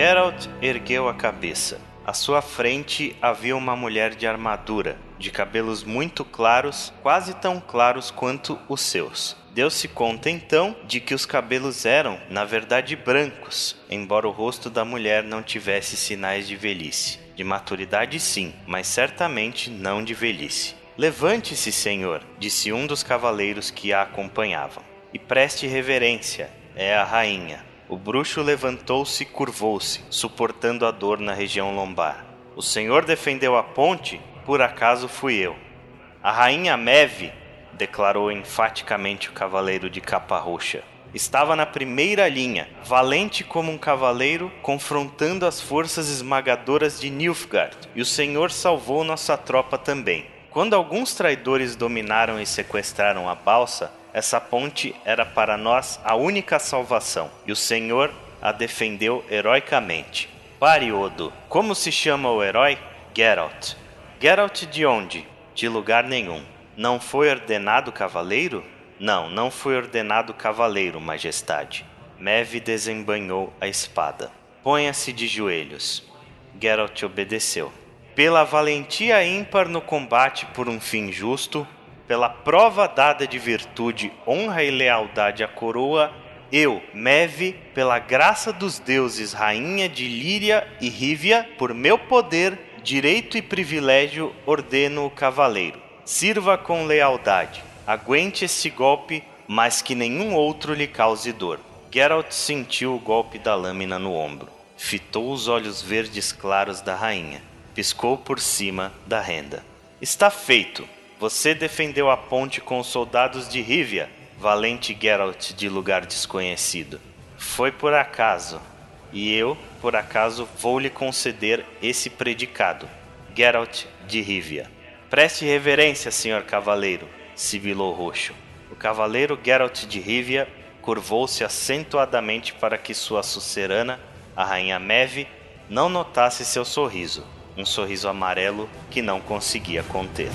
Geralt ergueu a cabeça. À sua frente havia uma mulher de armadura, de cabelos muito claros, quase tão claros quanto os seus. Deu-se conta então de que os cabelos eram, na verdade, brancos, embora o rosto da mulher não tivesse sinais de velhice. De maturidade, sim, mas certamente não de velhice. Levante-se, senhor, disse um dos cavaleiros que a acompanhavam, e preste reverência. É a rainha. O bruxo levantou-se e curvou-se, suportando a dor na região lombar. O senhor defendeu a ponte? Por acaso fui eu. A rainha Meve, declarou enfaticamente o cavaleiro de capa roxa. Estava na primeira linha, valente como um cavaleiro, confrontando as forças esmagadoras de Nilfgaard, e o senhor salvou nossa tropa também. Quando alguns traidores dominaram e sequestraram a balsa, essa ponte era para nós a única salvação, e o Senhor a defendeu heroicamente. Pare, Odo. Como se chama o herói? Geralt. Geralt de onde? De lugar nenhum. Não foi ordenado cavaleiro? Não, não foi ordenado cavaleiro, majestade. Meve desembanhou a espada. Ponha-se de joelhos. Geralt obedeceu. Pela valentia ímpar no combate por um fim justo, pela prova dada de virtude, honra e lealdade à coroa, eu, Meve, pela graça dos deuses, rainha de Líria e Rívia, por meu poder, direito e privilégio, ordeno o cavaleiro. Sirva com lealdade, aguente esse golpe, mas que nenhum outro lhe cause dor. Geralt sentiu o golpe da lâmina no ombro. Fitou os olhos verdes claros da rainha. Piscou por cima da renda. Está feito, você defendeu a ponte com os soldados de Rivia, valente Geralt de lugar desconhecido. Foi por acaso, e eu, por acaso, vou lhe conceder esse predicado. Geralt de Rivia. Preste reverência, senhor cavaleiro, sibilou Roxo. O cavaleiro Geralt de Rivia curvou-se acentuadamente para que sua sucerana, a rainha Meve, não notasse seu sorriso, um sorriso amarelo que não conseguia conter.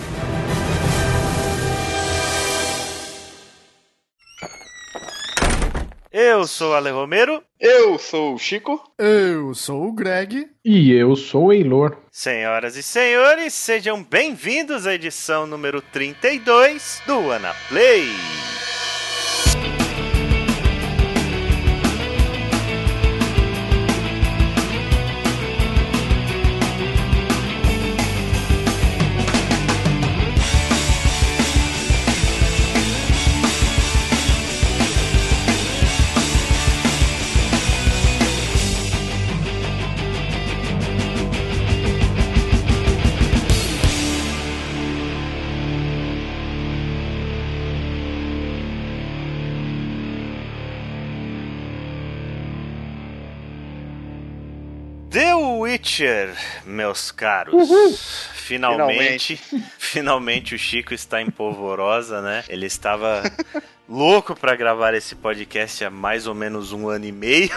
Eu sou o Ale Romero. Eu sou o Chico. Eu sou o Greg. E eu sou o Eilor. Senhoras e senhores, sejam bem-vindos à edição número 32 do Anaplay. The Witcher, meus caros. Uhul. Finalmente, finalmente, finalmente o Chico está em polvorosa, né? Ele estava louco para gravar esse podcast há mais ou menos um ano e meio.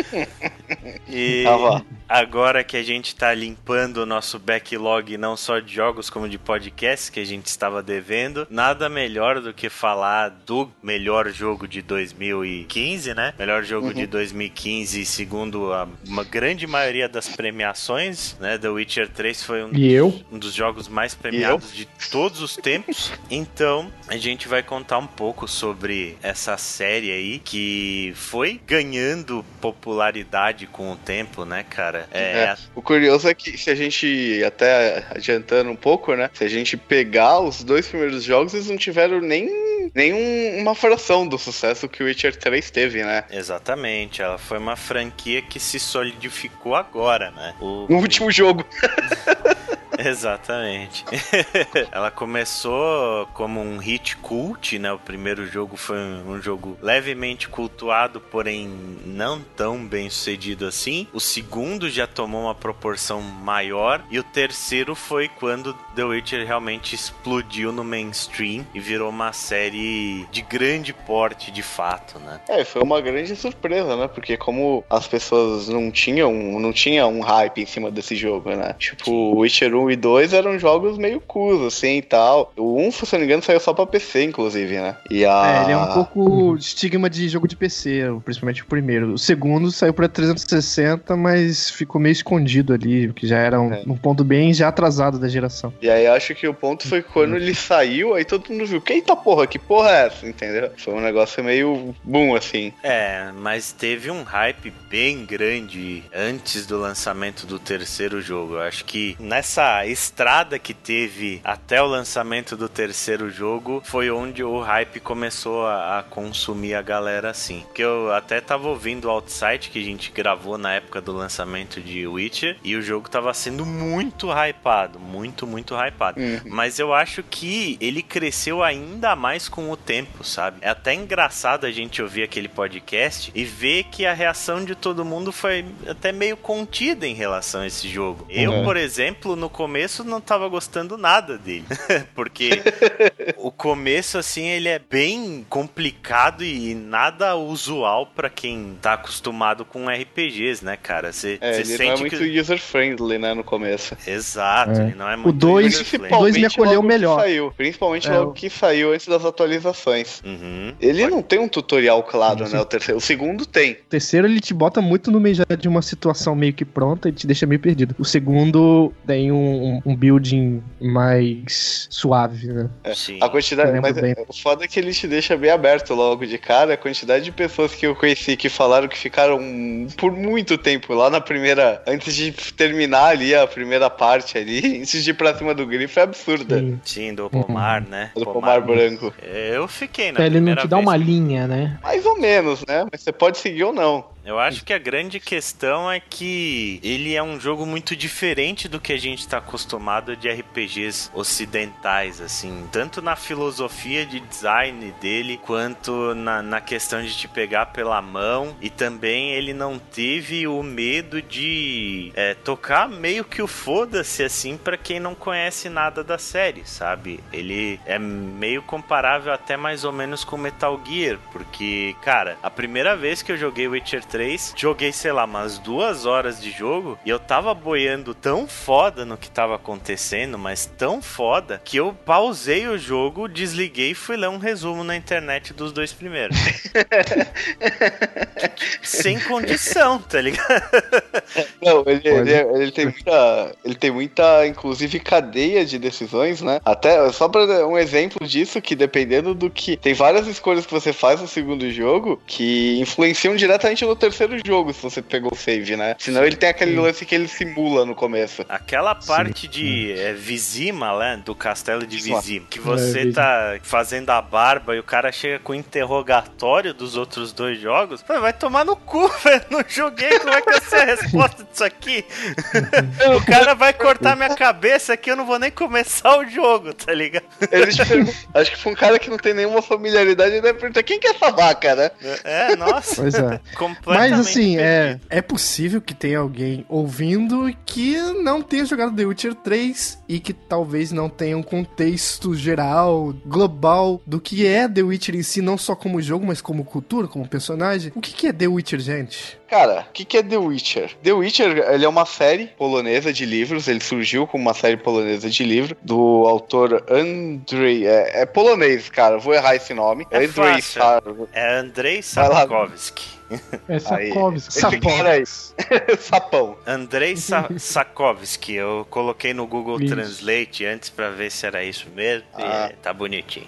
e Tava. Agora que a gente está limpando o nosso backlog não só de jogos como de podcasts que a gente estava devendo, nada melhor do que falar do melhor jogo de 2015, né? Melhor jogo de 2015 segundo a, uma grande maioria das premiações, né? The Witcher 3 foi um, um dos jogos mais premiados de todos os tempos. Então, a gente vai contar um pouco sobre essa série aí que foi ganhando popularidade com o tempo, né, cara? É, O curioso é que se a gente, até adiantando um pouco, né? Se a gente pegar os dois primeiros jogos, eles não tiveram nem, nem um- uma fração do sucesso que o Witcher 3 teve, né? Exatamente, ela foi uma franquia que se solidificou agora, né? O- No último jogo. Exatamente. Ela começou como um hit cult, né? O primeiro jogo foi um jogo levemente cultuado, porém não tão bem sucedido assim. O segundo já tomou uma proporção maior e o terceiro foi quando The Witcher realmente explodiu no mainstream e virou uma série de grande porte de fato, né? É, foi uma grande surpresa, né? Porque como as pessoas não tinham, não tinha um hype em cima desse jogo, né? Tipo, o Witcher 1 1 e 2 eram jogos meio cus, assim e tal. O 1, se eu não me engano, saiu só pra PC, inclusive, né? E a... É, ele é um pouco estigma de jogo de PC, principalmente o primeiro. O segundo saiu pra 360, mas ficou meio escondido ali, que já era um, é. um ponto bem já atrasado da geração. E aí acho que o ponto foi quando ele saiu, aí todo mundo viu, eita porra, que porra é essa, entendeu? Foi um negócio meio boom, assim. É, mas teve um hype bem grande antes do lançamento do terceiro jogo. Eu acho que nessa estrada que teve até o lançamento do terceiro jogo foi onde o hype começou a, a consumir a galera assim. Que eu até tava ouvindo o Outside que a gente gravou na época do lançamento de Witcher e o jogo tava sendo muito hypado, muito, muito hypado. Uhum. Mas eu acho que ele cresceu ainda mais com o tempo, sabe? É até engraçado a gente ouvir aquele podcast e ver que a reação de todo mundo foi até meio contida em relação a esse jogo. Uhum. Eu, por exemplo, no começo não tava gostando nada dele, porque o começo assim ele é bem complicado e nada usual para quem tá acostumado com RPGs, né, cara? Você é, ele sente não é muito que... user friendly, né, no começo. Exato, é. ele não é muito O 2 me acolheu melhor. Saiu, principalmente é, logo que saiu antes das atualizações. Uhum. Ele Pode... não tem um tutorial claro, né, o terceiro. O segundo tem. O terceiro ele te bota muito no meio já de uma situação meio que pronta e te deixa meio perdido. O segundo tem um, um building mais suave, né? É, Sim. A quantidade, mas bem. o foda é que ele te deixa bem aberto logo de cara. A quantidade de pessoas que eu conheci que falaram que ficaram por muito tempo lá na primeira, antes de terminar ali a primeira parte ali, antes de ir pra cima do grifo, é absurda. Sim, Sim do pomar, uhum. né? Do pomar, pomar branco. Eu fiquei na é, Ele não te dá uma linha, né? Mais ou menos, né? Mas você pode seguir ou não. Eu acho que a grande questão é que ele é um jogo muito diferente do que a gente está acostumado de RPGs ocidentais, assim, tanto na filosofia de design dele, quanto na, na questão de te pegar pela mão, e também ele não teve o medo de é, tocar meio que o foda-se, assim, para quem não conhece nada da série, sabe? Ele é meio comparável até mais ou menos com Metal Gear, porque, cara, a primeira vez que eu joguei Witcher 3, joguei, sei lá, umas duas horas de jogo e eu tava boiando tão foda no que tava acontecendo, mas tão foda, que eu pausei o jogo, desliguei e fui ler um resumo na internet dos dois primeiros. Sem condição, tá ligado? Não, ele, ele, ele, tem muita. Ele tem muita, inclusive, cadeia de decisões, né? Até, só pra um exemplo disso, que dependendo do que. Tem várias escolhas que você faz no segundo jogo que influenciam diretamente no terceiro jogo, se você pegou o save, né? Senão ele tem aquele lance que ele simula no começo. Aquela parte Sim. de é, Vizima, né? Do castelo de Vizima, que você é, tá fazendo a barba e o cara chega com o interrogatório dos outros dois jogos. Vai tomar no cu, velho. Não joguei, como é que eu sei a resposta disso aqui? o cara vai cortar minha cabeça aqui, eu não vou nem começar o jogo, tá ligado? Eles Acho que foi um cara que não tem nenhuma familiaridade e deve perguntar quem que é essa vaca, né? É, nossa. Pois é. Mas assim, é, é possível que tenha alguém ouvindo que não tenha jogado The Witcher 3 e que talvez não tenha um contexto geral, global, do que é The Witcher em si, não só como jogo, mas como cultura, como personagem. O que, que é The Witcher, gente? Cara, o que, que é The Witcher? The Witcher ele é uma série polonesa de livros. Ele surgiu como uma série polonesa de livro do autor Andrzej. É, é polonês, cara. Vou errar esse nome. É Andrzej Sar... É Andrei Sapkowski. É Sapkowski. Sapão. Andrei Sa Sakovski. Eu coloquei no Google isso. Translate antes pra ver se era isso mesmo. Ah. É, tá bonitinho.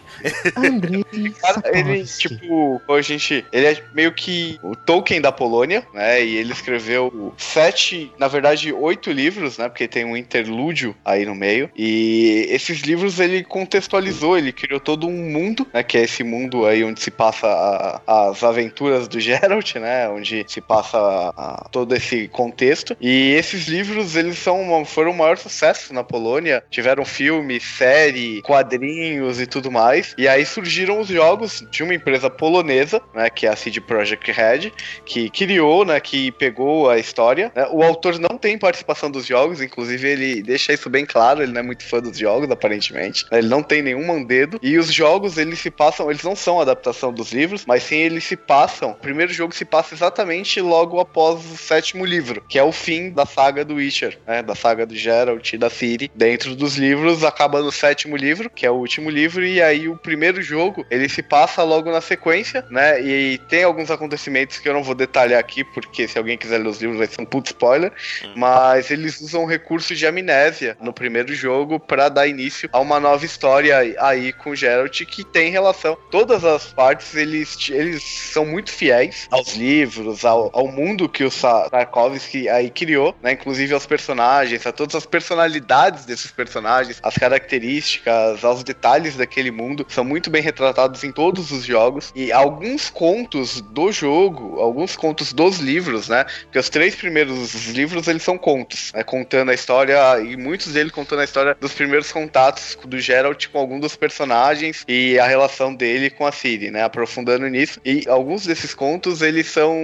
Andrei Ele, tipo, a gente. Ele é meio que o Tolkien da Polônia, né? E ele escreveu sete, na verdade, oito livros, né? Porque tem um interlúdio aí no meio. E esses livros ele contextualizou, ele criou todo um mundo, né? Que é esse mundo aí onde se passa a, as aventuras do Geralt né? Onde se passa a, todo esse contexto. E esses livros, eles são foram um maior sucesso na Polônia. Tiveram filme, série, quadrinhos e tudo mais. E aí surgiram os jogos de uma empresa polonesa, né? Que é a CD Projekt Red, que criou né, que pegou a história. Né? O autor não tem participação dos jogos, inclusive ele deixa isso bem claro, ele não é muito fã dos jogos, aparentemente. Ele não tem nenhum mandedo. E os jogos, eles se passam, eles não são adaptação dos livros, mas sim eles se passam. O primeiro jogo se passa exatamente logo após o sétimo livro, que é o fim da saga do Witcher, né? Da saga do Geralt e da Ciri. Dentro dos livros, acaba no sétimo livro, que é o último livro, e aí o primeiro jogo, ele se passa logo na sequência, né? E tem alguns acontecimentos que eu não vou detalhar aqui, porque se alguém quiser ler os livros vai ser um puto spoiler, hum. mas eles usam recursos de amnésia no primeiro jogo para dar início a uma nova história aí com Geralt que tem relação. Todas as partes eles, eles são muito fiéis aos livros, ao, ao mundo que o Tarkovsky aí criou, né? Inclusive aos personagens, a todas as personalidades desses personagens, as características, aos detalhes daquele mundo são muito bem retratados em todos os jogos e alguns contos do jogo, alguns contos dos livros, né? Porque os três primeiros livros eles são contos, né? Contando a história e muitos deles contando a história dos primeiros contatos do Geralt com algum dos personagens e a relação dele com a Ciri, né? Aprofundando nisso. E alguns desses contos eles são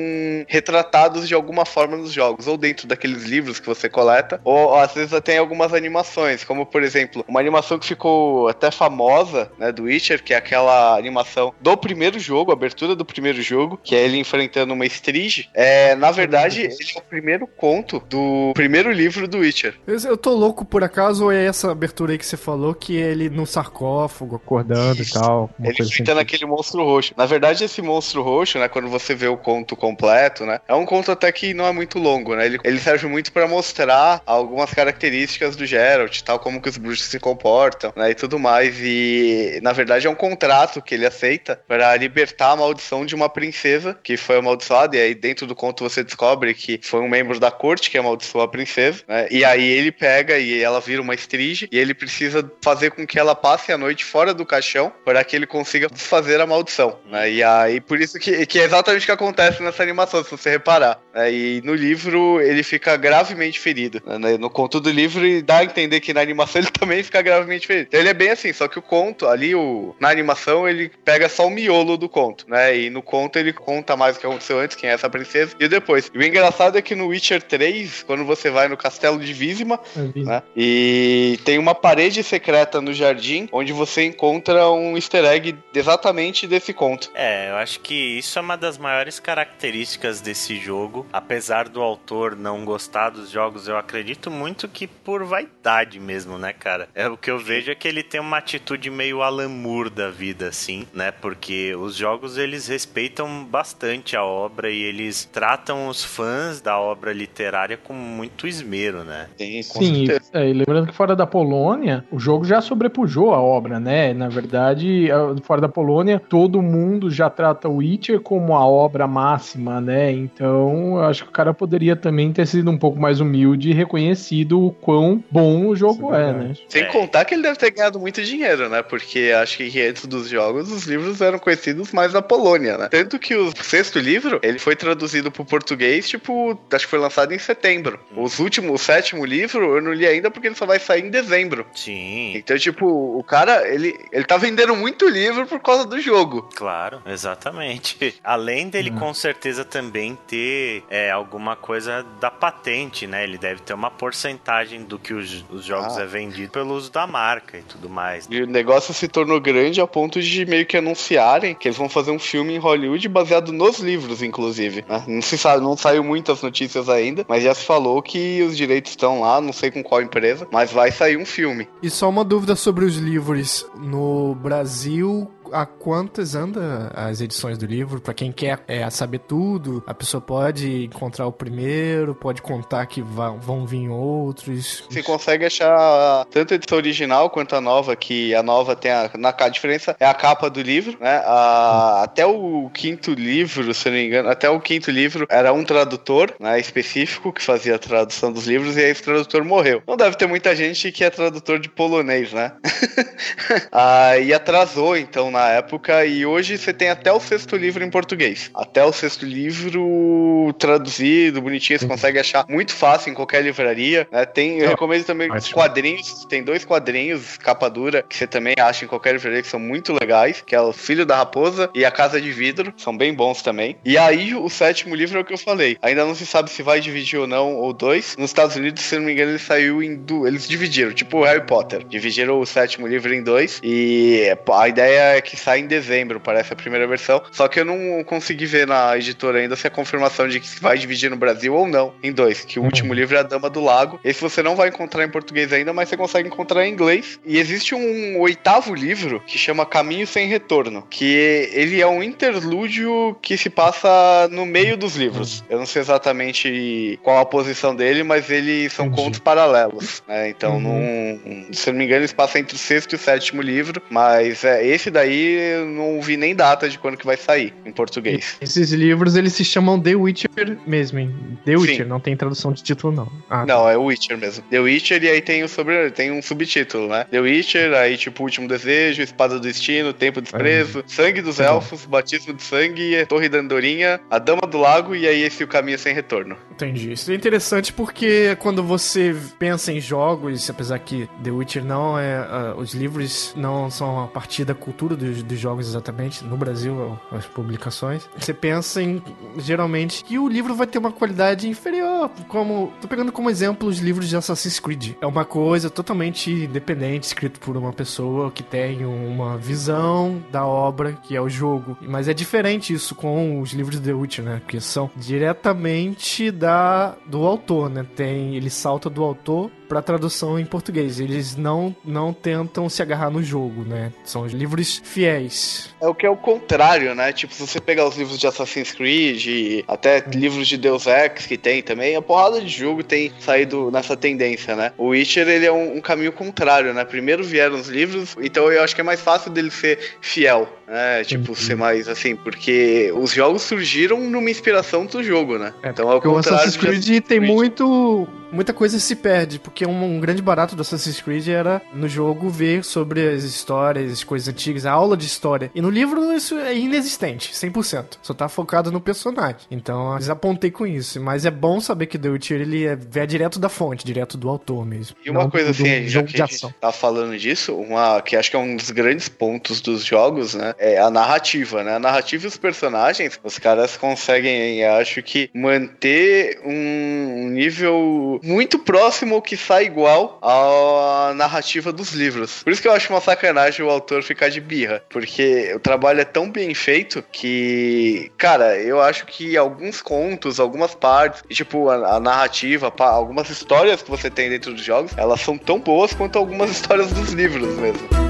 retratados de alguma forma nos jogos, ou dentro daqueles livros que você coleta, ou às vezes até algumas animações, como por exemplo, uma animação que ficou até famosa, né, do Witcher, que é aquela animação do primeiro jogo, abertura do primeiro jogo, que é ele enfrentando uma Strige. É, na verdade, ele é o primeiro conto do primeiro livro do Witcher. Eu tô louco por acaso ou é essa abertura aí que você falou que ele no sarcófago acordando Isso. e tal? Ele enfrentando assim. aquele monstro roxo. Na verdade, esse monstro roxo, né, quando você vê o conto completo, né, é um conto até que não é muito longo, né? Ele, ele serve muito para mostrar algumas características do Geralt, tal como que os bruxos se comportam, né, e tudo mais. E na verdade é um contrato que ele aceita para libertar a maldição de uma princesa que foi amaldiçoada. E aí dentro do conto você descobre que foi um membro da corte que amaldiçoou a princesa, né? E aí ele pega e ela vira uma estrige e ele precisa fazer com que ela passe a noite fora do caixão para que ele consiga desfazer a maldição, né? E aí por isso que, que é exatamente o que acontece nessa animação, se você reparar. Né? E no livro ele fica gravemente ferido. Né? No conto do livro dá a entender que na animação ele também fica gravemente ferido. Então, ele é bem assim, só que o conto ali, o, na animação, ele pega só o miolo do conto, né? E no conto ele conta mais o que aconteceu antes, quem é essa princesa, e depois. E o engraçado é que no Witcher 3, quando você vai no castelo de Vizima, é né? E tem uma parede secreta no jardim onde você encontra um easter egg exatamente desse conto. É, eu acho que isso é uma das maiores características desse jogo. Apesar do autor não gostar dos jogos, eu acredito muito que por vaidade mesmo, né, cara? É o que eu vejo é que ele tem uma atitude meio Alan Moore da vida, assim, né? Porque os jogos eles respeitam bastante a obra e eles tratam os fãs da obra literária com muito esmero, né? Sim, Sim é, e lembrando que fora da Polônia, o jogo já sobrepujou a obra, né? Na verdade, fora da Polônia, todo mundo já trata o Witcher como a obra máxima, né? Então, eu acho que o cara poderia também ter sido um pouco mais humilde e reconhecido o quão bom o jogo é, é, né? Sem contar que ele deve ter ganhado muito dinheiro, né? Porque acho que antes dos jogos, os livros eram conhecidos mais na Polônia, né? Tanto que o sexto livro, ele foi traduzido pro português, tipo, acho que foi lançado em setembro. Os últimos, o sétimo livro, eu não li ainda porque ele só vai sair em dezembro. Sim. Então, tipo, o cara, ele, ele tá vendendo muito livro por causa do jogo. Claro, exatamente. Além dele, hum. Com certeza, também ter é, alguma coisa da patente, né? Ele deve ter uma porcentagem do que os, os jogos ah. é vendido pelo uso da marca e tudo mais. E o negócio se tornou grande a ponto de meio que anunciarem que eles vão fazer um filme em Hollywood baseado nos livros, inclusive. Né? Não se sabe, não saiu muitas notícias ainda, mas já se falou que os direitos estão lá, não sei com qual empresa, mas vai sair um filme. E só uma dúvida sobre os livros. No Brasil, a quantas anda as edições do livro? Para quem quer é, saber tudo, a pessoa pode encontrar o primeiro, pode contar que vão, vão vir outros. Você consegue achar tanto a edição original quanto a nova, que a nova tem a, na, a diferença é a capa do livro, né? A, até o quinto livro, se não me engano, até o quinto livro era um tradutor, né, específico que fazia a tradução dos livros e aí esse tradutor morreu. Não deve ter muita gente que é tradutor de polonês, né? ah, e atrasou então na época e hoje você tem até o sexto livro em português. Até o sexto livro traduzido, bonitinho, você uhum. consegue achar muito fácil em qualquer livraria. Né? Tem, eu recomendo também os quadrinhos, tem dois quadrinhos, capa dura, que você também acha em qualquer livraria que são muito legais, que é o Filho da Raposa e a Casa de Vidro, são bem bons também. E aí o sétimo livro é o que eu falei. Ainda não se sabe se vai dividir ou não, ou dois. Nos Estados Unidos, se não me engano, ele saiu em du... eles dividiram, tipo o Harry Potter. Dividiram o sétimo livro em dois e a ideia é que sai em dezembro, parece a primeira versão. Só que eu não consegui ver na editora ainda se é confirmação de que vai dividir no Brasil ou não em dois. Que o uhum. último livro é A Dama do Lago. Esse você não vai encontrar em português ainda, mas você consegue encontrar em inglês. E existe um oitavo livro que chama Caminho Sem Retorno, que ele é um interlúdio que se passa no meio dos livros. Eu não sei exatamente qual a posição dele, mas eles são Entendi. contos paralelos. Né? Então, uhum. num, se eu não me engano, eles passam entre o sexto e o sétimo livro, mas é, esse daí eu não vi nem data de quando que vai sair em português. Esses livros, eles se chamam The Witcher mesmo, hein? The Witcher, Sim. não tem tradução de título, não. Ah, não, tá. é Witcher mesmo. The Witcher e aí tem, o sobre, tem um subtítulo, né? The Witcher, aí tipo Último Desejo, Espada do Destino, Tempo Desprezo, é. Sangue dos Elfos, Batismo de Sangue, Torre da Andorinha, A Dama do Lago e aí esse O Caminho Sem Retorno. Entendi. Isso é interessante porque quando você pensa em jogos, apesar que The Witcher não é. Uh, os livros não são a partir da cultura dos, dos jogos exatamente, no Brasil, as publicações, você pensa em geralmente que o livro vai ter uma qualidade inferior. Como. Tô pegando como exemplo os livros de Assassin's Creed. É uma coisa totalmente independente, escrito por uma pessoa que tem uma visão da obra, que é o jogo. Mas é diferente isso com os livros de The Witcher, né? Porque são diretamente da, do autor, né? Tem, ele salta do autor para tradução em português. Eles não, não tentam se agarrar no jogo, né? São livros fiéis. É o que é o contrário, né? Tipo, se você pegar os livros de Assassin's Creed, até livros de Deus Ex que tem também, a porrada de jogo tem saído nessa tendência, né? O Witcher, ele é um, um caminho contrário, né? Primeiro vieram os livros, então eu acho que é mais fácil dele ser fiel, né? Tipo, ser mais assim, porque os jogos surgiram numa inspiração do jogo, né? É, então é o contrário. O Assassin's Creed tem muito muita coisa se perde, porque um, um, grande barato do Assassin's Creed era no jogo ver sobre as histórias, as coisas antigas, a aula de história. E no livro isso é inexistente, 100%. Só tá focado no personagem. Então, eu desapontei com isso. Mas é bom saber que The Witcher ele é, é direto da fonte, direto do autor mesmo. E uma coisa assim, já que a gente tá falando disso, uma que acho que é um dos grandes pontos dos jogos, né? É a narrativa, né? A narrativa e os personagens, os caras conseguem, acho que, manter um nível muito próximo que sai igual à narrativa dos livros. Por isso que eu acho uma sacanagem o autor ficar de birra, porque o trabalho é tão bem feito que, cara, eu acho que alguns contos, algumas partes, tipo a, a narrativa, algumas histórias que você tem dentro dos jogos, elas são tão boas quanto algumas histórias dos livros mesmo.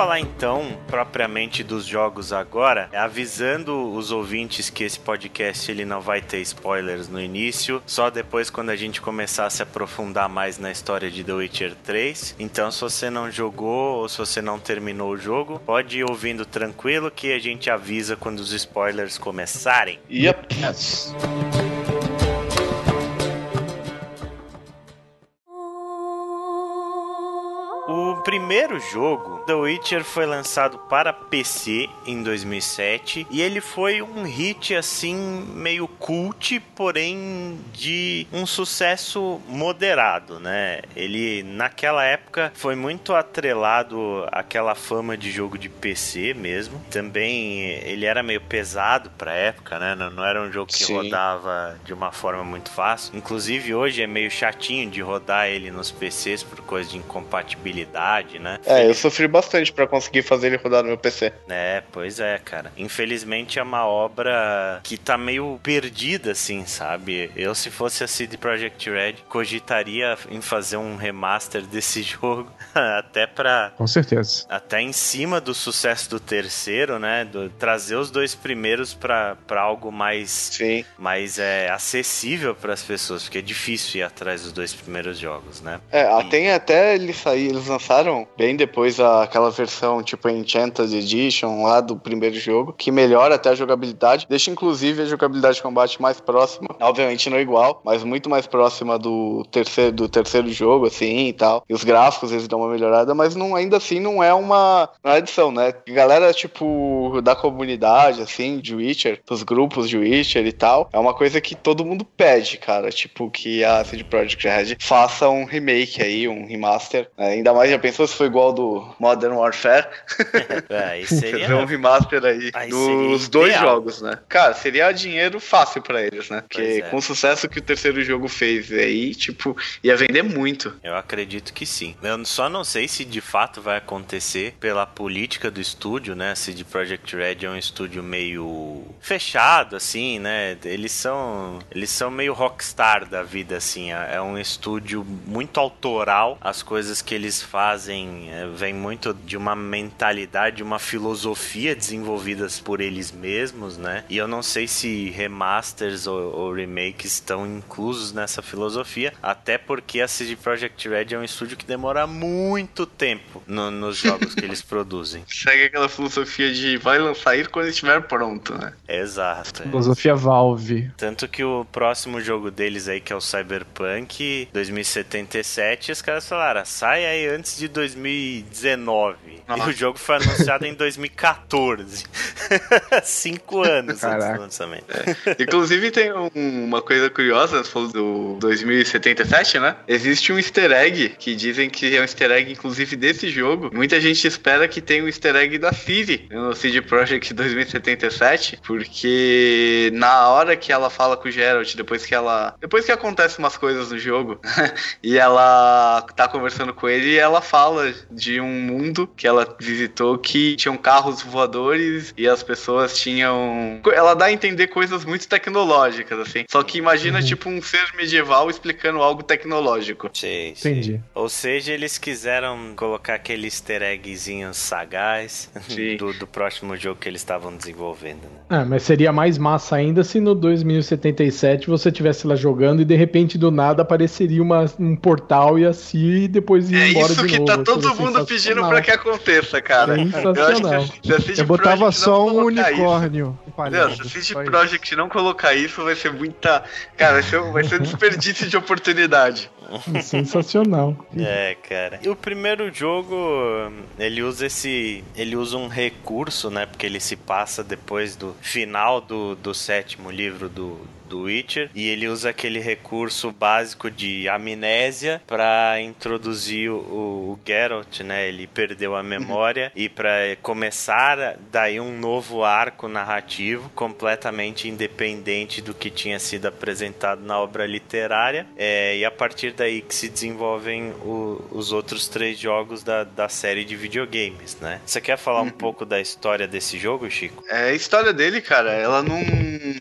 Falar então propriamente dos jogos agora, avisando os ouvintes que esse podcast ele não vai ter spoilers no início, só depois quando a gente começar a se aprofundar mais na história de The Witcher 3. Então, se você não jogou ou se você não terminou o jogo, pode ir ouvindo tranquilo que a gente avisa quando os spoilers começarem. Yep. Yes. Primeiro jogo, The Witcher, foi lançado para PC em 2007 e ele foi um hit assim meio cult, porém de um sucesso moderado, né? Ele naquela época foi muito atrelado àquela fama de jogo de PC mesmo. Também ele era meio pesado para época, né? Não, não, era um jogo que Sim. rodava de uma forma muito fácil. Inclusive hoje é meio chatinho de rodar ele nos PCs por coisa de incompatibilidade né? É, eu sofri bastante para conseguir fazer ele rodar no meu PC. É, pois é, cara. Infelizmente é uma obra que tá meio perdida, assim, sabe? Eu, se fosse a CD Projekt Red, cogitaria em fazer um remaster desse jogo, até pra... Com certeza. Até em cima do sucesso do terceiro, né? Do, trazer os dois primeiros para algo mais... Sim. Mais é, acessível para as pessoas, porque é difícil ir atrás dos dois primeiros jogos, né? É, e... tem até ele sair, eles lançaram bem depois aquela versão tipo Enchanted Edition lá do primeiro jogo, que melhora até a jogabilidade, deixa inclusive a jogabilidade de combate mais próxima, obviamente não igual, mas muito mais próxima do terceiro, do terceiro jogo, assim e tal. E os gráficos eles dão uma melhorada, mas não, ainda assim não é uma, uma edição, né? Galera, tipo, da comunidade, assim, de Witcher, dos grupos de Witcher e tal, é uma coisa que todo mundo pede, cara. Tipo, que a CD Projekt Red faça um remake aí, um remaster. Né? Ainda mais já pensou se foi igual do Modern Warfare? é, aí seria... Fazer um remaster aí, aí dos dois jogos, né? Cara, seria dinheiro fácil para eles, né? Porque é. com o sucesso que o terceiro jogo fez aí, tipo, ia vender muito. Eu acredito que sim. Eu só não sei se de fato vai acontecer pela política do estúdio, né? Se de Project Red é um estúdio meio fechado, assim, né? Eles são, eles são meio rockstar da vida, assim. É, é um estúdio muito autoral. As coisas que eles fazem é, vem muito de uma mentalidade, uma filosofia desenvolvidas por eles mesmos, né? E eu não sei se remasters ou, ou remakes estão inclusos nessa filosofia, até porque a CD Projekt Red é um estúdio que demora muito tempo no, nos jogos que eles produzem. Segue aquela filosofia de vai lançar quando estiver pronto, né? Exato. É. Filosofia Valve. Tanto que o próximo jogo deles aí, que é o Cyberpunk 2077, os caras falaram, sai aí antes de 2019. Nossa. E o jogo foi anunciado em 2014. Cinco anos Caraca. antes do lançamento. É. Inclusive tem um, uma coisa curiosa, você falou do 2077, né? Existe um easter egg que dizem que é um easter egg, inclusive, desse jogo. Muita gente espera que tenha um easter egg da Siri no CD Projekt 2077, porque na hora que ela fala com o Geralt, depois que ela. Depois que acontece umas coisas no jogo, e ela tá conversando com ele, ela fala de um mundo que ela visitou que tinham carros voadores e as pessoas tinham. Ela dá a entender coisas muito tecnológicas, assim. Só que imagina, uhum. tipo, um ser medieval explicando algo tecnológico. Sim, sim. Entendi. Ou seja, eles quiseram colocar aquele easter eggzinho sagaz do, do, próximo jogo que eles estavam desenvolvendo, né? É, mas seria mais massa ainda se no 2077 você estivesse lá jogando e de repente do nada apareceria uma, um portal e assim e depois ia é embora de novo. É tá todo mundo pedindo pra que aconteça, cara. Sensacional. Eu, acho que eu botava só um unicórnio. Palhaço, se a CD Projekt não colocar isso, vai ser muita. Cara, vai ser, vai ser um desperdício de oportunidade. Sensacional. É, cara. E o primeiro jogo, ele usa esse. Ele usa um recurso, né? Porque ele se passa depois do final do, do sétimo livro do, do Witcher e ele usa aquele recurso básico de amnésia para introduzir o, o, Geralt, né? Ele perdeu a memória e para começar daí um novo arco narrativo completamente independente do que tinha sido apresentado na obra literária é, e a partir daí que se desenvolvem o, os outros três jogos da, da série de videogames, né? Você quer falar um uhum. pouco da história desse jogo, Chico? É, a história dele, cara, ela não...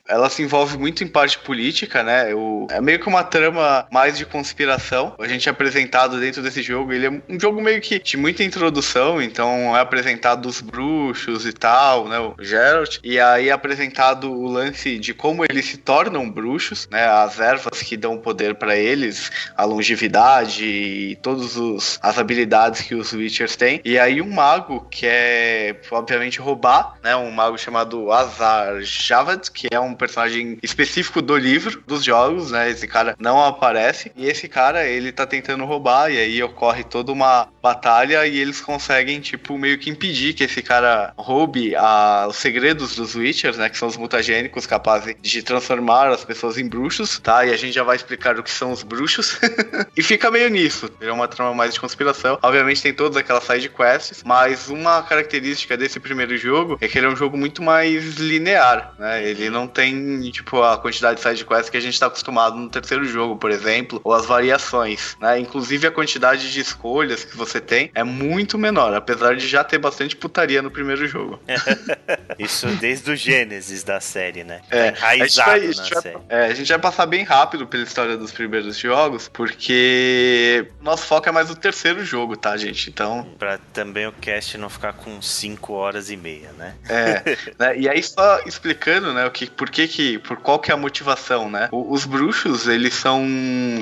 ela se envolve muito em parte política, né? O, é meio que uma trama mais de conspiração. A gente é apresentado dentro desse jogo. Ele é um jogo meio que de muita introdução, então é apresentado os bruxos e tal, né? O Geralt. E aí é apresentado o lance de como eles se tornam bruxos, né? As ervas que dão poder para eles, a longevidade e todas as habilidades que os Witchers têm. E aí um mago que é, obviamente, roubar, né? Um mago chamado Azar Javad, que é um personagem específico específico do livro, dos jogos, né? Esse cara não aparece. E esse cara, ele tá tentando roubar, e aí ocorre toda uma batalha e eles conseguem, tipo, meio que impedir que esse cara roube a, os segredos dos Witchers, né? Que são os mutagênicos capazes de transformar as pessoas em bruxos, tá? E a gente já vai explicar o que são os bruxos. e fica meio nisso. É uma trama mais de conspiração. Obviamente tem todas aquelas side quests, mas uma característica desse primeiro jogo é que ele é um jogo muito mais linear, né? Ele não tem, tipo, a quantidade quantidade de side quests que a gente está acostumado no terceiro jogo, por exemplo, ou as variações, né? Inclusive a quantidade de escolhas que você tem é muito menor, apesar de já ter bastante putaria no primeiro jogo. Isso desde o Gênesis da série, né? É, tá a gente, vai, a, gente vai, é, a gente vai passar bem rápido pela história dos primeiros jogos, porque nosso foco é mais o terceiro jogo, tá, gente? Então. Pra também o cast não ficar com 5 horas e meia, né? É, né? E aí só explicando, né, o que, por que que, por qual que é a motivação, né? O, os bruxos, eles são.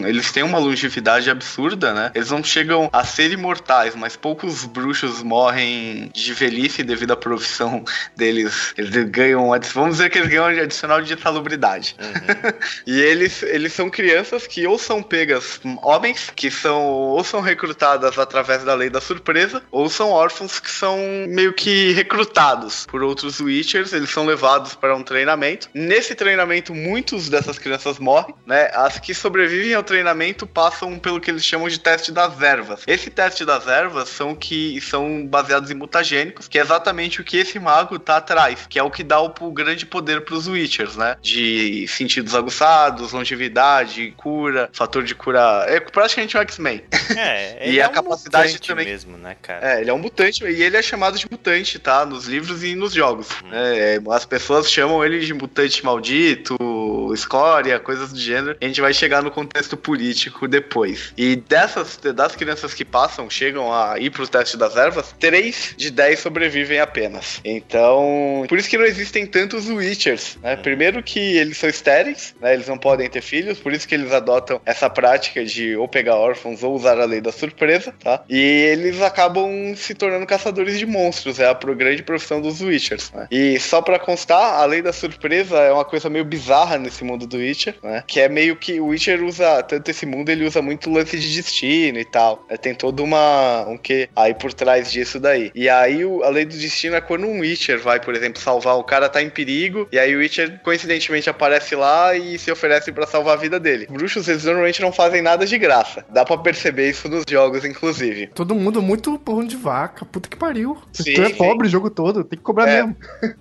Eles têm uma longevidade absurda, né? Eles não chegam a ser imortais, mas poucos bruxos morrem de velhice devido à profissão deles. Eles ganham. Vamos dizer que eles ganham adicional de salubridade. Uhum. e eles, eles são crianças que ou são pegas homens, que são ou são recrutadas através da lei da surpresa, ou são órfãos que são meio que recrutados por outros Witchers, eles são levados para um treinamento. Nesse treinamento, muitos dessas crianças morrem, né? As que sobrevivem ao treinamento passam pelo que eles chamam de teste das ervas. Esse teste das ervas são que são baseados em mutagênicos, que é exatamente o que esse mago tá atrás, que é o que dá o, o grande poder para os Witchers, né? De sentidos aguçados, longevidade, cura, fator de cura. É praticamente um X-Men. É, e é a um capacidade também. mesmo, né, cara? É, ele é um mutante e ele é chamado de mutante, tá? Nos livros e nos jogos. Hum. É, as pessoas chamam ele de mutante maldito, do escória, coisas do gênero. A gente vai chegar no contexto político depois. E dessas, das crianças que passam, chegam a ir pro teste das ervas, 3 de 10 sobrevivem apenas. Então, por isso que não existem tantos Witchers, né? Hum. Primeiro que eles são estéreis, né? Eles não podem ter filhos, por isso que eles adotam essa prática de ou pegar órfãos ou usar a lei da surpresa, tá? E eles acabam se tornando caçadores de monstros, é a grande profissão dos Witchers, né? E só para constar, a lei da surpresa é uma coisa meio bizarra nesse mundo do Witcher, né? Que é meio que o Witcher usa, tanto esse mundo, ele usa muito lance de destino e tal. Né? Tem todo uma, um que aí por trás disso daí. E aí o, a lei do destino é quando um Witcher vai, por exemplo, salvar o cara tá em perigo, e aí o Witcher coincidentemente aparece lá e se oferece para salvar a vida dele. Bruxos, eles normalmente não fazem nada de graça. Dá para perceber isso nos jogos, inclusive. Todo mundo muito porrão de vaca, puta que pariu. Sim, tu é pobre o jogo todo, tem que cobrar é, mesmo.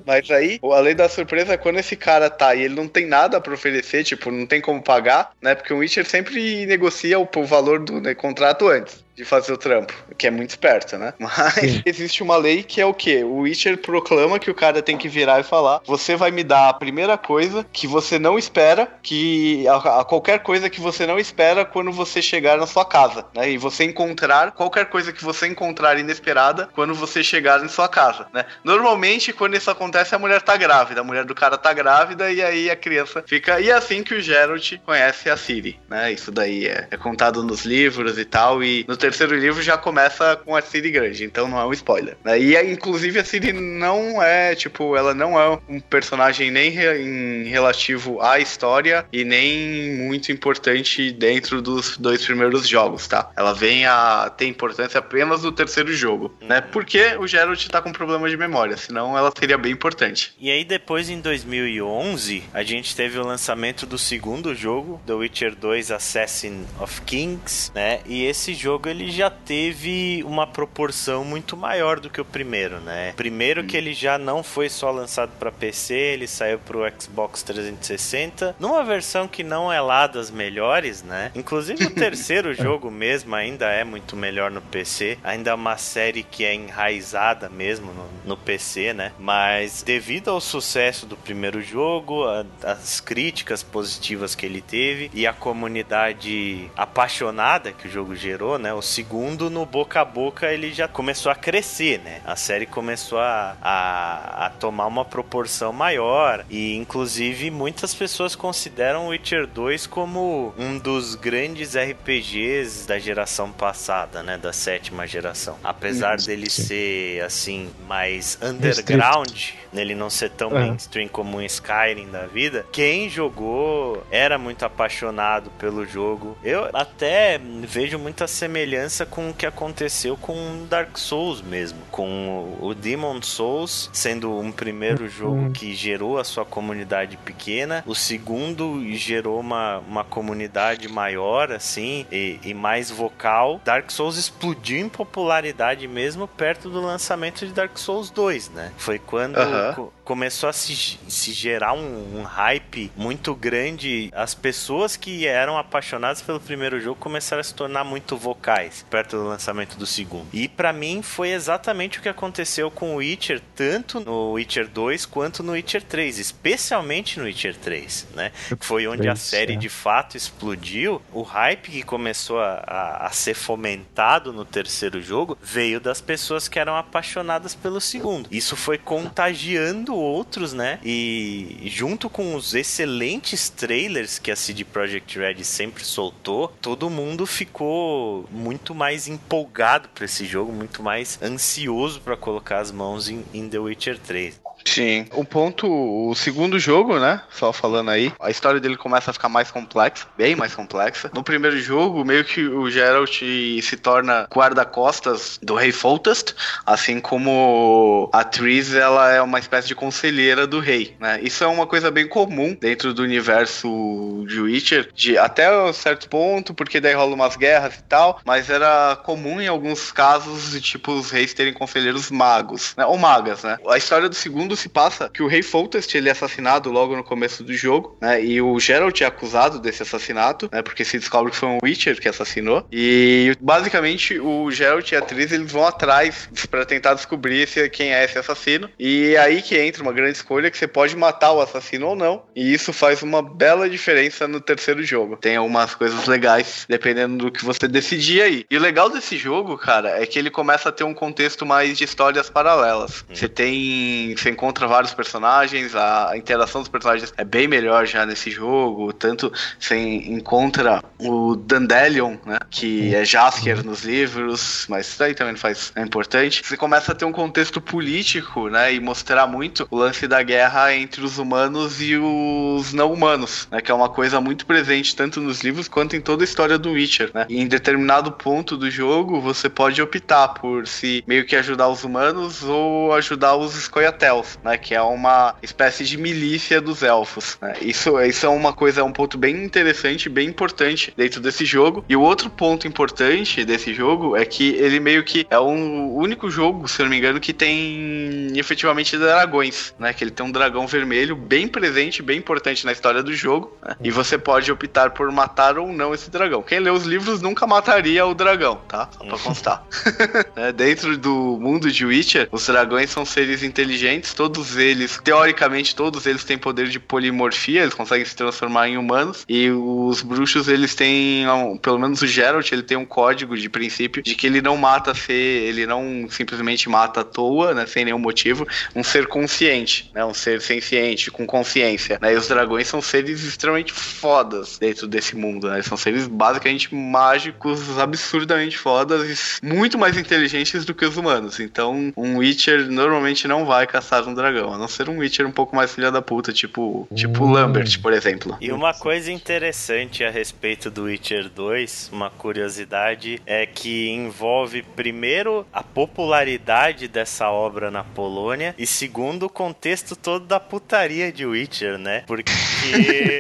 Mas aí, a lei da surpresa é quando esse cara tá e ele não tem nada para oferecer, tipo, não tem como pagar, né? Porque o Witcher sempre negocia o, o valor do né, contrato antes de fazer o trampo, que é muito esperto, né? Mas Sim. existe uma lei que é o quê? O Witcher proclama que o cara tem que virar e falar: você vai me dar a primeira coisa que você não espera, que a, a qualquer coisa que você não espera quando você chegar na sua casa, né? E você encontrar qualquer coisa que você encontrar inesperada quando você chegar em sua casa, né? Normalmente, quando isso acontece, a mulher tá grávida, a mulher do cara tá grávida e aí a criança fica. E é assim que o Geralt conhece a Ciri, né? Isso daí é, é contado nos livros e tal, e no terceiro livro já começa com a Ciri grande, então não é um spoiler. Né? E inclusive a Ciri não é, tipo, ela não é um personagem nem re, em relativo à história e nem muito importante dentro dos dois primeiros jogos, tá? Ela vem a ter importância apenas no terceiro jogo, né? uhum. né? Porque o Geralt tá com problema de memória, senão ela seria bem importante. E aí depois em 2011, a gente teve o lançamento do segundo jogo, The Witcher 2 Assassin of Kings, né? E esse jogo ele já teve uma proporção muito maior do que o primeiro, né? Primeiro que ele já não foi só lançado para PC, ele saiu pro Xbox 360, numa versão que não é lá das melhores, né? Inclusive o terceiro jogo mesmo ainda é muito melhor no PC, ainda é uma série que é enraizada mesmo no, no PC, né? Mas devido ao sucesso do primeiro jogo, a, as críticas positivas que ele teve e a comunidade apaixonada que o jogo gerou, né? O segundo, no boca a boca, ele já começou a crescer, né? A série começou a, a, a tomar uma proporção maior. E, inclusive, muitas pessoas consideram Witcher 2 como um dos grandes RPGs da geração passada, né? Da sétima geração. Apesar Sim. dele ser, assim, mais underground, nele não ser tão mainstream como um Skyrim da vida, quem jogou era muito apaixonado pelo jogo. Eu até vejo muita semelhança com o que aconteceu com Dark Souls mesmo, com o Demon Souls sendo um primeiro uhum. jogo que gerou a sua comunidade pequena, o segundo gerou uma, uma comunidade maior, assim, e, e mais vocal. Dark Souls explodiu em popularidade mesmo perto do lançamento de Dark Souls 2, né? Foi quando co começou a se, se gerar um, um hype muito grande. As pessoas que eram apaixonadas pelo primeiro jogo começaram a se tornar muito vocais perto do lançamento do segundo. E para mim foi exatamente o que aconteceu com o Witcher, tanto no Witcher 2 quanto no Witcher 3, especialmente no Witcher 3, né? Foi onde a série é. de fato explodiu. O hype que começou a, a, a ser fomentado no terceiro jogo veio das pessoas que eram apaixonadas pelo segundo. Isso foi contagiando outros, né? E junto com os excelentes trailers que a CD Projekt Red sempre soltou, todo mundo ficou muito mais empolgado para esse jogo, muito mais ansioso para colocar as mãos em, em The Witcher 3. Sim. O ponto, o segundo jogo, né? Só falando aí, a história dele começa a ficar mais complexa, bem mais complexa. No primeiro jogo, meio que o Geralt se torna guarda-costas do rei Foltest, assim como a Triss, ela é uma espécie de conselheira do rei, né? Isso é uma coisa bem comum dentro do universo de Witcher, de até um certo ponto, porque daí rola umas guerras e tal, mas era comum em alguns casos tipo os reis terem conselheiros magos, né? Ou magas, né? A história do segundo se passa que o rei Foltest ele é assassinado logo no começo do jogo, né? E o Geralt é acusado desse assassinato, né? Porque se descobre que foi um Witcher que assassinou. E basicamente o Geralt e a atriz eles vão atrás para tentar descobrir se, quem é esse assassino. E é aí que entra uma grande escolha que você pode matar o assassino ou não. E isso faz uma bela diferença no terceiro jogo. Tem algumas coisas legais dependendo do que você decidir aí. E o legal desse jogo, cara, é que ele começa a ter um contexto mais de histórias paralelas. Hum. Você tem, você encontra encontra vários personagens, a interação dos personagens é bem melhor já nesse jogo, tanto você encontra o Dandelion, né, que é Jaskier nos livros, mas isso aí também faz, é importante. Você começa a ter um contexto político, né, e mostrar muito o lance da guerra entre os humanos e os não humanos, né, que é uma coisa muito presente tanto nos livros quanto em toda a história do Witcher, né. E em determinado ponto do jogo, você pode optar por se meio que ajudar os humanos ou ajudar os Scoia'taels, né? Que é uma espécie de milícia dos elfos. Né? Isso, isso é uma coisa, um ponto bem interessante, bem importante dentro desse jogo. E o outro ponto importante desse jogo é que ele meio que é o único jogo, se eu não me engano, que tem efetivamente dragões, né? Que ele tem um dragão vermelho bem presente, bem importante na história do jogo. Né? E você pode optar por matar ou não esse dragão. Quem lê os livros nunca mataria o dragão, tá? Só pra constar. é, dentro do mundo de Witcher, os dragões são seres inteligentes, todos eles, teoricamente, todos eles têm poder de polimorfia, eles conseguem se transformar em humanos. E os bruxos, eles têm, pelo menos o Geralt, ele tem um código de princípio de que ele não mata ser, ele não simplesmente mata à toa, né, sem nenhum motivo, um ser consciente, né, um ser senciente, com consciência. Né, e os dragões são seres extremamente fodas dentro desse mundo, né, são seres basicamente mágicos, absurdamente fodas e muito mais inteligentes do que os humanos. Então, um Witcher normalmente não vai caçar um dragão, a não ser um Witcher um pouco mais filha da puta, tipo, tipo hum. Lambert, por exemplo. E uma coisa interessante a respeito do Witcher 2, uma curiosidade, é que envolve primeiro a popularidade dessa obra na Polônia e segundo o contexto todo da putaria de Witcher, né? Porque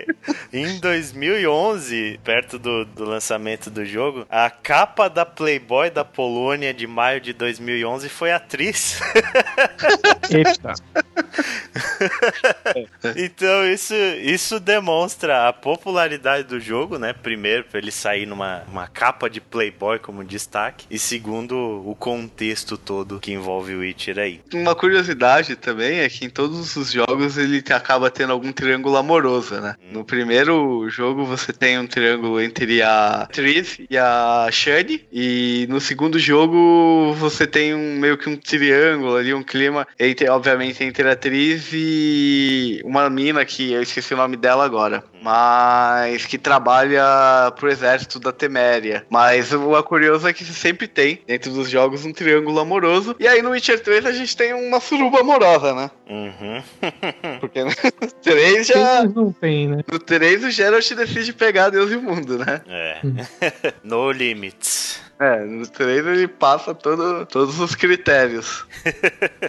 em 2011, perto do, do lançamento do jogo, a capa da Playboy da Polônia de maio de 2011 foi atriz. Eita. então isso, isso demonstra a popularidade do jogo, né? Primeiro, para ele sair numa uma capa de Playboy como destaque, e segundo, o contexto todo que envolve o Witcher aí. Uma curiosidade também é que em todos os jogos ele acaba tendo algum triângulo amoroso, né? No primeiro jogo você tem um triângulo entre a Triss e a Shani, e no segundo jogo você tem um meio que um triângulo ali, um clima entre, obviamente, entre a atriz e uma mina que eu esqueci o nome dela agora, mas que trabalha pro exército da Teméria. Mas o curioso é que sempre tem, dentro dos jogos, um triângulo amoroso. E aí no Witcher 3 a gente tem uma suruba amorosa, né? Uhum. Porque no 3 já. Não tem, né? No 3 o Geralt decide pegar Deus e o mundo, né? É. no limits. É, no 3 ele passa todo, todos os critérios.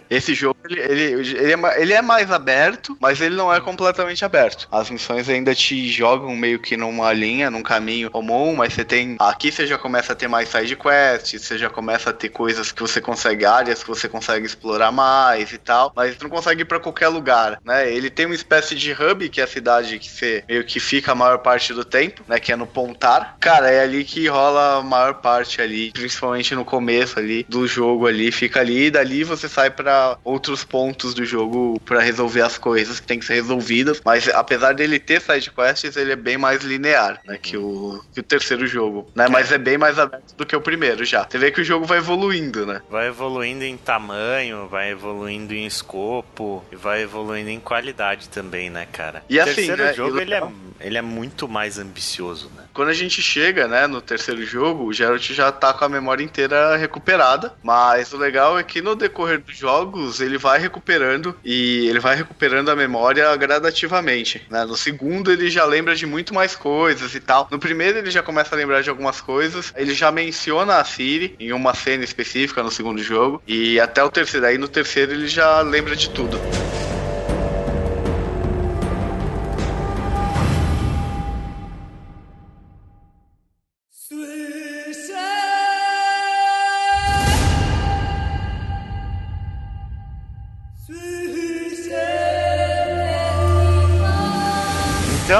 Esse jogo, ele, ele, ele, é, ele é mais aberto, mas ele não é completamente aberto. As missões ainda te jogam meio que numa linha, num caminho comum, mas você tem... Aqui você já começa a ter mais side quests, você já começa a ter coisas que você consegue, áreas que você consegue explorar mais e tal, mas você não consegue ir pra qualquer lugar, né? Ele tem uma espécie de hub, que é a cidade que você meio que fica a maior parte do tempo, né? Que é no Pontar. Cara, é ali que rola a maior parte ali, principalmente no começo ali do jogo ali, fica ali e dali você sai para outros pontos do jogo para resolver as coisas que tem que ser resolvidas. Mas apesar dele ter side quests ele é bem mais linear, né, que o, que o terceiro jogo, né, mas é bem mais aberto do que o primeiro já. Você vê que o jogo vai evoluindo, né? Vai evoluindo em tamanho, vai evoluindo em escopo e vai evoluindo em qualidade também, né, cara? E o assim, terceiro né, jogo ele é, ele é muito mais ambicioso, né? Quando a gente chega, né, no terceiro jogo, o Geralt já tá com a memória inteira recuperada, mas o legal é que no decorrer dos jogos ele vai recuperando e ele vai recuperando a memória gradativamente, né? No segundo ele já lembra de muito mais coisas e tal. No primeiro ele já começa a lembrar de algumas coisas, ele já menciona a Siri em uma cena específica no segundo jogo e até o terceiro, aí no terceiro ele já lembra de tudo tudo.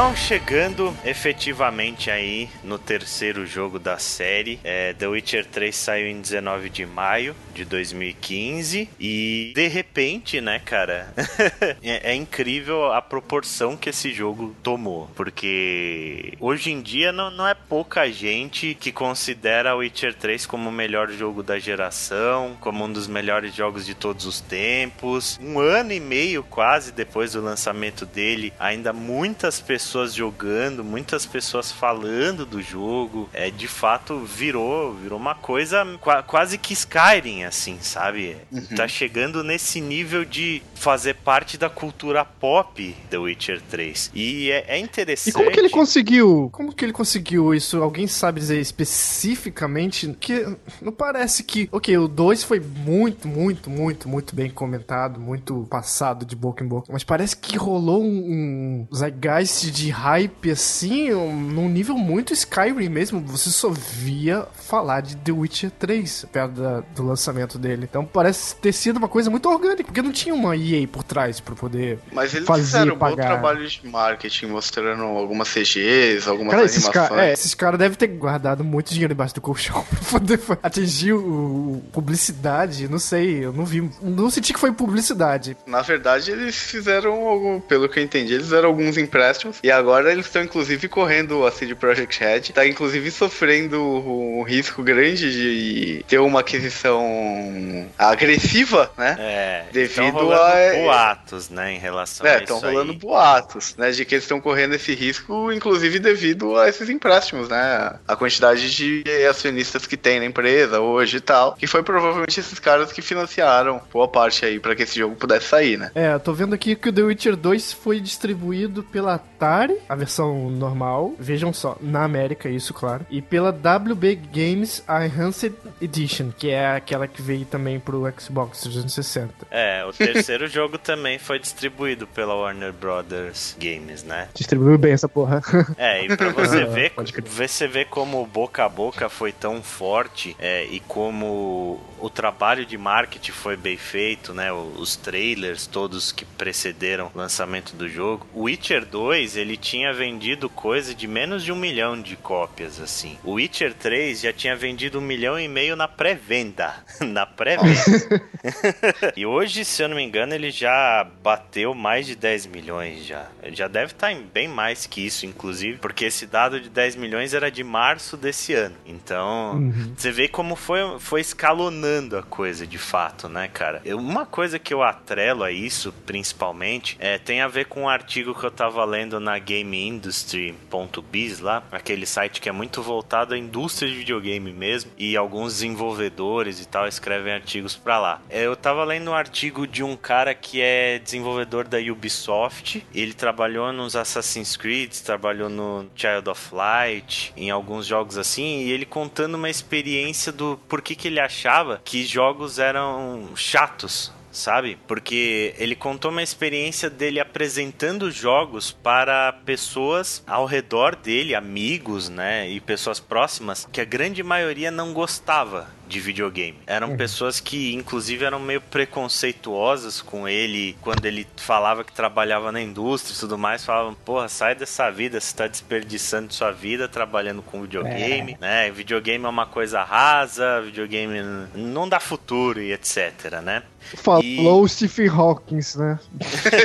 Então, chegando efetivamente aí no terceiro jogo da série, é, The Witcher 3 saiu em 19 de maio de 2015 e de repente, né, cara, é, é incrível a proporção que esse jogo tomou, porque hoje em dia não, não é pouca gente que considera Witcher 3 como o melhor jogo da geração, como um dos melhores jogos de todos os tempos. Um ano e meio quase depois do lançamento dele, ainda muitas pessoas pessoas jogando, muitas pessoas falando do jogo. É, de fato, virou, virou uma coisa quase que Skyrim, assim, sabe? Uhum. Tá chegando nesse nível de fazer parte da cultura pop The Witcher 3. E é, é interessante. E como que ele conseguiu? Como que ele conseguiu isso? Alguém sabe dizer especificamente? Que não parece que. Ok, o 2 foi muito, muito, muito, muito bem comentado, muito passado de boca em boca. Mas parece que rolou um, um zeitgeist de hype assim, num nível muito Skyrim mesmo. Você só via falar de The Witcher 3 perto da, do lançamento dele. Então parece ter sido uma coisa muito orgânica, porque não tinha uma EA por trás para poder Mas eles fazer, fizeram um pagar. bom trabalho de marketing, mostrando algumas CGs, algumas cara, esses animações. Cara, é, esses caras devem ter guardado muito dinheiro embaixo do colchão pra poder atingir o, publicidade. Não sei, eu não vi. Não senti que foi publicidade. Na verdade, eles fizeram, pelo que eu entendi, eles fizeram alguns empréstimos e agora eles estão inclusive correndo a CD Projekt Red, tá inclusive sofrendo um risco grande de ter uma aquisição agressiva, né? É, devido a boatos, né, em relação é, a isso. estão rolando aí. boatos, né, de que eles estão correndo esse risco, inclusive devido a esses empréstimos, né? A quantidade de acionistas que tem na empresa hoje e tal, que foi provavelmente esses caras que financiaram boa parte aí para que esse jogo pudesse sair, né? É, eu tô vendo aqui que o The Witcher 2 foi distribuído pela Atari, a versão normal, vejam só, na América, isso, claro, e pela WB Games Enhanced Edition, que é aquela que veio também pro Xbox 360. É, o terceiro jogo também foi distribuído pela Warner Brothers Games, né? Distribuiu bem essa porra. É, e pra você ver, você vê como boca a boca foi tão forte é, e como o trabalho de marketing foi bem feito, né? Os trailers todos que precederam o lançamento do jogo. O Witcher 2, ele tinha vendido coisa de menos de um milhão de cópias, assim. O Witcher 3 já tinha vendido um milhão e meio na pré-venda. na pré-venda. e hoje, se eu não me engano, ele já bateu mais de 10 milhões já. Ele já deve estar em bem mais que isso, inclusive, porque esse dado de 10 milhões era de março desse ano. Então, uhum. você vê como foi, foi escalonando a coisa de fato, né, cara? Uma coisa que eu atrelo a isso, principalmente, é, tem a ver com um artigo que eu tava lendo na GameIndustry.biz lá, aquele site que é muito voltado à indústria de videogame mesmo, e alguns desenvolvedores e tal escrevem artigos para lá. É, eu tava lendo um artigo de um cara que é desenvolvedor da Ubisoft, ele trabalhou nos Assassin's Creed, trabalhou no Child of Light, em alguns jogos assim, e ele contando uma experiência do porquê que ele achava que jogos eram chatos sabe? Porque ele contou uma experiência dele apresentando jogos para pessoas ao redor dele, amigos, né, e pessoas próximas, que a grande maioria não gostava de videogame. Eram uhum. pessoas que, inclusive, eram meio preconceituosas com ele quando ele falava que trabalhava na indústria e tudo mais. Falavam, porra, sai dessa vida, você tá desperdiçando sua vida trabalhando com videogame, é. né? Videogame é uma coisa rasa, videogame não dá futuro e etc, né? Falou e... Stephen Hawking, né?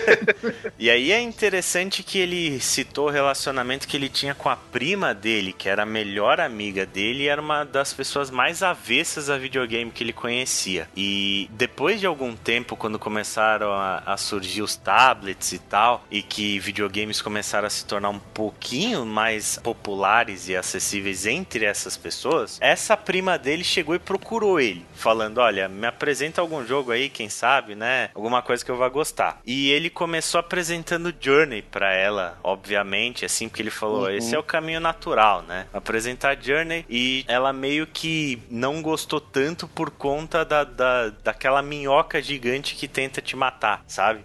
e aí é interessante que ele citou o relacionamento que ele tinha com a prima dele, que era a melhor amiga dele e era uma das pessoas mais avessas a videogame que ele conhecia. E depois de algum tempo, quando começaram a, a surgir os tablets e tal, e que videogames começaram a se tornar um pouquinho mais populares e acessíveis entre essas pessoas, essa prima dele chegou e procurou ele, falando: Olha, me apresenta algum jogo aí quem sabe, né? Alguma coisa que eu vá gostar. E ele começou apresentando Journey para ela, obviamente, assim, porque ele falou: uhum. esse é o caminho natural, né? Apresentar Journey e ela meio que não gostou tanto por conta da, da, daquela minhoca gigante que tenta te matar, sabe?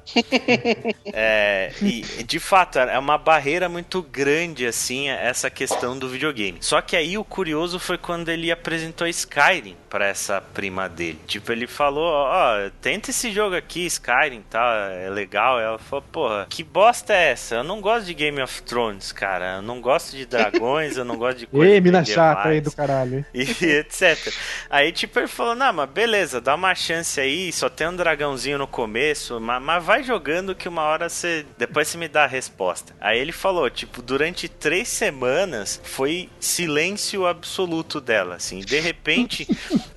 é, e de fato, é uma barreira muito grande, assim, essa questão do videogame. Só que aí o curioso foi quando ele apresentou Skyrim para essa prima dele. Tipo, ele falou: Ó, oh, tenta esse jogo aqui, Skyrim, tá? É legal. Ela falou: Porra, que bosta é essa? Eu não gosto de Game of Thrones, cara. Eu não gosto de dragões, eu não gosto de coisa. Ei, mina chata aí do caralho. E etc. Aí, tipo, ele falou: Não, mas beleza, dá uma chance aí. Só tem um dragãozinho no começo, mas, mas vai jogando que uma hora você. Depois você me dá a resposta. Aí ele falou: Tipo, durante três semanas foi silêncio absoluto dela, assim. De repente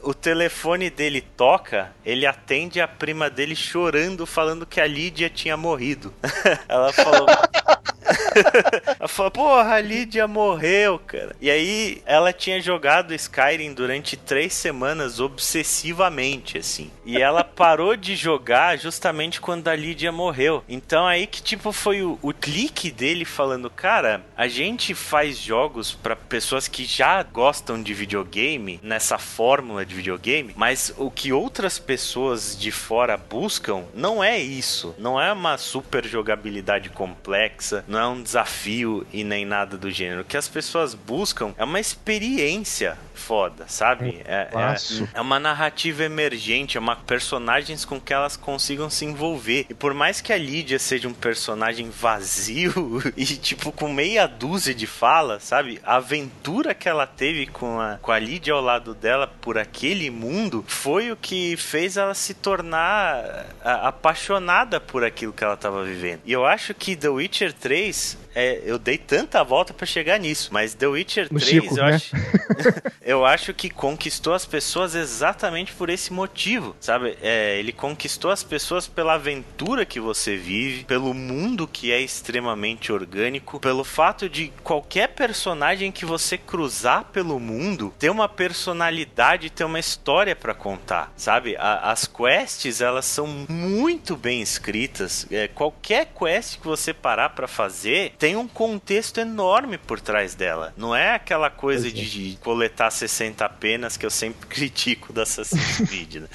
o telefone dele toca, ele atende a prima dele chorando, falando que a Lídia tinha morrido. Ela falou. ela falou, porra, a Lídia morreu, cara. E aí ela tinha jogado Skyrim durante três semanas obsessivamente, assim. E ela parou de jogar justamente quando a Lídia morreu. Então aí que tipo foi o, o clique dele falando, cara, a gente faz jogos para pessoas que já gostam de videogame nessa fórmula de videogame, mas o que outras pessoas de fora buscam não é isso. Não é uma super jogabilidade complexa, não é um desafio e nem nada do gênero. O que as pessoas buscam é uma experiência foda, sabe? É, é, é, uma narrativa emergente, é uma personagens com que elas consigam se envolver. E por mais que a Lídia seja um personagem vazio e tipo com meia dúzia de falas, sabe? A aventura que ela teve com a, com a Lídia ao lado dela por aquele mundo foi o que fez ela se tornar apaixonada por aquilo que ela estava vivendo. E eu acho que The Witcher 3 é, eu dei tanta volta para chegar nisso, mas The Witcher 3 Chico, eu, né? acho, eu acho que conquistou as pessoas exatamente por esse motivo, sabe? É, ele conquistou as pessoas pela aventura que você vive, pelo mundo que é extremamente orgânico, pelo fato de qualquer personagem que você cruzar pelo mundo ter uma personalidade, ter uma história para contar, sabe? A, as quests elas são muito bem escritas. É, qualquer quest que você parar para fazer tem um contexto enorme por trás dela. Não é aquela coisa é. de coletar 60 apenas que eu sempre critico da Assassin's Creed, né?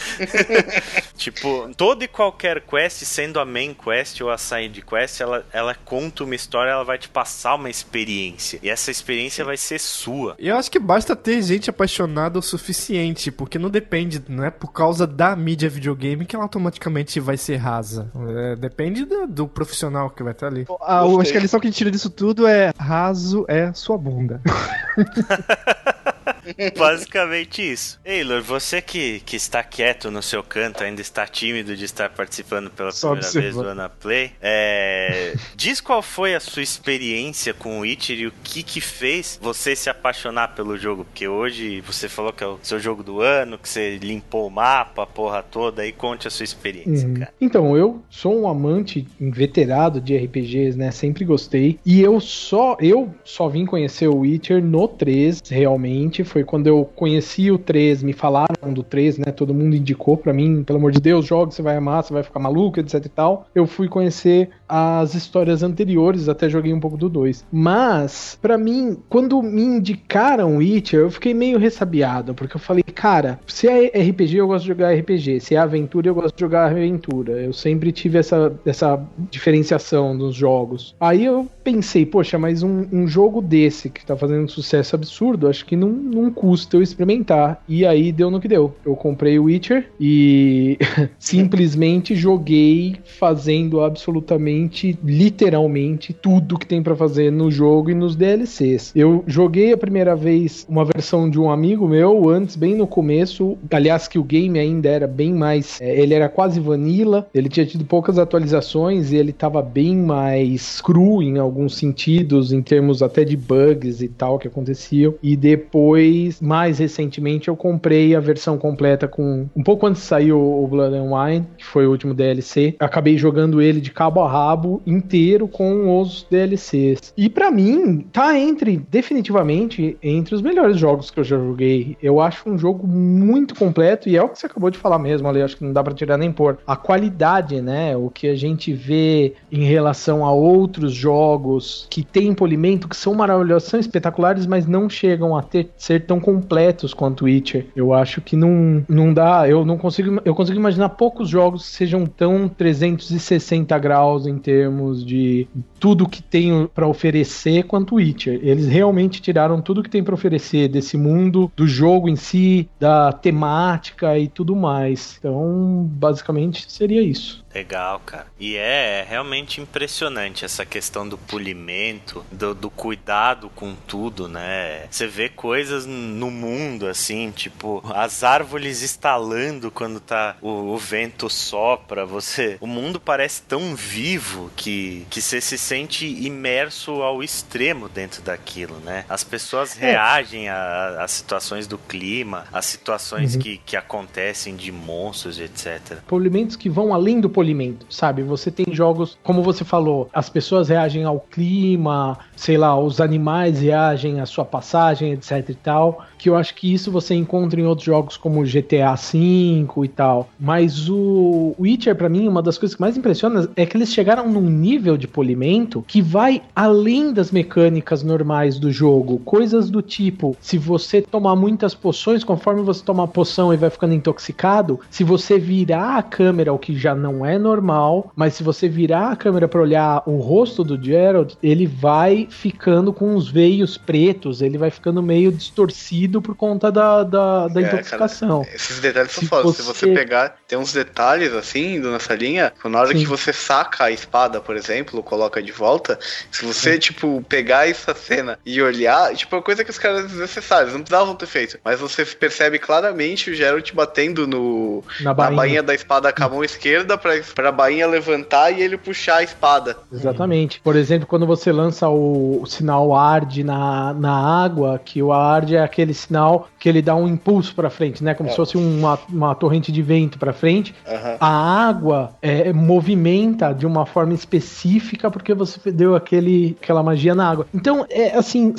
tipo, toda e qualquer quest, sendo a main quest ou a side quest, ela, ela conta uma história, ela vai te passar uma experiência. E essa experiência vai ser sua. Eu acho que basta ter gente apaixonada o suficiente, porque não depende, não é por causa da mídia videogame que ela automaticamente vai ser rasa. É, depende do, do, profissional que vai estar ali. Ah, acho que a lição que tira disso tudo é raso é sua bunda. Basicamente isso. Eilor, você que, que está quieto no seu canto, ainda está tímido de estar participando pela Só primeira observa. vez do Ana Play, é... diz qual foi a sua experiência com o Witcher e o que que fez você se apaixonar pelo jogo, porque hoje você falou que é o seu jogo do ano, que você limpou o mapa, a porra toda, aí conte a sua experiência, uhum. cara. Então, eu sou um amante inveterado de RPGs, né, sempre gostei, e eu só, eu só vim conhecer o Witcher no 3, realmente, foi quando eu conheci o 3, me falaram do 3, né? Todo mundo indicou para mim, pelo amor de Deus, joga, você vai amar, você vai ficar maluco, etc e tal. Eu fui conhecer as histórias anteriores, até joguei um pouco do 2. Mas, para mim, quando me indicaram Witcher, eu fiquei meio ressabiado, porque eu falei, cara, se é RPG, eu gosto de jogar RPG, se é aventura, eu gosto de jogar aventura. Eu sempre tive essa, essa diferenciação dos jogos. Aí eu pensei, poxa, mas um, um jogo desse que tá fazendo um sucesso absurdo, acho que não, não custa eu experimentar. E aí deu no que deu. Eu comprei o Witcher e simplesmente joguei fazendo absolutamente, literalmente, tudo que tem para fazer no jogo e nos DLCs. Eu joguei a primeira vez uma versão de um amigo meu, antes, bem no começo. Aliás, que o game ainda era bem mais. É, ele era quase vanilla, ele tinha tido poucas atualizações e ele tava bem mais cru em alguns sentidos, em termos até de bugs e tal que aconteciam. E depois, mais recentemente, eu comprei a versão completa com. Um pouco antes de sair o Blood and Wine, que foi o último DLC. Acabei jogando ele de cabo a rabo inteiro com os DLCs. E para mim, tá entre, definitivamente, entre os melhores jogos que eu já joguei. Eu acho um jogo muito completo e é o que você acabou de falar mesmo ali. Acho que não dá pra tirar nem pôr. A qualidade, né? O que a gente vê em relação a outros jogos que tem polimento, que são maravilhosos, são espetaculares, mas não chegam a ter, ser tão completos quanto Witcher. Eu acho que não, não dá. Eu não consigo. Eu consigo imaginar poucos jogos que sejam tão 360 graus em termos de tudo que tem para oferecer quanto Witcher. Eles realmente tiraram tudo que tem para oferecer desse mundo, do jogo em si, da temática e tudo mais. Então, basicamente seria isso. Legal, cara. E é realmente impressionante essa questão do polimento, do, do, cuidado com tudo, né? Você vê coisas no mundo, assim, tipo, as árvores estalando quando tá o, o vento sopra, você... O mundo parece tão vivo que, que você se sente imerso ao extremo dentro daquilo, né? As pessoas é. reagem às situações do clima, às situações uhum. que, que acontecem de monstros, etc. Polimentos que vão além do polimento polimento, sabe? Você tem jogos, como você falou, as pessoas reagem ao clima, sei lá, os animais reagem à sua passagem, etc e tal, que eu acho que isso você encontra em outros jogos como GTA V e tal. Mas o Witcher, para mim, uma das coisas que mais impressiona é que eles chegaram num nível de polimento que vai além das mecânicas normais do jogo. Coisas do tipo, se você tomar muitas poções, conforme você toma poção e vai ficando intoxicado, se você virar a câmera, o que já não é normal, mas se você virar a câmera para olhar o rosto do Gerald, ele vai ficando com os veios pretos, ele vai ficando meio distorcido por conta da, da, da é, intoxicação. Cara, esses detalhes são foda. Se você pegar, tem uns detalhes assim nessa linha, na hora Sim. que você saca a espada, por exemplo, coloca de volta, se você, Sim. tipo, pegar essa cena e olhar, tipo, é uma coisa que os caras desnecessários, não precisavam ter feito, mas você percebe claramente o Geralt batendo no, na, bainha. na bainha da espada com a mão esquerda pra para a bainha levantar e ele puxar a espada. Exatamente. Por exemplo, quando você lança o, o sinal ARD na, na água, que o ARD é aquele sinal que ele dá um impulso para frente, né? Como é. se fosse uma, uma torrente de vento para frente. Uhum. A água é, movimenta de uma forma específica porque você deu aquele, aquela magia na água. Então, é assim,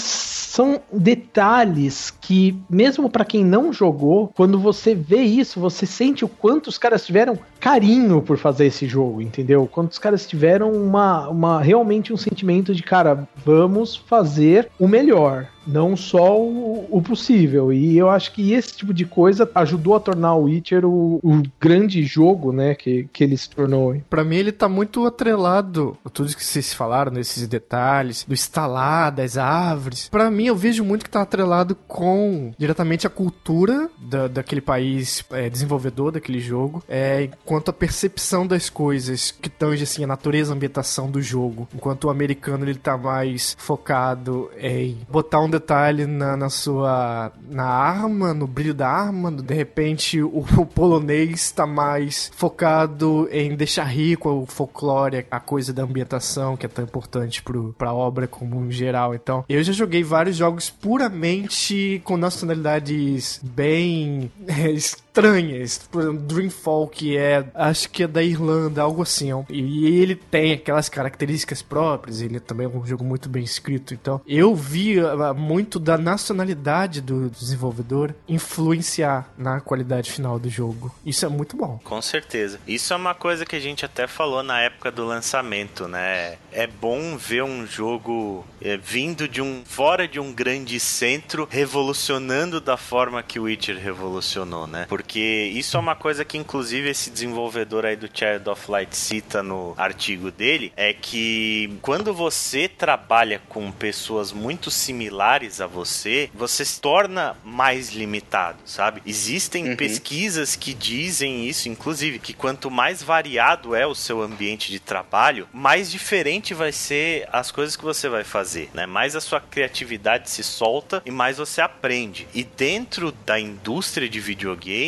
são detalhes que, mesmo para quem não jogou, quando você vê isso, você sente o quanto os caras tiveram carinho por fazer esse jogo, entendeu? Quando os caras tiveram uma, uma realmente um sentimento de, cara, vamos fazer o melhor não só o, o, possível. E eu acho que esse tipo de coisa ajudou a tornar o Witcher o, o grande jogo, né, que, que ele se tornou. Para mim ele tá muito atrelado, tudo que vocês falaram nesses detalhes, do instalar das árvores. Para mim eu vejo muito que tá atrelado com diretamente a cultura da, daquele país é, desenvolvedor daquele jogo, é, enquanto a percepção das coisas que tange assim a natureza, a ambientação do jogo. Enquanto o americano ele tá mais focado em botar um detalhe na, na sua na arma, no brilho da arma. De repente, o, o polonês está mais focado em deixar rico o folclore, a coisa da ambientação, que é tão importante para a obra como em geral. Então, eu já joguei vários jogos puramente com nacionalidades bem estranhas. Por exemplo, Dreamfall, que é, acho que é da Irlanda, algo assim. E ele tem aquelas características próprias, ele também é um jogo muito bem escrito. Então, eu vi uh, muito da nacionalidade do desenvolvedor influenciar na qualidade final do jogo. Isso é muito bom. Com certeza. Isso é uma coisa que a gente até falou na época do lançamento, né? É bom ver um jogo é, vindo de um fora de um grande centro revolucionando da forma que o Witcher revolucionou, né? Porque Porque isso é uma coisa que, inclusive, esse desenvolvedor aí do Child of Light cita no artigo dele, é que quando você trabalha com pessoas muito similares a você, você se torna mais limitado, sabe? Existem uhum. pesquisas que dizem isso, inclusive, que quanto mais variado é o seu ambiente de trabalho, mais diferente vai ser as coisas que você vai fazer, né? Mais a sua criatividade se solta e mais você aprende. E dentro da indústria de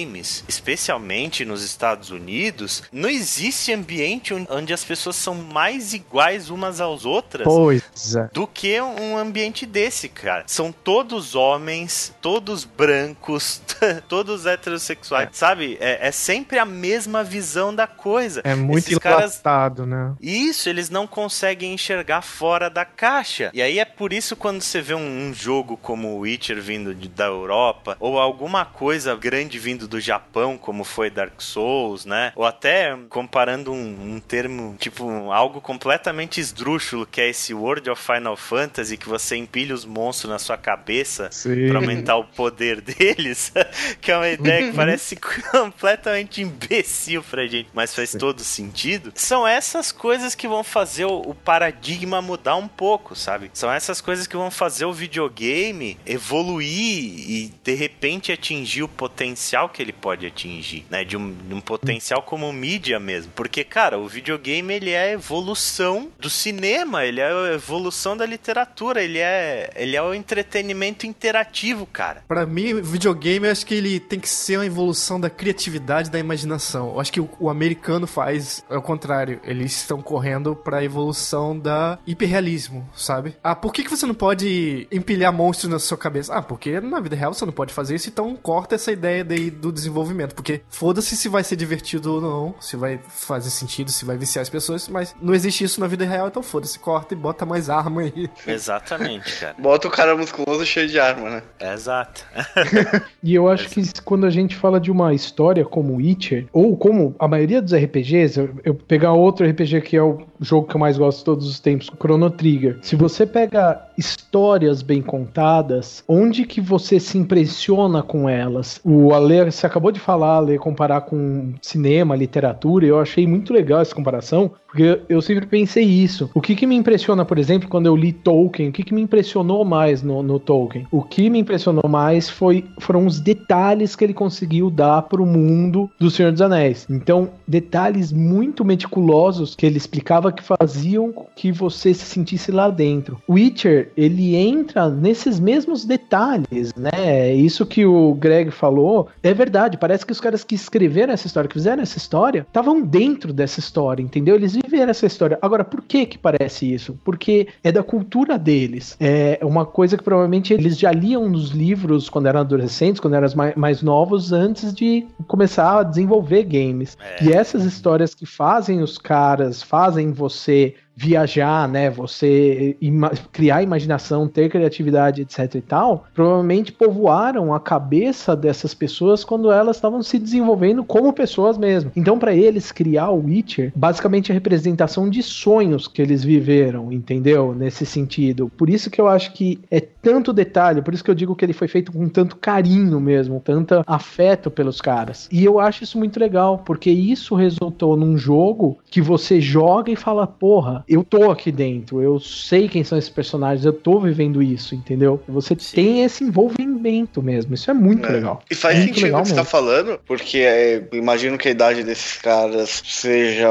videogames, especialmente nos Estados Unidos, não existe ambiente onde as pessoas são mais iguais umas às outras é. do que um ambiente desse, cara. São todos homens, todos brancos, todos heterossexuais, é. sabe? É, é, sempre a mesma visão da coisa. É muito enlatado, caras... né? Isso, eles não conseguem enxergar fora da caixa. E aí é por isso quando você vê um, um jogo como o Witcher vindo de, da Europa, ou alguma coisa grande vindo do Japão, como foi Dark Souls, né? Ou até comparando um, um termo, tipo, algo completamente esdrúxulo, que é esse World of Final Fantasy, que você empilha os monstros na sua cabeça para aumentar o poder deles, que é uma ideia que parece completamente imbecil pra gente, mas faz Sim. todo sentido. São essas coisas que vão fazer o, o paradigma mudar um pouco, sabe? São essas coisas que vão fazer o videogame evoluir e de repente atingir o potencial que ele pode atingir, né? De um, de um potencial como mídia mesmo. Porque, cara, o videogame ele é a evolução do cinema, ele é a evolução da literatura, ele é, ele é o entretenimento interativo, cara. Para mim, videogame eu acho que ele tem que ser uma evolução da criatividade, da imaginação. Eu acho que o, o americano faz é o contrário, eles estão correndo para a evolução da hiperrealismo, sabe? Ah, por que, que você não pode empilhar monstros na sua cabeça? Ah, porque na vida real você não pode fazer isso, então corta essa ideia daí do desenvolvimento, porque foda-se se vai ser divertido ou não, se vai fazer sentido, se vai viciar as pessoas, mas não existe isso na vida real, então foda-se, corta e bota mais arma aí. Exatamente, cara. Bota o cara musculoso cheio de arma, né? Exato. e eu acho que quando a gente fala de uma história como Witcher, ou como a maioria dos RPGs, eu, eu pegar outro RPG que é o jogo que eu mais gosto de todos os tempos, Chrono Trigger. Se você pega histórias bem contadas, onde que você se impressiona com elas? O Ale, você acabou de falar, Ale, comparar com cinema, literatura, eu achei muito legal essa comparação, porque eu sempre pensei isso. O que, que me impressiona, por exemplo, quando eu li Tolkien, o que, que me impressionou mais no, no Tolkien? O que me impressionou mais foi, foram os detalhes que ele conseguiu dar para o mundo do Senhor dos Anéis. Então, detalhes muito meticulosos que ele explicava que faziam que você se sentisse lá dentro. Witcher, ele entra nesses mesmos detalhes, né? Isso que o Greg falou é verdade. Parece que os caras que escreveram essa história, que fizeram essa história, estavam dentro dessa história, entendeu? Eles viver essa história. Agora, por que que parece isso? Porque é da cultura deles. É uma coisa que provavelmente eles já liam nos livros quando eram adolescentes, quando eram mais, mais novos, antes de começar a desenvolver games. É. E essas histórias que fazem os caras, fazem você viajar, né? Você ima criar imaginação, ter criatividade, etc e tal, provavelmente povoaram a cabeça dessas pessoas quando elas estavam se desenvolvendo como pessoas mesmo. Então, para eles criar o Witcher, basicamente a representação de sonhos que eles viveram, entendeu? Nesse sentido. Por isso que eu acho que é tanto detalhe, por isso que eu digo que ele foi feito com tanto carinho mesmo, tanto afeto pelos caras. E eu acho isso muito legal, porque isso resultou num jogo que você joga e fala, porra, eu tô aqui dentro, eu sei quem são esses personagens, eu tô vivendo isso, entendeu? Você Sim. tem esse envolvimento mesmo, isso é muito é. legal. E faz é sentido o que você tá falando, porque é, imagino que a idade desses caras seja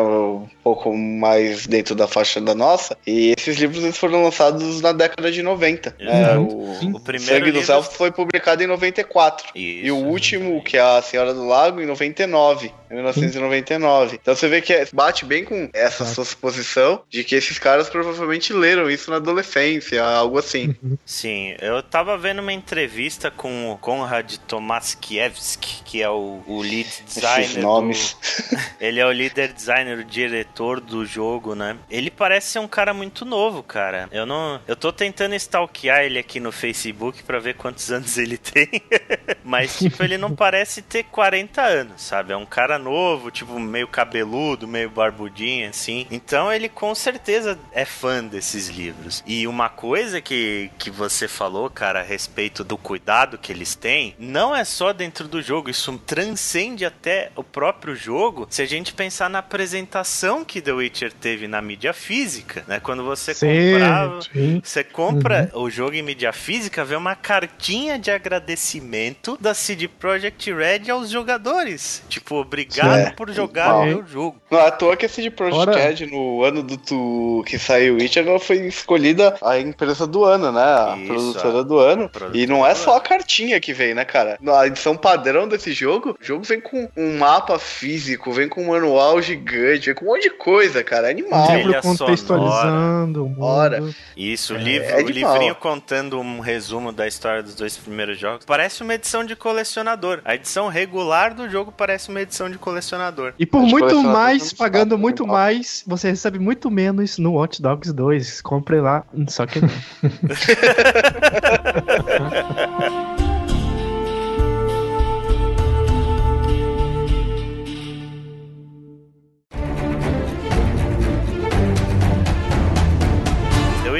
pouco mais dentro da faixa da nossa, e esses livros eles foram lançados na década de 90. É, o, o primeiro Sangue livro... dos Elfos foi publicado em 94. Isso. E o último, que é A Senhora do Lago, em 99. 1999. Então você vê que é, bate bem com essa sua suposição de que esses caras provavelmente leram isso na adolescência, algo assim. Uhum. Sim, eu tava vendo uma entrevista com o Konrad Tomaskiewski, que é o, o lead designer. Esses nomes. Do... ele é o líder designer, o diretor ator do jogo, né? Ele parece ser um cara muito novo, cara. Eu não. Eu tô tentando stalkear ele aqui no Facebook para ver quantos anos ele tem. Mas, tipo, ele não parece ter 40 anos, sabe? É um cara novo, tipo, meio cabeludo, meio barbudinho, assim. Então ele com certeza é fã desses livros. E uma coisa que, que você falou, cara, a respeito do cuidado que eles têm, não é só dentro do jogo, isso transcende até o próprio jogo. Se a gente pensar na apresentação que The Witcher teve na mídia física, né? Quando você Sim, comprava, sim. você compra o jogo em mídia física, vê uma cartinha de agradecimento da CD Projekt Red aos jogadores. Tipo, obrigado É. por jogar o meu jogo. Não à toa que a CD Projekt Ora. Red, no ano do tu, que saiu Witcher, ela foi escolhida a empresa do ano, né? A Isso, produtora a do ano. produtora E não é só a cartinha que vem, né, cara? A edição padrão desse jogo, o jogo vem com um mapa físico, vem com um manual gigante, vem com um monte de coisa, cara. É animal. Livro contextualizando o mundo. Ora. Isso, o É, livro, é o animal. livrinho contando um resumo da história dos dois primeiros jogos. Parece uma edição de colecionador. A edição regular do jogo parece uma edição de colecionador. E por muito mais, pagando sabe, muito mais, você recebe muito menos no Watch Dogs 2. Compre lá, só que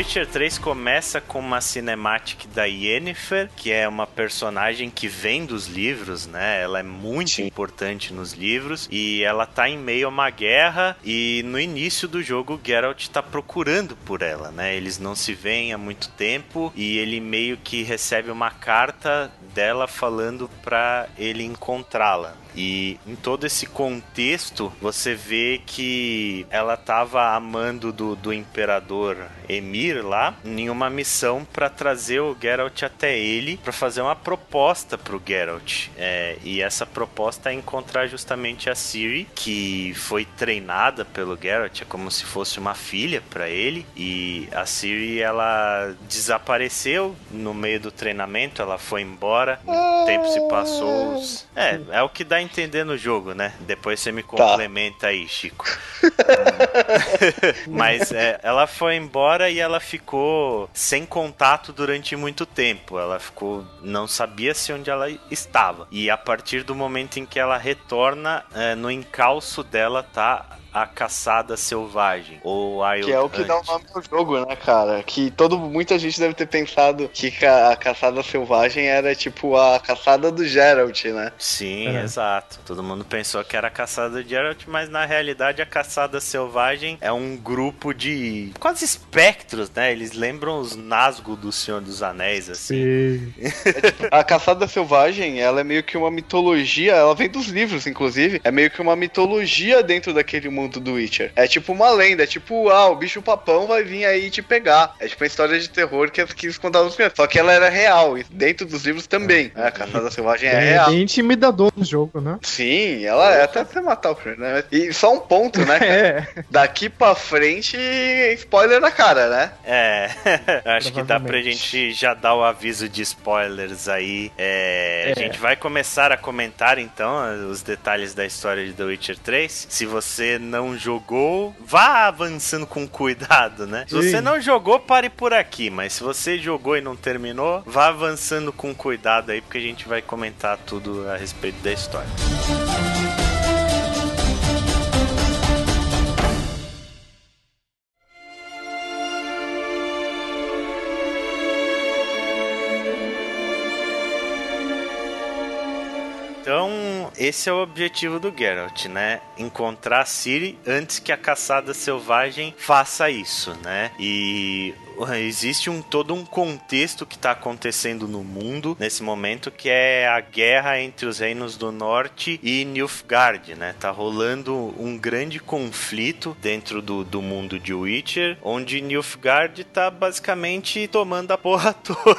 Witcher 3 começa com uma cinematic da Yennefer, que é uma personagem que vem dos livros, né? Ela é muito Sim. importante nos livros e ela tá em meio a uma guerra e no início do jogo Geralt tá procurando por ela, né? Eles não se veem há muito tempo e ele meio que recebe uma carta dela falando pra ele encontrá-la. E em todo esse contexto, você vê que ela tava amando do, do imperador Emir lá em uma missão para trazer o Geralt até ele para fazer uma proposta pro Geralt. É, e essa proposta é encontrar justamente a Ciri, que foi treinada pelo Geralt, é como se fosse uma filha para ele. E a Ciri ela desapareceu no meio do treinamento, ela foi embora. O tempo se passou. É, é o que dá a entender no jogo, né? Depois você me complementa aí, Chico. Mas é, ela foi embora e ela ficou sem contato durante muito tempo. Ela ficou. não sabia se onde ela estava. E a partir do momento em que ela retorna, é, no encalço dela tá a caçada selvagem. Ou Wild Que é o que Hunt. dá o nome ao jogo, né, cara? Que todo, muita gente deve ter pensado que ca- a caçada selvagem era tipo a caçada do Geralt, né? Sim, É. exato. Todo mundo pensou que era a caçada de Geralt, mas na realidade a caçada selvagem é um grupo de quase espectros, né? Eles lembram os Nazgûl do Senhor dos Anéis, assim. Sim. A caçada selvagem, ela é meio que uma mitologia, ela vem dos livros, inclusive. É meio que uma mitologia dentro daquele mundo do Witcher. É tipo uma lenda, é tipo, ah, o bicho papão vai vir aí te pegar. É tipo uma história de terror que, que eles contavam crianças. Só que ela era real, e dentro dos livros também. né? A caçada selvagem é É real. bem intimidador no jogo, né? Sim, ela é até pra matar o Kratos, né? E só um ponto, né? É. Daqui pra frente, spoiler na cara, né? É, acho que dá pra gente já dar o aviso de spoilers aí. É, A É. gente vai começar a comentar então os detalhes da história de The Witcher 3. Se você não jogou, vá avançando com cuidado, né? Se você não jogou, pare por aqui. Mas se você jogou e não terminou, vá avançando com cuidado aí, porque a gente vai comentar tudo a respeito da história. Então, esse é o objetivo do Geralt, né? Encontrar Ciri antes que a caçada selvagem faça isso, né? E existe um todo um contexto que está acontecendo no mundo nesse momento que é a guerra entre os reinos do norte e Nilfgaard, né? Tá rolando um grande conflito dentro do, do mundo de Witcher, onde Nilfgaard tá basicamente tomando a porra toda.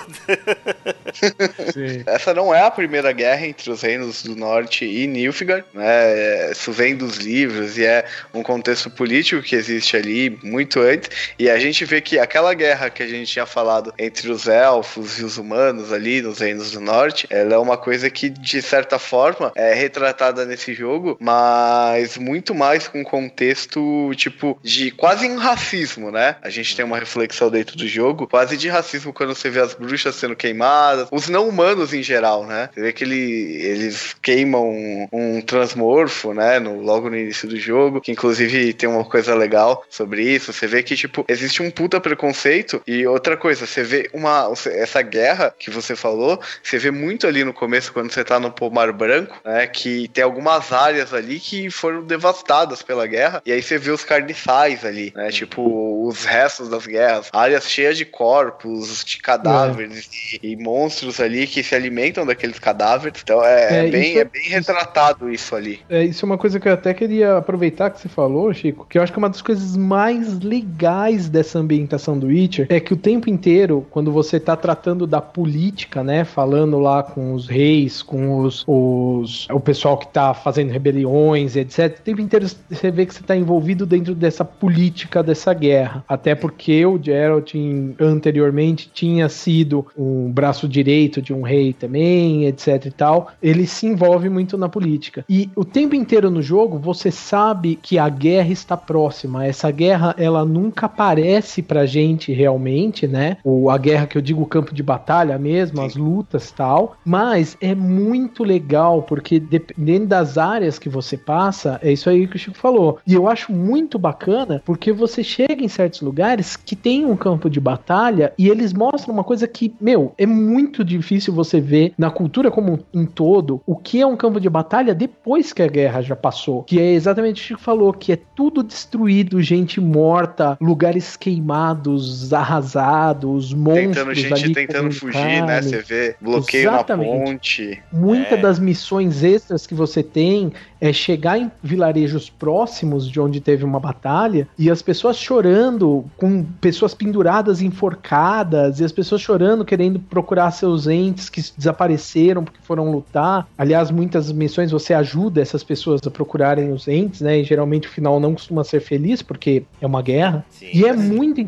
Sim. Essa não é a primeira guerra entre os reinos do norte e Nilfgaard, né? Isso vem dos livros e é um contexto político que existe ali muito antes. E a gente vê que aquela guerra guerra que a gente tinha falado entre os elfos e os humanos ali nos Reinos do Norte, ela é uma coisa que, de certa forma, é retratada nesse jogo, mas muito mais com contexto, tipo, de quase um racismo, né? A gente tem uma reflexão dentro do jogo, quase de racismo quando você vê as bruxas sendo queimadas, os não humanos em geral, né? Você vê que ele, eles queimam um, um transmorfo, né? No, logo no início do jogo, que inclusive tem uma coisa legal sobre isso. Você vê que, tipo, existe um puta preconceito e outra coisa, você vê uma. Essa guerra que você falou, você vê muito ali no começo, quando você tá no Pomar Branco, né? Que tem algumas áreas ali que foram devastadas pela guerra, e aí você vê os carniçais ali, né? Tipo, os restos das guerras, áreas cheias de corpos, de cadáveres é. e, e, monstros ali que se alimentam daqueles cadáveres. Então é, é bem, é, é bem retratado isso ali. É, isso é uma coisa que eu até queria aproveitar que você falou, Chico, que eu acho que é uma das coisas mais legais dessa ambientação do Witcher é que o tempo inteiro, quando você tá tratando da política, né, falando lá com os reis, com os, os o pessoal que tá fazendo rebeliões, etc, o tempo inteiro você vê que você tá envolvido dentro dessa política dessa guerra. Até porque o Geralt anteriormente tinha sido um braço direito de um rei também, etc e tal. Ele se envolve muito na política. E o tempo inteiro no jogo você sabe que a guerra está próxima. Essa guerra ela nunca aparece pra gente realmente, né? O, a guerra que eu digo o campo de batalha mesmo, Sim. as lutas tal. Mas é muito legal porque dependendo das áreas que você passa, é isso aí que o Chico falou. E eu acho muito bacana porque você chega em certos lugares que tem um campo de batalha e eles mostram uma coisa que, meu, é muito difícil você ver na cultura como um todo o que é um campo de batalha depois que a guerra já passou. Que é exatamente o que o Chico falou, que é tudo destruído, gente morta, lugares queimados, arrasados, monstros tentando gente ali tentando fugir, né? Você vê bloqueio Exatamente. na ponte. Muitas é. das missões extras que você tem é chegar em vilarejos próximos de onde teve uma batalha e as pessoas chorando, com pessoas penduradas, enforcadas, e as pessoas chorando, querendo procurar seus entes que desapareceram porque foram lutar. Aliás, muitas missões você ajuda essas pessoas a procurarem os entes, né? E geralmente o final não costuma ser feliz porque é uma guerra. Sim. E é muito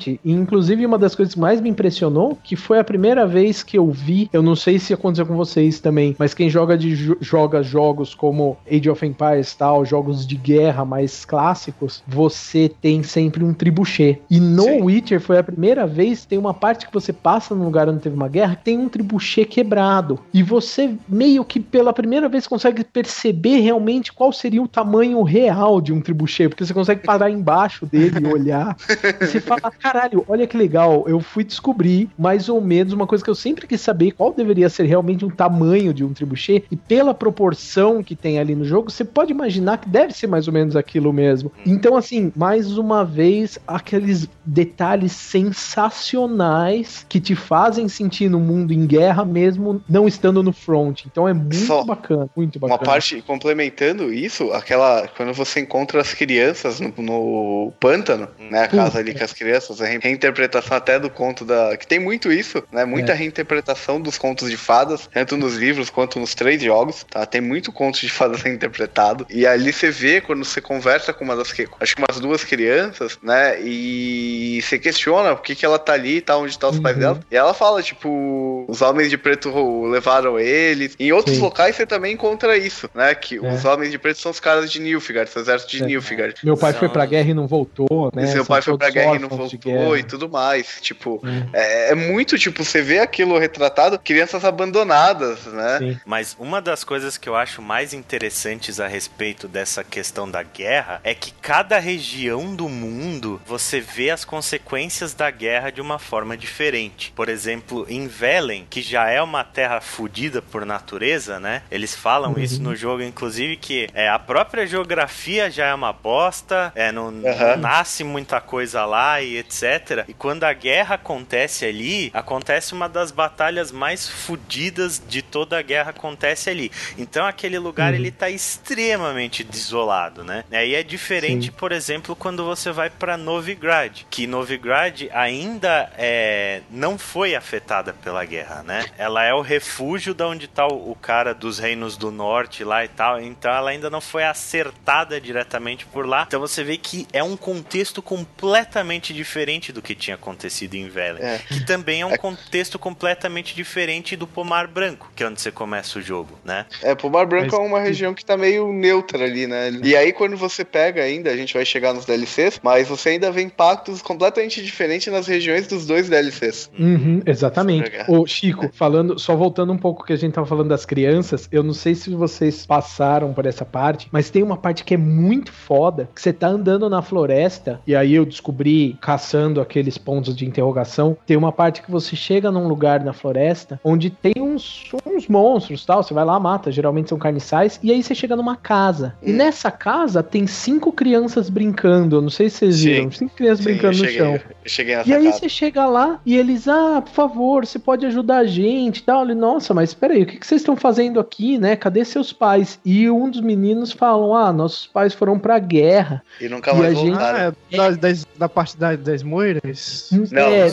interessante, e inclusive uma das coisas que mais me impressionou, que foi a primeira vez que eu vi, eu não sei se aconteceu com vocês também, mas quem joga de joga jogos como Age of Empires tal, jogos de guerra mais clássicos, você tem sempre um tribuchê. E no Sim. Witcher foi a primeira vez tem uma parte que você passa num lugar onde teve uma guerra, tem um tribuchê quebrado. E você meio que pela primeira vez consegue perceber realmente qual seria o tamanho real de um tribuchê, porque você consegue parar embaixo dele e olhar. e você fala, caralho, olha que legal, eu fui descobrir mais ou menos uma coisa que eu sempre quis saber, qual deveria ser realmente um tamanho de um tribuchê, e pela proporção que tem ali no jogo, você pode imaginar que deve ser mais ou menos aquilo mesmo. Uhum. Então, assim, mais uma vez, aqueles detalhes sensacionais que te fazem sentir no mundo em guerra mesmo não estando no front. Então é muito Só bacana, muito bacana. Uma parte, complementando isso, aquela, quando você encontra as crianças no, no pântano, né, a casa ali com as crianças, a reinterpretação até do conto da... que tem muito isso, né, muita é. reinterpretação dos contos de fadas, tanto nos livros quanto nos três jogos, tá? Tem muito conto de fadas ser interpretado. E ali você vê, quando você conversa com uma das acho que umas duas crianças, né? E você questiona por que, que ela tá ali, tá onde tá os uhum. pais dela. E ela fala, tipo, os homens de preto levaram eles. Em outros Sim. locais você também encontra isso, né? Que é. os homens de preto são os caras de Nilfgaard, o exército de é. Nilfgaard. Meu pai são... foi pra guerra e não voltou, né? E seu pai foi pra guerra e não voltou e tudo mais. Tipo, é. é. é muito, tipo, você vê aquilo retratado, crianças abandonadas, né? Sim. Mas uma das coisas que eu acho mais interessante interessantes a respeito dessa questão da guerra é que cada região do mundo você vê as consequências da guerra de uma forma diferente. Por exemplo, em Velen, que já é uma terra fodida por natureza, né? Eles falam uhum. isso no jogo, inclusive, que é, a própria geografia já é uma bosta, é, não, uhum. não nasce muita coisa lá e etc. E quando a guerra acontece ali, acontece uma das batalhas mais fodidas de toda a guerra acontece ali. Então aquele lugar uhum. ele tá extremamente desolado, né? Aí é diferente, Sim. por exemplo, quando você vai para Novigrad, que Novigrad ainda é, não foi afetada pela guerra, né? Ela é o refúgio da onde tá o, o cara dos reinos do norte lá e tal, então ela ainda não foi acertada diretamente por lá. Então você vê que é um contexto completamente diferente diferente do que tinha acontecido em Velen. É. Que também é um É. contexto completamente diferente do Pomar Branco, que é onde você começa o jogo, né? É, Pomar Branco Mas- é uma região que tá meio neutra ali, né? E aí, quando você pega ainda, a gente vai chegar nos DLCs, mas você ainda vê impactos completamente diferentes nas regiões dos dois DLCs. Uhum, exatamente. Pegar. Ô, Chico, falando, só voltando um pouco que a gente tava falando das crianças, eu não sei se vocês passaram por essa parte, mas tem uma parte que é muito foda, que você tá andando na floresta, e aí eu descobri, caçando aqueles pontos de interrogação, tem uma parte que você chega num lugar na floresta, onde tem uns, uns monstros, tal, você vai lá, mata, geralmente são carniçais, e aí você chega numa casa. E nessa casa tem cinco crianças brincando, eu não sei se vocês Sim. viram, cinco crianças Sim, brincando eu no cheguei, chão. Eu cheguei nessa E aí casa. você chega lá e eles, ah, por favor, você pode ajudar a gente e tal. Ele, nossa, mas peraí, o que, que vocês estão fazendo aqui, né? Cadê seus pais? E um dos meninos falam, ah, nossos pais foram pra guerra. E nunca E mais a gente- voltaram. Ah, é da, das- da parte da- das moiras? Não, é,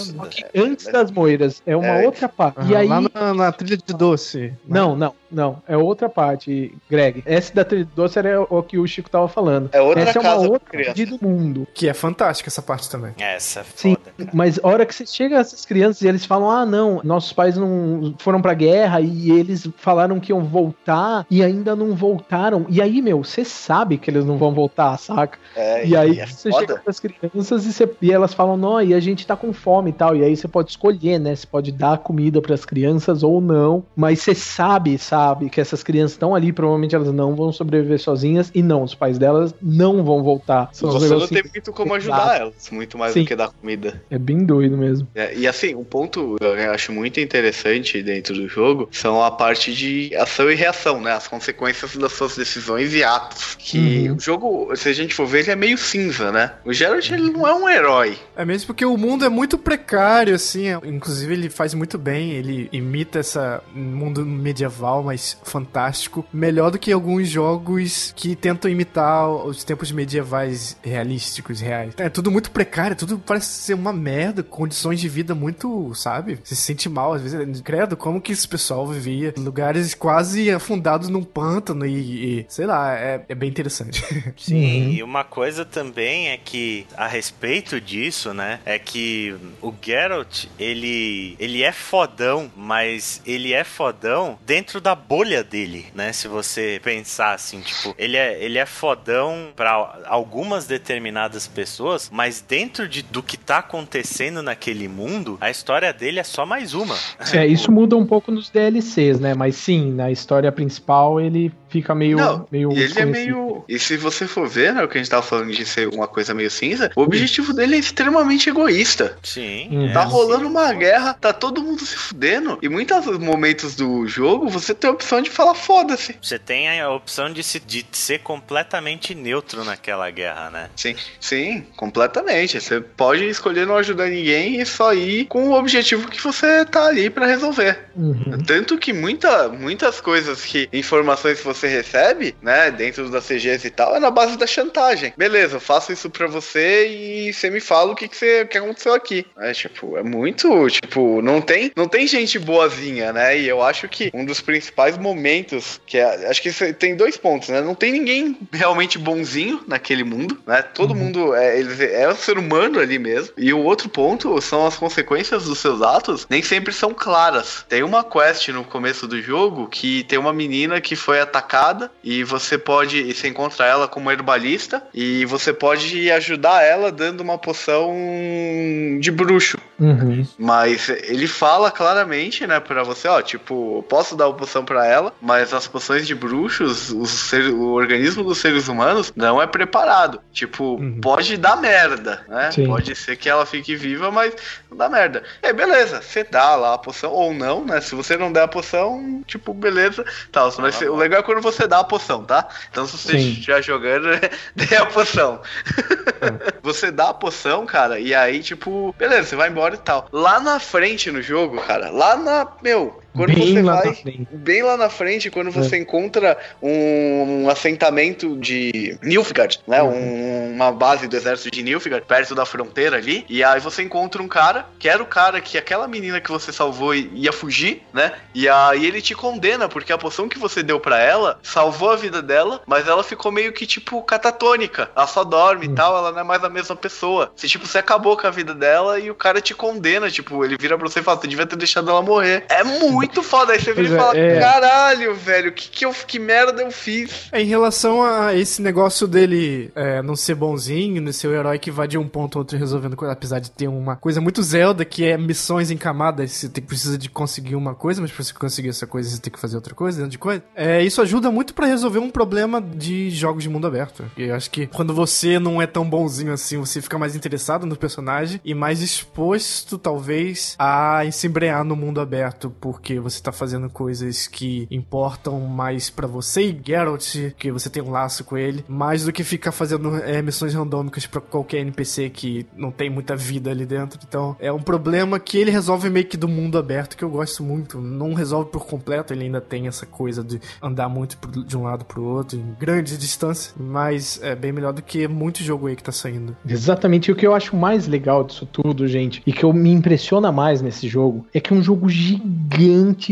antes das moiras, é uma É, outra parte. e Aham, aí... Lá na, na trilha de doce. Não, não, não. É outra parte, Greg. Essa da trilha doce era o que o Chico tava falando. É outra Essa é casa uma outra parte do mundo. Que é fantástica essa parte também. Essa é Sim, foda, cara. mas a hora que você chega a essas crianças e eles falam: ah, não, nossos pais não foram pra guerra e eles falaram que iam voltar e ainda não voltaram. E aí, meu, você sabe que eles não vão voltar, saca? É, E aí é você foda. chega pras crianças e, você- e elas falam: não, e a gente tá com fome e tal. E aí você pode escolher, né? Você pode dar comida pras crianças ou não. Mas você sabe, sabe, que essas crianças estão ali, provavelmente elas não vão sobreviver sozinhas. E não, os pais delas não vão voltar. São Você não tem muito como Exato. ajudar elas, muito mais Sim. do que dar comida. É bem doido mesmo. É, e assim, um ponto eu acho muito interessante dentro do jogo são a parte de ação e reação, né? As consequências das suas decisões e atos. Que Uhum. o jogo, se a gente for ver, ele é meio cinza, né? O Geralt, ele não é um herói. É mesmo porque o mundo é muito precário, assim. é- Inclusive, ele faz muito bem. Ele imita essa mundo medieval, mas fantástico. Melhor do que alguns jogos que tentam imitar os tempos medievais realísticos, reais. É tudo muito precário, tudo parece ser uma merda. Condições de vida muito, sabe? Você se sente mal, às vezes. Credo, como que esse pessoal vivia? em Lugares quase afundados num pântano e, e, sei lá, é, é bem interessante. Sim, Uhum. e uma coisa também é que, a respeito disso, né, é que o Geralt, ele, ele é fodão, mas ele é fodão dentro da bolha dele, né, se você pensar assim, tipo, ele é, ele é fodão pra algumas determinadas pessoas, mas dentro de, do que tá acontecendo naquele mundo, a história dele é só mais uma. É, isso muda um pouco nos DLCs, né? Mas sim, na história principal ele fica meio. Não, meio e ele é meio. E se você for ver, né, o que a gente tava falando de ser uma coisa meio cinza, o objetivo dele é extremamente egoísta. Sim. Hum. é Tá assim. rolando uma guerra, tá todo mundo se fudendo. E muitos momentos do jogo você tem a opção de falar foda-se. Você tem a opção de, se, de ser completamente neutro naquela guerra, né? Sim, sim, completamente. Você pode escolher não ajudar ninguém e só ir com o objetivo que você tá ali pra resolver. Uhum. Tanto que muita, muitas coisas que, informações que você recebe, né, dentro das CGs e tal, é na base da chantagem. Beleza, eu faço isso pra você e você me fala o que, que, você, o que aconteceu aqui. É, tipo, é muito, tipo, não tem, não tem gente boazinha, né? E eu acho que um dos principais momentos, que é, acho que tem dois pontos, né? Não tem ninguém realmente bonzinho naquele mundo, né? Todo mundo é, eles, é um ser humano ali mesmo. E o outro ponto são as consequências dos seus atos, nem sempre são claras. Tem uma quest no começo do jogo que tem uma menina que foi atacada e você pode, e você encontra ela como herbalista e você pode ajudar ela dando uma poção de bruxo. Uhum. Mas ele fala claramente, né, pra você, ó, tipo, posso dar uma poção pra ela, mas as poções de bruxos, o, ser, o organismo dos seres humanos não é preparado. Tipo, Uhum. pode dar merda, né? Sim. Pode ser que ela fique viva, mas não dá merda. É, beleza, você dá lá a poção, ou não, né? Se você não der a poção, tipo, beleza, tal. Mas Ah, o legal é quando você dá a poção, tá? Então se você Sim. estiver jogando, dê a poção. Você dá a poção, cara, e aí, tipo, beleza, você vai embora e tal. Lá na frente no jogo, cara, lá na. Meu, quando Bem você lá vai bem lá na frente, quando você encontra um, assentamento de Nilfgaard, né? Um- uma base do exército de Nilfgaard, perto da fronteira ali. E aí você encontra um cara, que era o cara que aquela menina que você salvou ia fugir, né? E aí ele te condena, porque a poção que você deu pra ela salvou a vida dela, mas ela ficou meio que, tipo, catatônica. Ela só dorme e tal, ela não é mais a mesma pessoa. Você, tipo, você acabou com a vida dela e o cara te condena, tipo, ele vira pra você e fala, você devia ter deixado ela morrer. É muito foda. Aí você vira e é, fala, é. caralho, velho, que, que, eu, que merda eu fiz? É, em relação a esse negócio dele é, não ser bonzinho, não ser o herói que vai de um ponto a outro resolvendo coisa, apesar de ter uma coisa muito Zelda, que é missões em camadas, você tem, precisa de conseguir uma coisa, mas pra você conseguir essa coisa, você tem que fazer outra coisa, dentro de coisa. É, isso ajuda muito pra resolver um problema de jogos de mundo aberto. E eu acho que quando você não é tão bonzinho assim, você fica mais interessado no personagem e mais exposto, talvez, a se embrenhar no mundo aberto, porque você tá fazendo coisas que importam mais pra você e Geralt, que você tem um laço com ele, mais do que ficar fazendo é, missões randômicas pra qualquer NPC que não tem muita vida ali dentro. Então, é um problema que ele resolve meio que do mundo aberto, que eu gosto muito. Não resolve por completo, ele ainda tem essa coisa de andar muito de um lado pro outro, em grandes distâncias, mas é bem melhor do que muito jogo aí que tá saindo. Exatamente. E o que eu acho mais legal disso tudo, gente, e que eu me impressiona mais nesse jogo, é que é um jogo gigante.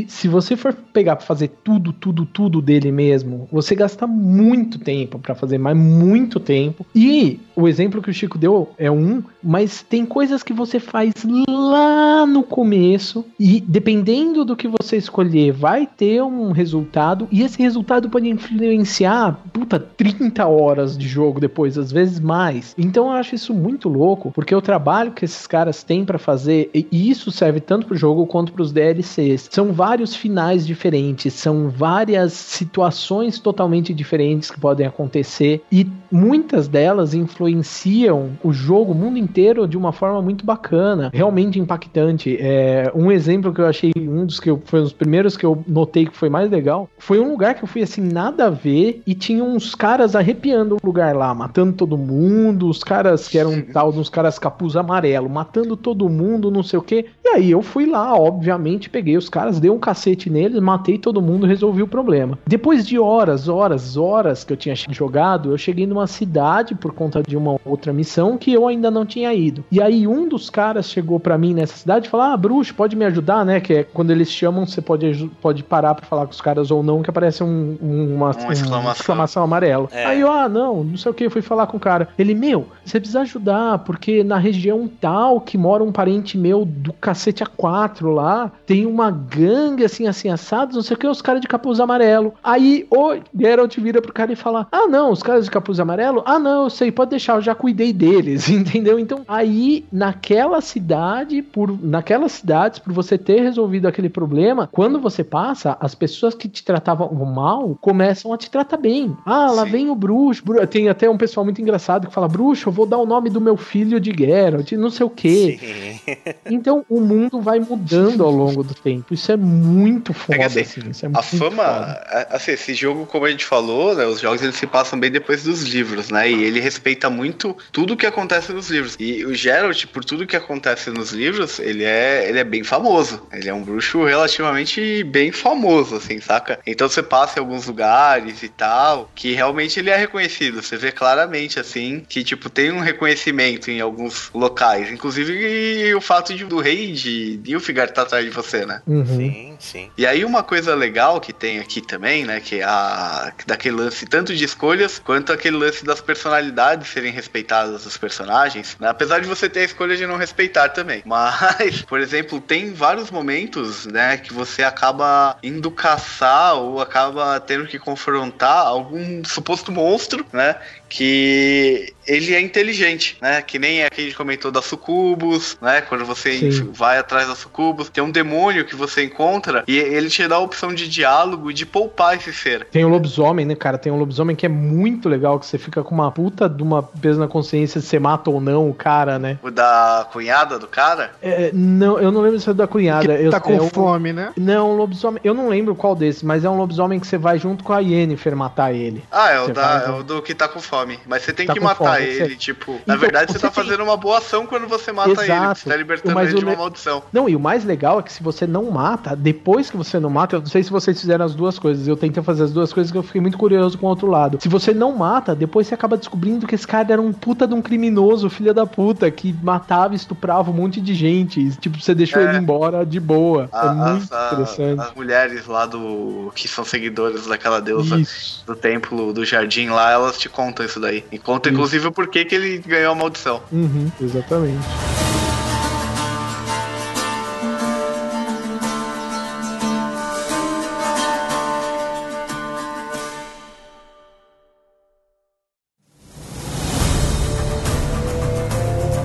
Se você for pegar pra fazer tudo, tudo, tudo dele mesmo, você gasta muito tempo pra fazer, mas muito tempo. E o exemplo que o Chico deu é um, mas tem coisas que você faz lá no começo e dependendo do que você escolher, vai ter um resultado e esse resultado pode influenciar, puta, 30 horas de jogo depois, às vezes mais. Então eu acho isso muito louco, porque o trabalho que esses caras têm pra fazer, e isso serve tanto pro jogo quanto pros DLCs. São vários finais diferentes, são várias situações totalmente diferentes que podem acontecer e muitas delas influenciam o jogo, o mundo inteiro de uma forma muito bacana, realmente impactante. É, um exemplo que eu achei, um dos que eu, foi um dos primeiros que eu notei que foi mais legal, foi um lugar que eu fui assim, nada a ver, e tinha uns caras arrepiando o lugar lá, matando todo mundo, os caras que eram tal, uns caras capuz amarelo, matando todo mundo, não sei o que. E aí eu fui lá, obviamente, peguei os caras, dei um cacete neles, matei todo mundo, resolvi o problema. Depois de horas, horas, horas que eu tinha jogado, eu cheguei numa cidade por conta de uma outra missão que eu ainda não tinha ido. E aí um dos caras chegou pra mim nessa cidade e falou: Ah, bruxo, pode me ajudar, né? Que é quando eles chamam, você pode, pode parar pra falar com os caras ou não, que aparece um, um- uma, Uma exclamação. exclamação amarela. É. Aí eu, ah, não, não sei o que, fui falar com o cara. Ele, meu, você precisa ajudar, porque na região tal que mora um parente meu do cacete A4 lá, tem uma gangue assim, assim, assados, não sei o que, os caras de capuz amarelo. Aí o Geralt vira pro cara e fala: Ah, não, os caras de capuz amarelo? Ah, não, eu sei, pode deixar, eu já cuidei deles, entendeu? Então, aí, naquela cidade, por naquelas cidades, por você ter resolvido aquele problema, quando você passa, as pessoas que te tratavam mal começam a te tratar bem. Ah, lá Sim. vem o bruxo. Bru- Tem até um pessoal muito engraçado que fala: Bruxo, eu vou dar o nome do meu filho de Geralt, não sei o quê. Sim. Então, o mundo vai mudando ao longo do tempo. Isso é muito foda, assim, assim. Isso é A fama, foda. a- assim, esse jogo, como a gente falou, né, os jogos eles se passam bem depois dos livros, né? E ele respeita muito tudo que acontece nos livros. E o Geralt, por tudo que acontece nos livros, ele é, ele é bem famoso. Ele é um bruxo relativamente bem famoso, assim, saca? Então você passa em alguns lugares e tal, que realmente ele é reconhecido. Você vê claramente, assim, que, tipo, tem um reconhecimento em alguns locais. Inclusive o fato de, do rei de Nilfgaard estar atrás de você, né? Uhum. Sim, sim. E aí uma coisa legal que tem aqui também, né, que é a daquele lance tanto de escolhas quanto aquele lance das personalidades serem respeitadas dos personagens, né? apesar de você ter a escolha de não respeitar também. Mas, por exemplo, tem vários momentos, né, que você acaba indo caçar ou acaba tendo que confrontar algum suposto monstro, né, que ele é inteligente, né? Que nem é que a gente comentou da sucubus, né? Quando você Sim. vai atrás da sucubus, tem um demônio que você encontra e ele te dá a opção de diálogo e de poupar esse ser. Tem o lobisomem, né, cara? Tem um lobisomem que é muito legal, que você fica com uma puta de uma peso na consciência se você mata ou não o cara, né? O da cunhada do cara. É, não, eu não lembro se é da cunhada. Que eu, tá com é um- fome, né? Não, um lobisomem. Eu não lembro qual desses, mas é um lobisomem que você vai junto com a Yennefer matar ele. Ah, é o, da, vai- é o do que tá com fome. Mas você tem Tá que matar fome, ele, você- tipo. na Então, verdade, você, você tá tem- fazendo uma boa ação quando você mata ele. Exato. Você tá libertando ele de uma le- maldição. Não, e o mais legal é que se você não mata depois que você não mata, eu não sei se vocês fizeram as duas coisas, eu tentei fazer as duas coisas que eu fiquei muito curioso com o outro lado. Se você não mata, depois você acaba descobrindo que esse cara era um puta de um criminoso, filho da puta, que matava estuprava um monte de gente. E, tipo, você deixou É. ele embora de boa. A- é muito a- interessante. as mulheres lá do. que são seguidoras daquela deusa Isso. do templo do jardim lá, elas te contam isso daí. E contam, Isso. inclusive, o porquê que ele ganhou a maldição. Uhum, exatamente.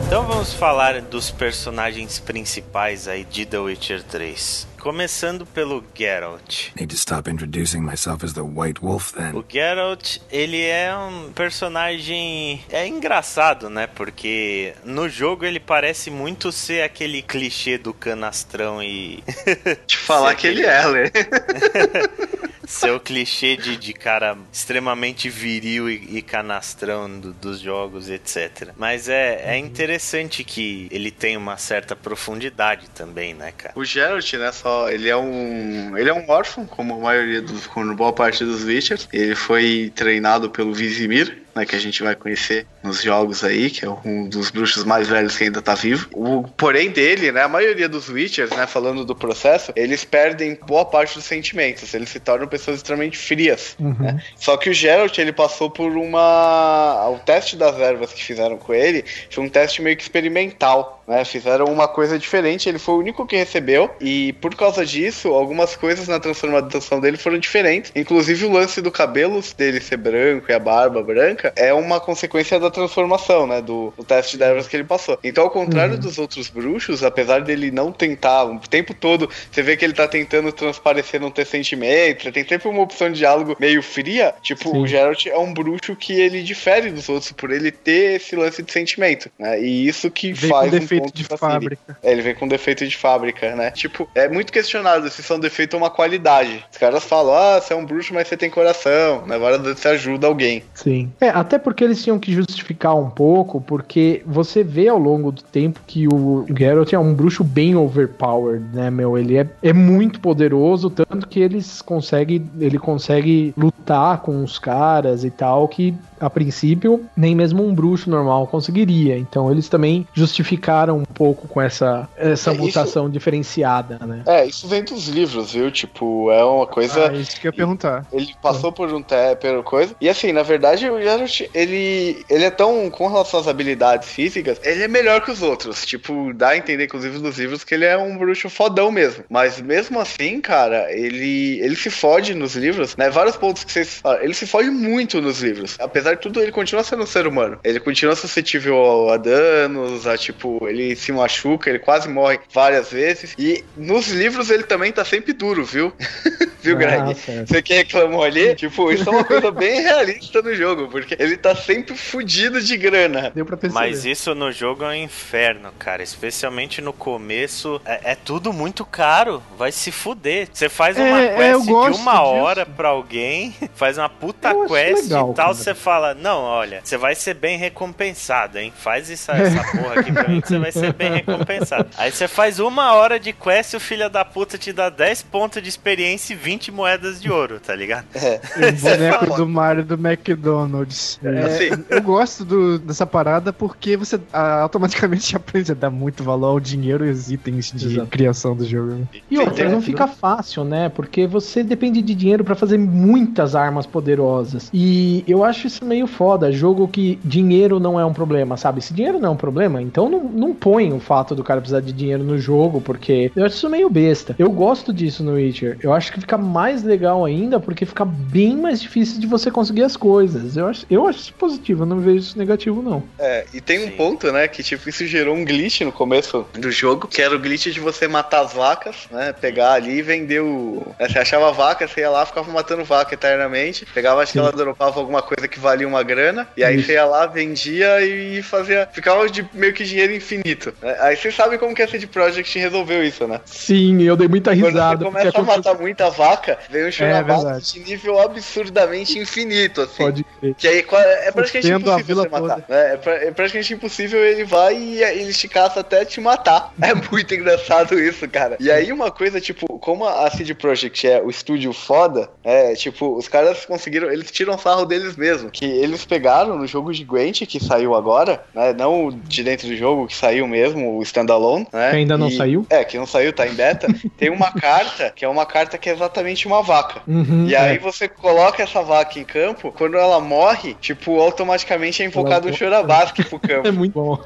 Então vamos falar dos personagens principais aí de The Witcher 3. Começando pelo Geralt. Need to stop introducing myself as the White Wolf then. O Geralt, ele é um personagem. É engraçado, né? Porque no jogo ele parece muito ser aquele clichê do canastrão e. Te falar que ele é, né? ser o clichê de, de cara extremamente viril e, e canastrão do- dos jogos, etc. Mas é, é interessante que ele tem uma certa profundidade também, né, cara? O Geralt, né, só, ele é um, ele é um órfão, como a maioria dos, como boa parte dos Witchers. Ele foi treinado pelo Vizimir, né, que a gente vai conhecer nos jogos aí, que é um dos bruxos mais velhos que ainda tá vivo. O porém dele, né, a maioria dos Witchers, né, falando do processo, eles perdem boa parte dos sentimentos, eles se tornam pessoas extremamente frias. Uhum. Só que o Geralt, ele passou por uma. O teste das ervas que fizeram com ele foi um teste meio que experimental, né? Fizeram uma coisa diferente, ele foi o único que recebeu, e por causa disso, algumas coisas na transformação dele foram diferentes. Inclusive o lance do cabelo dele ser branco e a barba branca é uma consequência da transformação, né? Do, do teste de ervas que ele passou. Então, ao contrário dos outros bruxos, apesar dele não tentar, o tempo todo, você vê que ele tá tentando transparecer, não ter sentimento, tem sempre uma opção de diálogo meio fria. Tipo, Sim. o Geralt é um bruxo que ele difere dos outros por ele ter esse lance de sentimento, né? E isso que Vem faz um defeito de fábrica. É, ele vem com defeito de fábrica, né? Tipo, é muito questionado se são defeito ou uma qualidade. Os caras falam, ah, você é um bruxo, mas você tem coração. Na hora você ajuda alguém. Sim. É, até porque eles tinham que justificar um pouco, porque você vê ao longo do tempo que o Geralt é um bruxo bem overpowered, né, meu? Ele é, é muito poderoso, tanto que eles consegue, ele consegue lutar com os caras e tal, que a princípio nem mesmo um bruxo normal conseguiria. Então eles também justificaram um pouco com essa, essa É, isso- mutação diferenciada, né? É, isso vem dos livros, viu? Tipo, é uma coisa. Ah, isso que eu ia perguntar. Ele passou por um té, pelo coisa. E assim, na verdade, o Geralt, ele, ele é tão. Com relação às habilidades físicas, ele é melhor que os outros. Tipo, dá a entender, inclusive, nos livros, que ele é um bruxo fodão mesmo. Mas mesmo assim, cara, ele, ele se fode nos livros, né? Vários pontos que vocês. Ele se fode muito nos livros. Apesar de tudo, ele continua sendo um ser humano. Ele continua suscetível a danos, a tipo, ele se machuca, ele quase morre várias vezes. E nos livros ele também tá sempre duro, viu? viu, Greg? Ah. Você que reclamou ali, tipo, isso é uma coisa bem realista no jogo, porque ele tá sempre fudido de grana. Deu pra perceber. Mas isso no jogo é um inferno, cara. Especialmente no começo. É, é tudo muito caro. Vai se fuder. Você faz uma É, é, quest de gosto uma disso. hora pra alguém, faz uma puta Eu quest legal, e tal. Você fala: Não, olha, você vai ser bem recompensado, hein? Faz essa, essa porra aqui pra mim que você vai ser bem recompensado. Aí você faz uma hora de quest e o filho da puta te dá 10 pontos de experiência e 20 moedas de ouro, tá ligado? O boneco do Mario do McDonald's. É, Assim. eu gosto do- dessa parada porque você ah, automaticamente aprende a dar muito valor ao dinheiro e os itens de Exato. criação do jogo. né? E outra, não fica fácil, né? Porque você depende de dinheiro pra fazer muitas armas poderosas. E eu acho isso meio foda. Jogo que dinheiro não é um problema, sabe? Se dinheiro não é um problema, então não, não põe o fato do cara precisar de dinheiro no jogo, porque eu acho isso meio besta. Eu gosto disso no Witcher. Eu acho que fica mais legal ainda porque fica bem mais difícil de você conseguir as coisas. Eu acho, eu acho isso positivo, eu não vejo isso negativo, não. É, e tem um Sim. ponto, né, que tipo, isso gerou um glitch no começo do jogo, que era o glitch de você matar as vacas, né, pegar ali e vender o... você achava vaca, você ia lá, ficava matando vaca eternamente, pegava, acho que ela dropava alguma coisa que valia valia uma grana, e aí você ia lá, vendia e fazia. Ficava de meio que dinheiro infinito. né? Aí você sabe como que a CD Projekt resolveu isso, né? Sim, eu dei muita Quando risada. você porque começa a aconteceu- matar muita vaca, vem um Chorabata verdade. de nível absurdamente infinito, assim. Pode crer. Que aí qua- é praticamente Sustendo a impossível você matar. né? É, é praticamente impossível, ele vai e ele te caça até te matar. É muito engraçado isso, cara. E aí uma coisa, tipo, como a CD Projekt é o estúdio foda, é, tipo, os caras conseguiram, eles tiram sarro deles mesmo. Que eles pegaram no jogo de Gwent, que saiu agora, né? Não o de dentro do jogo, que saiu mesmo, o standalone, né? Que ainda não E- saiu? É, que não saiu, tá em beta. Tem uma carta, que é uma carta que é exatamente uma vaca. Uhum, E aí é. você coloca essa vaca em campo, quando ela morre, tipo, automaticamente é invocado um Ela- Chorabasque pro É campo. muito bom.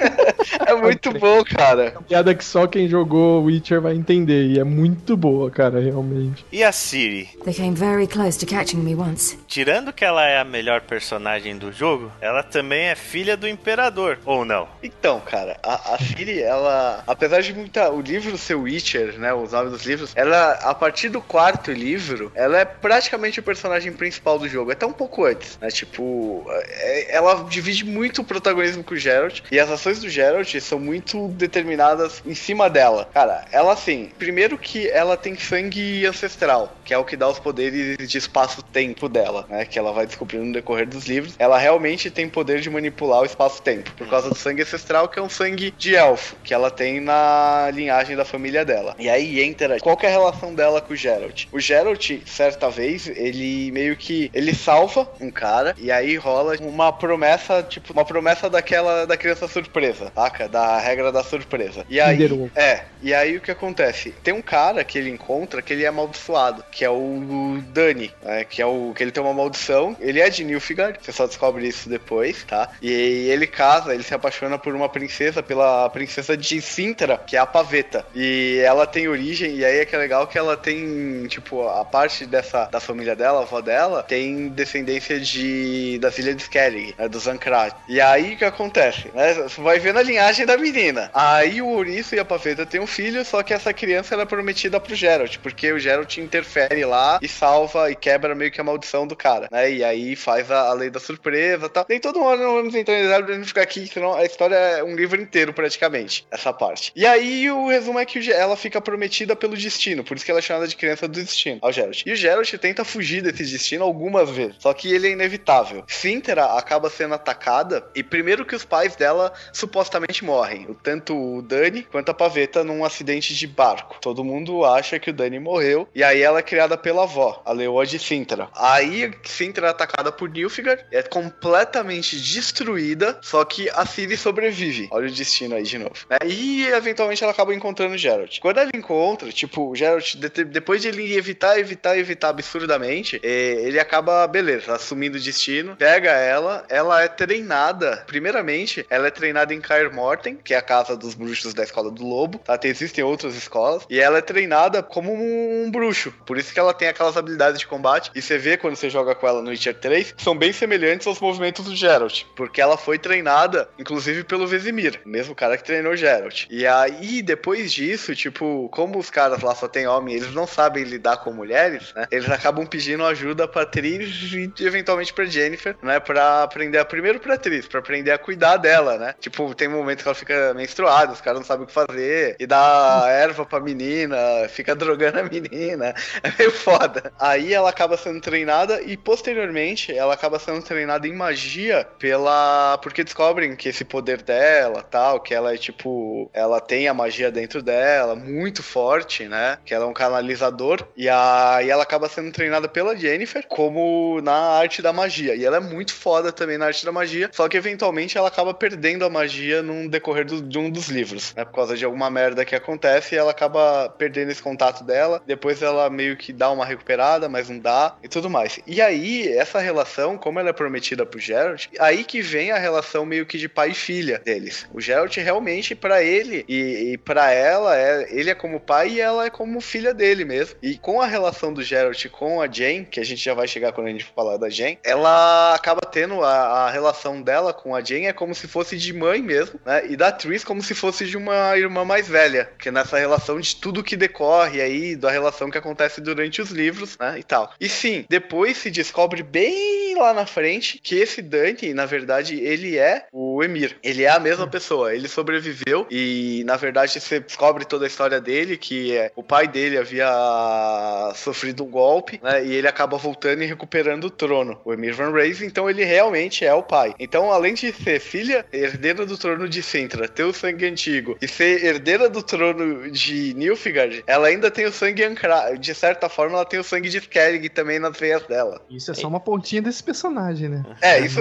É muito bom, cara. Piada que só quem jogou Witcher vai entender. E é muito boa, cara, realmente. E a Siri? They came very close to catching me once. Tirando que ela é a melhor personagem do jogo, ela também é filha do imperador, ou não? Então, cara, a, a ela, apesar de muita, o livro ser Witcher, né, os nomes dos livros, ela, a partir do quarto livro, ela é praticamente o personagem principal do jogo, até um pouco antes, né, tipo, é- ela divide muito o protagonismo com o Geralt, e as ações do Geralt são muito determinadas em cima dela. Cara, ela, assim, primeiro que ela tem sangue ancestral, que é o que dá os poderes de espaço-tempo dela, né, que ela vai descobrindo no decorrer dos livros, ela realmente tem poder de manipular o espaço-tempo, por causa do sangue ancestral, que é um sangue de elfo, que ela tem na linhagem da família dela. E aí entra qual que é a relação dela com o Geralt. O Geralt, certa vez, ele meio que ele salva um cara e aí rola uma promessa, tipo, uma promessa daquela da criança surpresa, saca? Da regra da surpresa. E aí, é, e aí o que acontece? Tem um cara que ele encontra que ele é amaldiçoado, que é o Dani, né? Que é o que ele tem uma maldição. Ele é de Nilfgaard, você só descobre isso depois, tá? E ele casa, ele se apaixona por uma princesa, pela princesa de Sintra, que é a Paveta. E ela tem origem, e aí é que é legal que ela tem, tipo, a parte dessa da família dela, a avó dela, tem descendência de das ilhas de Skellig, né, dos Ankrat. E aí o que acontece? Né? Você vai ver na linhagem da menina. Aí o Ouriço e a Paveta têm um filho, só que essa criança ela é prometida pro Geralt, porque o Geralt interfere lá e salva e quebra meio que a maldição do cara, né? E aí faz a, a lei da surpresa e tal. Nem todo não vamos entrar em detalhe pra não ficar aqui, senão a história é um livro inteiro praticamente, essa parte. E aí o resumo é que ela fica prometida pelo destino, por isso que ela é chamada de criança do destino, ao Geralt. E o Geralt tenta fugir desse destino algumas vezes, só que ele é inevitável. Sintra acaba sendo atacada e primeiro que os pais dela supostamente morrem, tanto o Dani quanto a Paveta num acidente de barco. Todo mundo acha que o Dani morreu e aí ela é criada pela avó, a Leoa de Sintra. Aí Sintra é atacada por Nilfgaard, é completamente destruída, só que a Ciri sobrevive. Olha o destino aí de novo. né? E eventualmente ela acaba encontrando o Geralt. Quando ela encontra, tipo, o Geralt, de- depois de ele evitar, evitar, evitar absurdamente, eh, ele acaba, beleza, assumindo o destino, pega ela, ela é treinada, primeiramente, ela é treinada em Kaer Morten, que é a casa dos bruxos da escola do lobo, tá? Tem- Existem outras escolas, e ela é treinada como um, bruxo, por isso que ela tem aquelas habilidades de combate, e você vê quando você joga com ela no Witcher 3, que são bem semelhantes aos movimentos do Geralt, porque ela foi treinada, inclusive pelo Vesemir, o mesmo cara que treinou Geralt. E aí, depois disso, tipo, como os caras lá só tem homem, eles não sabem lidar com mulheres, né? Eles acabam pedindo ajuda pra Triss e eventualmente pra Jennifer, né? Pra aprender, primeiro pra Triss, pra aprender a cuidar dela, né? Tipo, tem momentos que ela fica menstruada, os caras não sabem o que fazer, e dá erva pra menina, fica drogando a menina. É meio foda. Aí ela acaba sendo treinada e posteriormente ela acaba sendo treinada em magia pela. Porque descobrem que esse poder dela, tal, que ela é tipo. Ela tem a magia dentro dela, muito forte, né? Que ela é um canalizador. E aí ela acaba sendo treinada pela Jennifer como na arte da magia. E ela é muito foda também na arte da magia. Só que eventualmente ela acaba perdendo a magia num decorrer do- de um dos livros, né? Por causa de alguma merda que acontece e ela acaba perdendo esse contato dela. Depois ela meio que dá uma recuperada, mas não dá e tudo mais. E aí, essa relação, como ela é prometida pro Geralt, aí que vem a relação meio que de pai e filha deles. O Geralt realmente, pra ele e, e para ela, é, ele é como pai e ela é como filha dele mesmo. E com a relação do Geralt com a Jane, que a gente já vai chegar quando a gente falar da Jane, ela acaba tendo a, a relação dela com a Jane é como se fosse de mãe mesmo, né? E da Triss como se fosse de uma irmã mais velha, que nessa relação de tudo que decorre aí, da relação que acontece durante os livros, né? E tal. E sim, depois se descobre bem lá na frente que esse Dante, na verdade, ele é o Emir. Ele é a mesma pessoa. Ele sobreviveu e, na verdade, você descobre toda a história dele, que é, o pai dele havia sofrido um golpe, né? E ele acaba voltando e recuperando o trono, o Emir Van Raze. Então ele realmente é o pai. Então, além de ser filha, herdeira do trono de Sintra, ter o sangue antigo e ser herdeira do trono de Nilfgaard, ela ainda tem o sangue ancrado. De certa forma, ela tem o sangue de Skellig também nas veias dela. Isso é só uma pontinha desse personagem, né? É, isso.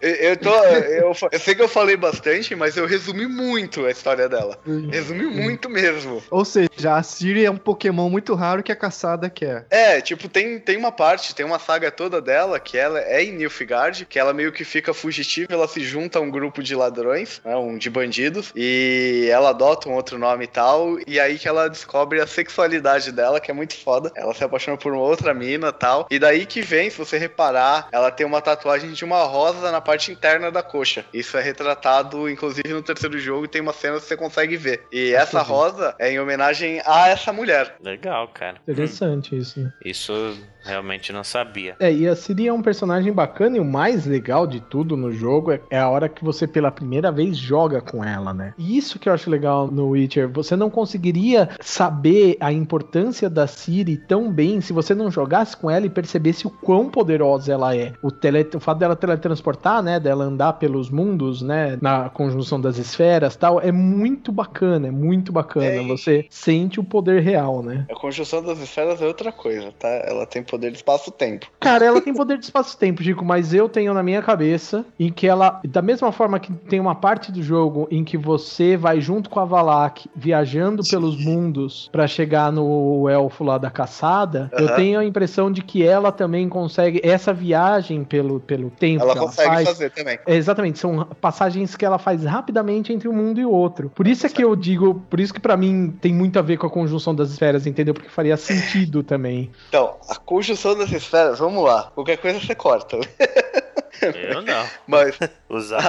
Eu, eu, tô, eu, eu, sei que eu falei bastante, mas eu resumi muito a história dela. Resumi muito mesmo. Ou seja, a Siri é um Pokémon muito raro que a caçada quer. É, tipo, tem, tem uma parte, tem uma saga toda dela que ela é em Nilfgaard, que ela meio que fica fugitiva, ela se junta a um grupo de ladrões, né, um de bandidos, e ela adota um outro nome e tal, e aí que ela descobre a sexualidade dela, que é muito foda. Ela se apaixona por uma outra mina tal, e daí que vem, se você reparar, ela tem uma tatuagem de uma rosa na parte interna da coxa. Isso é retratado, inclusive, no terceiro jogo, e tem uma cena que você consegue ver. E essa rosa é em homenagem a essa mulher. Legal, cara. Interessante hum. isso, né? Isso realmente não sabia. É, e a Ciri é um personagem bacana e o mais legal de tudo no jogo é, é, a hora que você pela primeira vez joga com ela, né? E isso que eu acho legal no Witcher, você não conseguiria saber a importância da Ciri tão bem se você não jogasse com ela e percebesse o quão poderosa ela é. O, tele, o fato dela teletransportar, né, dela andar pelos mundos, né, na conjunção das esferas tal, é muito bacana, é muito bacana. É, você sente o poder real, né? A conjunção das esferas é outra coisa, tá? Ela tem poder de espaço-tempo. Cara, ela tem poder de espaço-tempo, Dico, mas eu tenho na minha cabeça em que ela, da mesma forma que tem uma parte do jogo em que você vai junto com a Valak viajando Sim. pelos mundos para chegar no elfo lá da caçada, uhum. eu tenho a impressão de que ela também consegue essa viagem pelo, pelo tempo ela que ela consegue faz, fazer também. Exatamente, são passagens que ela faz rapidamente entre um mundo e outro. Por isso é que eu digo, por isso que para mim tem muito a ver com a conjunção das esferas, entendeu? Porque faria sentido também. Então, a conjunção das esferas, vamos lá. Qualquer coisa você corta. Eu não. Mas. Usar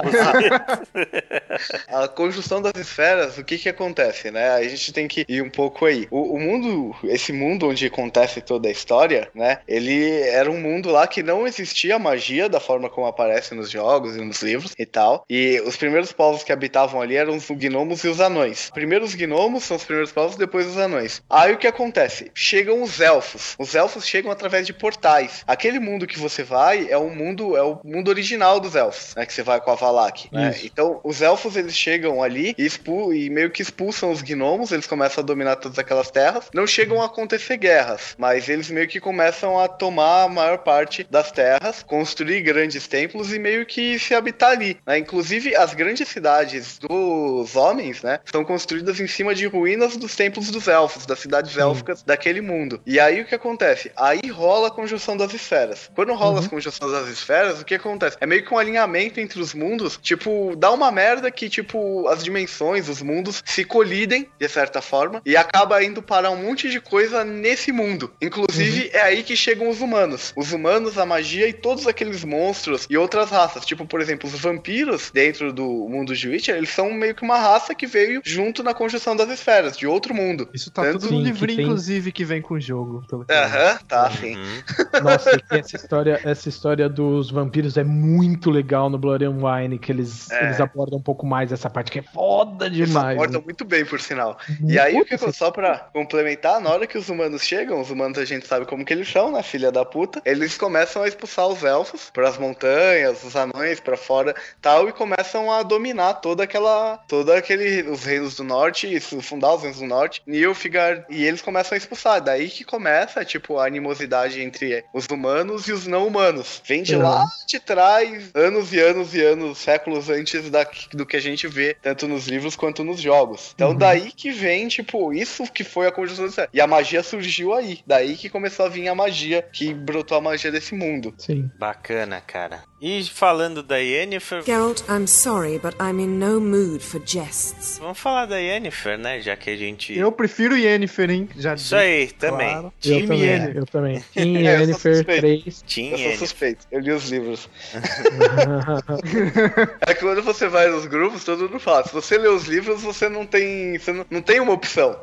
A conjunção das esferas, o que que acontece, né? A gente tem que ir um pouco aí. O, o, mundo, esse mundo onde acontece toda a história, né? Ele era um mundo lá que não existia magia da forma como aparece nos jogos e nos livros e tal. E os primeiros povos que habitavam ali eram os gnomos e os anões. Primeiro os gnomos são os primeiros povos, depois os anões. Aí o que acontece? Chegam os elfos. Os elfos chegam através de portais. Aquele mundo que você vai é um mundo, é o mundo original dos elfos, né? Que você vai com a Valak. Né? Então, os elfos eles chegam ali e, expu e meio que expulsam os gnomos, eles começam a dominar todas aquelas terras. Não chegam a acontecer guerras, mas eles meio que começam a tomar a maior parte das terras, construir grandes templos e meio que se habitar ali. Né? Inclusive, as grandes cidades dos homens, né? São construídas em cima de ruínas dos templos dos elfos, das cidades Sim. élficas daquele mundo. E aí o que acontece? Aí rola a conjunção das esferas. Quando rola uhum. a conjunção das esferas, o que acontece? É meio que um alinhamento entre os mundos. Tipo, dá uma merda que, tipo, as dimensões, os mundos se colidem, de certa forma, e acaba indo parar um monte de coisa nesse mundo. Inclusive, uhum. é aí que chegam os humanos. Os humanos, a magia e todos aqueles monstros e outras raças. Tipo, por exemplo, os vampiros dentro do mundo de Witcher, eles são meio que uma raça que veio junto na conjunção das esferas, de outro mundo. Isso tá Tanto... tudo no livrinho, tem... inclusive, que vem com o jogo. Aham, uhum, tá, sim. Uhum. Nossa, essa história, essa história dos vampiros é muito legal no Blood and Wine, que eles, é. eles abordam um pouco mais essa parte que é foda demais. Eles abordam né? muito bem, por sinal. Muito e aí, o que só pra complementar, na hora que os humanos chegam, os humanos a gente sabe como que eles são, né, filha da puta, eles começam a expulsar os elfos pras montanhas, os anões pra fora tal, e começam a dominar toda aquela, toda aquele, os reinos do norte, fundar os reinos do norte, Nilfgaard, e eles começam a expulsar. Daí que começa, tipo, a animosidade entre os humanos e os não humanos. Vem de uhum. lá de trás, anos e anos e anos, séculos antes da, do que a gente vê, tanto nos livros quanto nos jogos. Então, uhum. daí que vem, tipo, isso que foi a conjunção do E a magia surgiu aí. Daí que começou a vir a magia, que brotou a magia desse mundo. Sim. Bacana, cara. E falando da Yennefer, Geralt, I'm sorry, but I'm in no mood for jests. vamos falar da Yennefer, né? Já que a gente. Eu prefiro Yennefer, hein? Já Isso aí, também. Claro. Eu Yennefer. eu também. Team É, Yennefer suspeito. 3. Team Eu sou suspeito, eu li os livros. É que quando você vai nos grupos, todo mundo fala. Se você lê os livros, você não tem. Você não, não tem uma opção.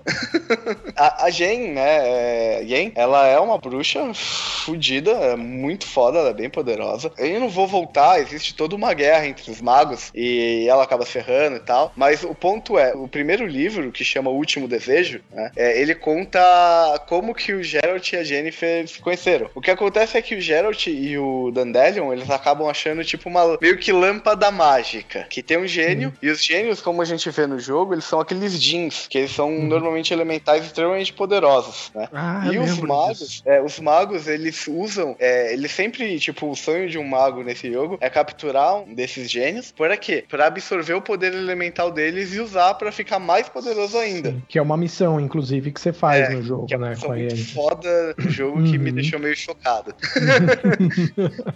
a, a Jen, né? É, Yen, ela é uma bruxa fodida, é muito foda, ela é bem poderosa. Eu não vou voltar, existe toda uma guerra entre os magos e ela acaba se ferrando e tal. Mas o ponto é, o primeiro livro, que chama O Último Desejo, né? é, ele conta como que o Geralt e a Jennifer se conheceram. O que acontece é que o Geralt e o Dandelion, eles acabam achando tipo uma meio que lâmpada mágica, que tem um gênio, e os gênios, como a gente vê no jogo, eles são aqueles jeans, que eles são normalmente elementais extremamente poderosos, né? Ah, e os magos, é, os magos, eles usam, é, eles sempre, tipo, o sonho de um mago nesse jogo é capturar um desses gênios, para quê? Pra absorver o poder elemental deles e usar pra ficar mais poderoso ainda. Que é uma missão, inclusive, que você faz É, no jogo, Que é uma né? missão Com muito foda no jogo que me Uhum. deixou meio chocado.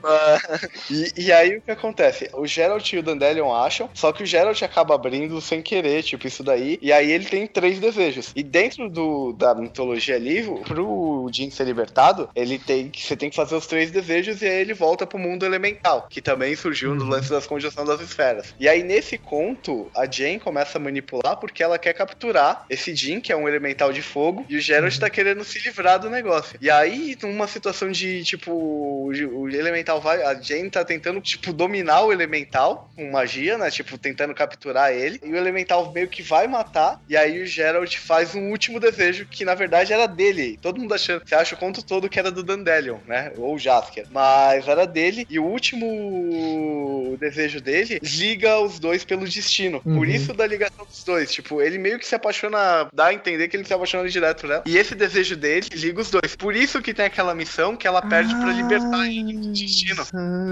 Mas- e, e aí o que acontece? O Geralt e o Dandelion acham, só que o Geralt acaba abrindo sem querer, tipo, isso daí, e aí ele tem três desejos. E dentro do, da mitologia ali, pro Jin ser libertado, ele tem. Você tem que fazer os três desejos e aí ele volta pro mundo elemental, que também surgiu no lance das conjunção das esferas. E aí, nesse conto, a Jane começa a manipular porque ela quer capturar esse Jin, que é um elemental de fogo, e o Geralt tá querendo se livrar do negócio. E aí, numa situação de, tipo, o o elemental vai. A Jane tá tentando, tipo, dominar o elemental com magia, né? Tipo, tentando capturar ele. E o elemental meio que vai matar. E aí o Geralt faz um último desejo, que na verdade era dele. Todo mundo achando. Você acha o conto todo que era do Dandelion, né? Ou Jasker. Mas era dele. E o último desejo dele liga os dois pelo destino. Por Uhum. isso da ligação dos dois. Tipo, ele meio que se apaixona. Dá a entender que ele se apaixona direto por ela. E esse desejo dele liga os dois. Por isso que tem aquela missão que ela perde pra libertar ele do destino.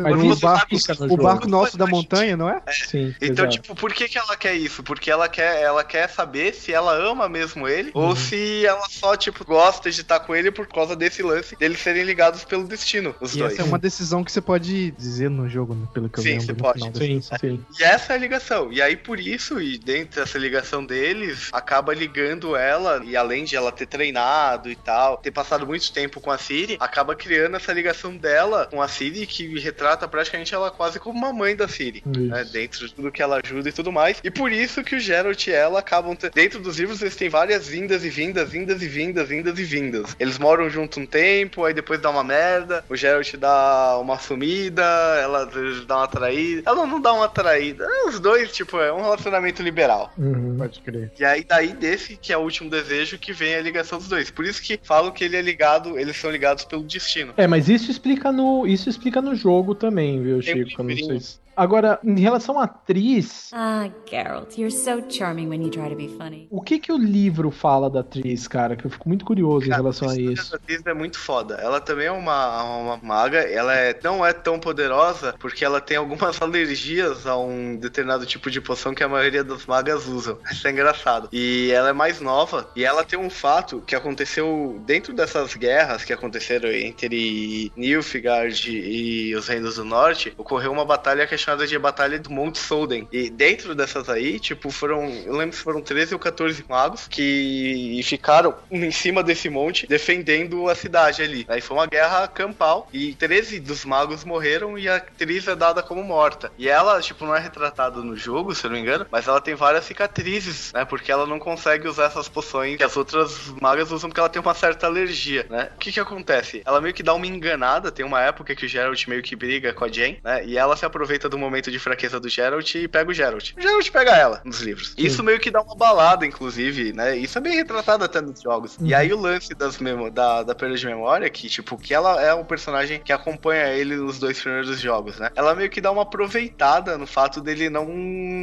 Mas fica no O barco nosso da montanha, não é? Sim, Então, exato. tipo, por que, que ela quer isso? Porque ela quer, ela quer saber se ela ama mesmo ele Uhum. ou se ela só, tipo, gosta de estar com ele por causa desse lance deles serem ligados pelo destino, os E dois. essa é uma decisão que você pode dizer no jogo, né, pelo que eu Sim, lembro. você no pode. final Sim, sessão. sim. E essa é a ligação. E aí, por isso, e dentro dessa ligação deles, acaba ligando ela, e além de ela ter treinado e tal, ter passado muito tempo com a Siri, acaba criando essa ligação dela com a Siri, que retrata praticamente ela quase como uma mãe da Siri. né, dentro de tudo que ela ajuda e tudo mais. E por isso que o Geralt e ela acabam. te- Dentro dos livros, eles têm várias vindas e vindas, vindas e vindas, vindas e vindas. Eles moram junto um tempo, aí depois dá uma merda. O Geralt dá uma sumida, ela às vezes dá uma traída. Ela não dá uma traída. É, Os dois, tipo, é um relacionamento liberal. Uhum, pode crer. E aí, daí desse, que é o último desejo, que vem a ligação dos dois. Por isso que falam que ele é ligado, eles são ligados pelo destino. É, mas isso explica no, isso explica no jogo também, viu, Tem um Chico? Eu não sei se- Agora, em relação à atriz, Ah, Geralt, you're so charming when you try to be funny. o que que o livro fala da atriz, cara? Que eu fico muito curioso em Cara, relação a história isso. da atriz é muito foda. Ela também é uma, uma maga. Ela é, não é tão poderosa porque ela tem algumas alergias a um determinado tipo de poção que a maioria das magas usam. Isso é engraçado. E ela é mais nova. E ela tem um fato que aconteceu dentro dessas guerras que aconteceram entre Nilfgaard e os Reinos do Norte. Ocorreu uma batalha que é chamada de Batalha do Monte Solden. E dentro dessas aí, tipo, foram. Eu lembro se foram 13 ou 14 magos que ficaram em cima desse monte defendendo a cidade ali. Aí foi uma guerra campal e 13 dos magos morreram e a atriz é dada como morta. E ela, tipo, não é retratada no jogo, se eu não me engano, mas ela tem várias cicatrizes, né? Porque ela não consegue usar essas poções que as outras magas usam porque ela tem uma certa alergia, né? O que que acontece? Ela meio que dá uma enganada, tem uma época que o Geralt meio que briga com a Jane, né? E ela se aproveita do momento de fraqueza do Geralt e pega o Geralt. O Geralt pega ela nos livros. Isso meio que dá uma balada, inclusive, né? Isso é bem retratado até nos jogos. E aí o lance das memo da, da perda de memória, que, tipo, que ela é um personagem que acompanha ele nos dois primeiros jogos, né? Ela meio que dá uma aproveitada no fato dele não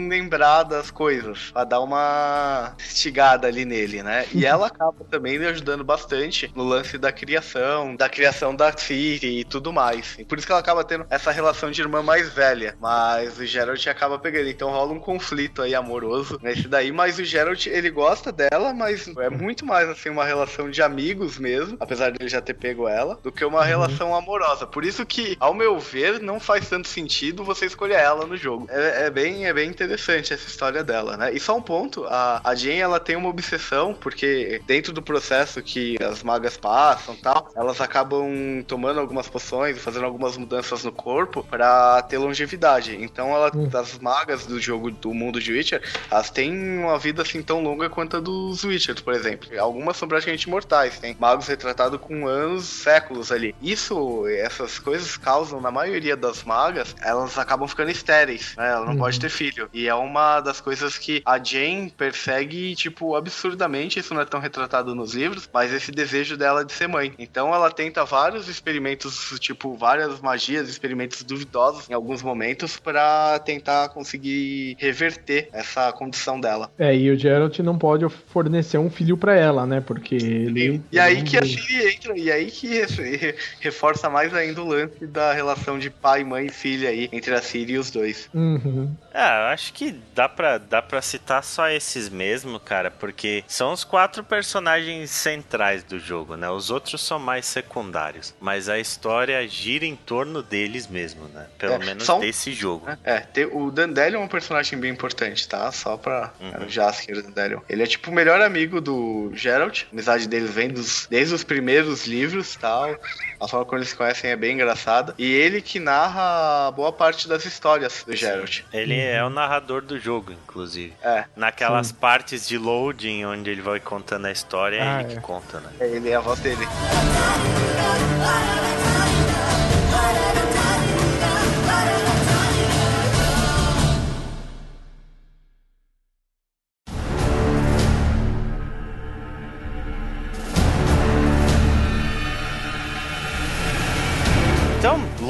lembrar das coisas. Pra dar uma estigada ali nele, né? E ela acaba também me ajudando bastante no lance da criação, da criação da Ciri e tudo mais. E por isso que ela acaba tendo essa relação de irmã mais velha, Mas o Geralt acaba pegando. Então rola um conflito aí amoroso nesse daí. Mas o Geralt, ele gosta dela, mas é muito mais assim uma relação de amigos mesmo, apesar dele já ter pego ela, do que uma relação amorosa. Por isso que, ao meu ver, não faz tanto sentido você escolher ela no jogo. É, é bem, é bem interessante essa história dela, né? E só um ponto, a, a Jane, ela tem uma obsessão, porque dentro do processo que as magas passam tal, elas acabam tomando algumas poções, fazendo algumas mudanças no corpo para ter longevidade. Então, ela, as magas do jogo do mundo de Witcher, elas têm uma vida assim tão longa quanto a dos Witchers, por exemplo. Algumas são praticamente mortais, tem magos retratados com anos, séculos ali. Isso, essas coisas causam, na maioria das magas, elas acabam ficando estéreis, né? Ela não Uhum. pode ter filho. E é uma das coisas que a Jane persegue, tipo, absurdamente. Isso não é tão retratado nos livros, mas esse desejo dela de ser mãe. Então ela tenta vários experimentos, tipo, várias magias, experimentos duvidosos em alguns momentos para tentar conseguir reverter essa condição dela. É, e o Geralt não pode fornecer um filho pra ela, né? Porque ele. E aí ele que a Siri entra, e aí que re- reforça mais ainda o lance da relação de pai, mãe e filha aí, entre a Siri e os dois. Uhum. Ah, eu acho que dá pra, dá pra citar só esses mesmo, cara, porque são os quatro personagens centrais do jogo, né? Os outros são mais secundários. Mas a história gira em torno deles mesmo, né? Pelo É, menos só um- desse jogo. É, tem- o Dandelion é um personagem bem importante, tá? Só pra Uhum. o Jaskier Dandelion. Ele é tipo o melhor amigo do Geralt. A amizade deles vem dos, desde os primeiros livros e tal. A forma como eles se conhecem é bem engraçada. E ele que narra boa parte das histórias do Geralt. Ele é o narrador do jogo, inclusive. É, Naquelas partes de loading onde ele vai contando a história, é Ah, ele é. que conta, né? ele é a voz dele.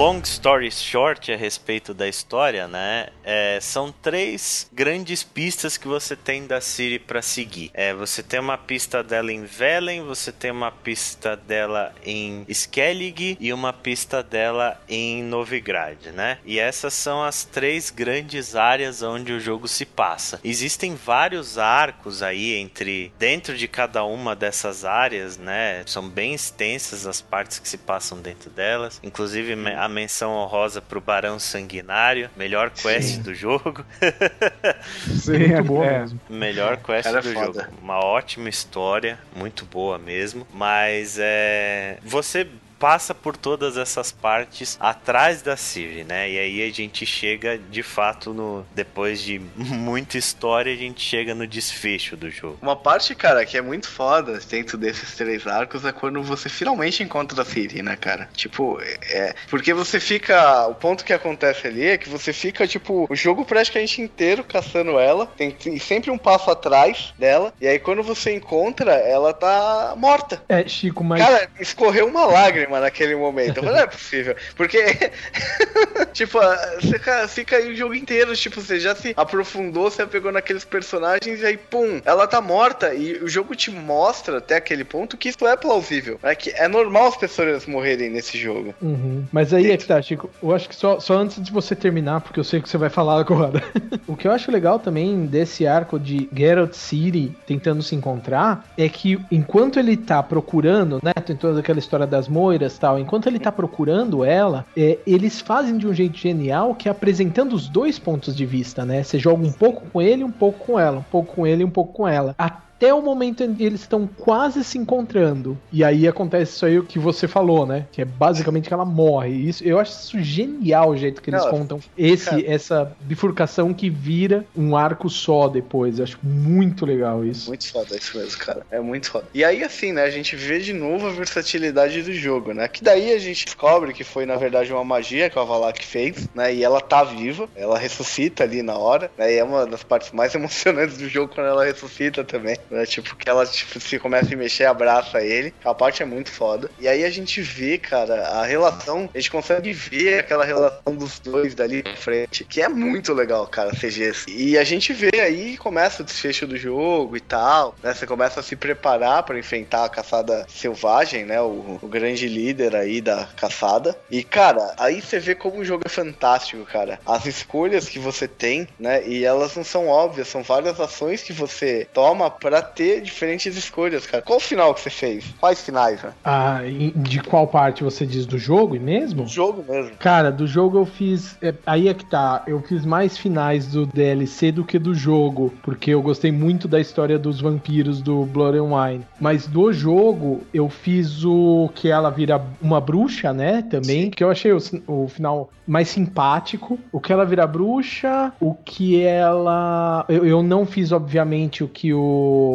long story short a respeito da história, né? é, são três grandes pistas que você tem da Siri pra seguir. É, você tem uma pista dela em Velen, você tem uma pista dela em Skellig e uma pista dela em Novigrad, né? E essas são as três grandes áreas onde o jogo se passa. Existem vários arcos aí entre dentro de cada uma dessas áreas, né? São bem extensas as partes que se passam dentro delas. Inclusive a menção honrosa pro Barão Sanguinário, melhor quest do jogo. Sim, muito boa é. mesmo. Melhor quest é do foda. jogo. Uma ótima história, muito boa mesmo. Mas é. Você passa por todas essas partes atrás da Siri, né? E aí a gente chega de fato no. Depois de muita história, a gente chega no desfecho do jogo. Uma parte, cara, que é muito foda dentro desses três arcos é quando você finalmente encontra a Siri, né, cara? Tipo, é. Porque você fica. O ponto que acontece ali é que você fica, tipo, o jogo praticamente inteiro caçando ela. Tem, tem sempre um passo atrás dela. E aí quando você encontra, ela tá morta. É, Chico, mas. Cara, escorreu uma lágrima naquele momento. Falei, não é possível. Porque, tipo, você ca- fica aí o jogo inteiro, tipo, você já se aprofundou, você pegou naqueles personagens e aí, pum, ela tá morta. E o jogo te mostra até aquele ponto que isso é plausível. É que é normal as pessoas morrerem nesse jogo. Uhum. Mas aí é que tá, Chico. Eu acho que só, só antes de você terminar, porque eu sei que você vai falar agora. o que eu acho legal também desse arco de Geralt City tentando se encontrar é que enquanto ele tá procurando, né? Tem toda aquela história das moiras e tal. Enquanto ele tá procurando ela, é, eles fazem de um jeito genial que é apresentando os dois pontos de vista, né? Você joga um pouco com ele, um pouco com ela, um pouco com ele um pouco com ela. Até o momento em que eles estão quase se encontrando. E aí acontece isso aí que você falou, né? Que é basicamente que ela morre. Isso, eu acho isso genial o jeito que eles Não, contam esse, cara. essa bifurcação que vira um arco só depois. Eu acho muito legal isso. Muito foda isso mesmo, cara. É muito foda. E aí, assim, né, a gente vê de novo a versatilidade do jogo, né? Que daí a gente descobre que foi, na verdade, uma magia que a Valak fez, né? E ela tá viva, ela ressuscita ali na hora, né? E é uma das partes mais emocionantes do jogo quando ela ressuscita também. Né? Tipo, que ela tipo, se começa a mexer, abraça ele. A parte é muito foda. E aí a gente vê, cara, a relação, a gente consegue ver aquela relação dos dois dali pra frente, que é muito legal, cara, CGs. E a gente vê aí, começa o desfecho do jogo e tal, né? Você começa a se preparar para enfrentar a caçada selvagem, né? O, o grande líder aí da caçada. E, cara, aí você vê como o jogo é fantástico, cara. As escolhas que você tem, né? E elas não são óbvias, são várias ações que você toma ter diferentes escolhas, cara. Qual o final que você fez? Quais finais, né? Ah, de qual parte você diz do jogo mesmo? Jogo mesmo. Cara, do jogo eu fiz. é, aí é que tá. Eu fiz mais finais do DLC do que do jogo. Porque eu gostei muito da história dos vampiros do Blood and Wine. Mas do jogo, eu fiz o que ela vira uma bruxa, né? Também. Que eu achei o, o final mais simpático. O que ela vira bruxa. O que ela. Eu, eu não fiz, obviamente, o que o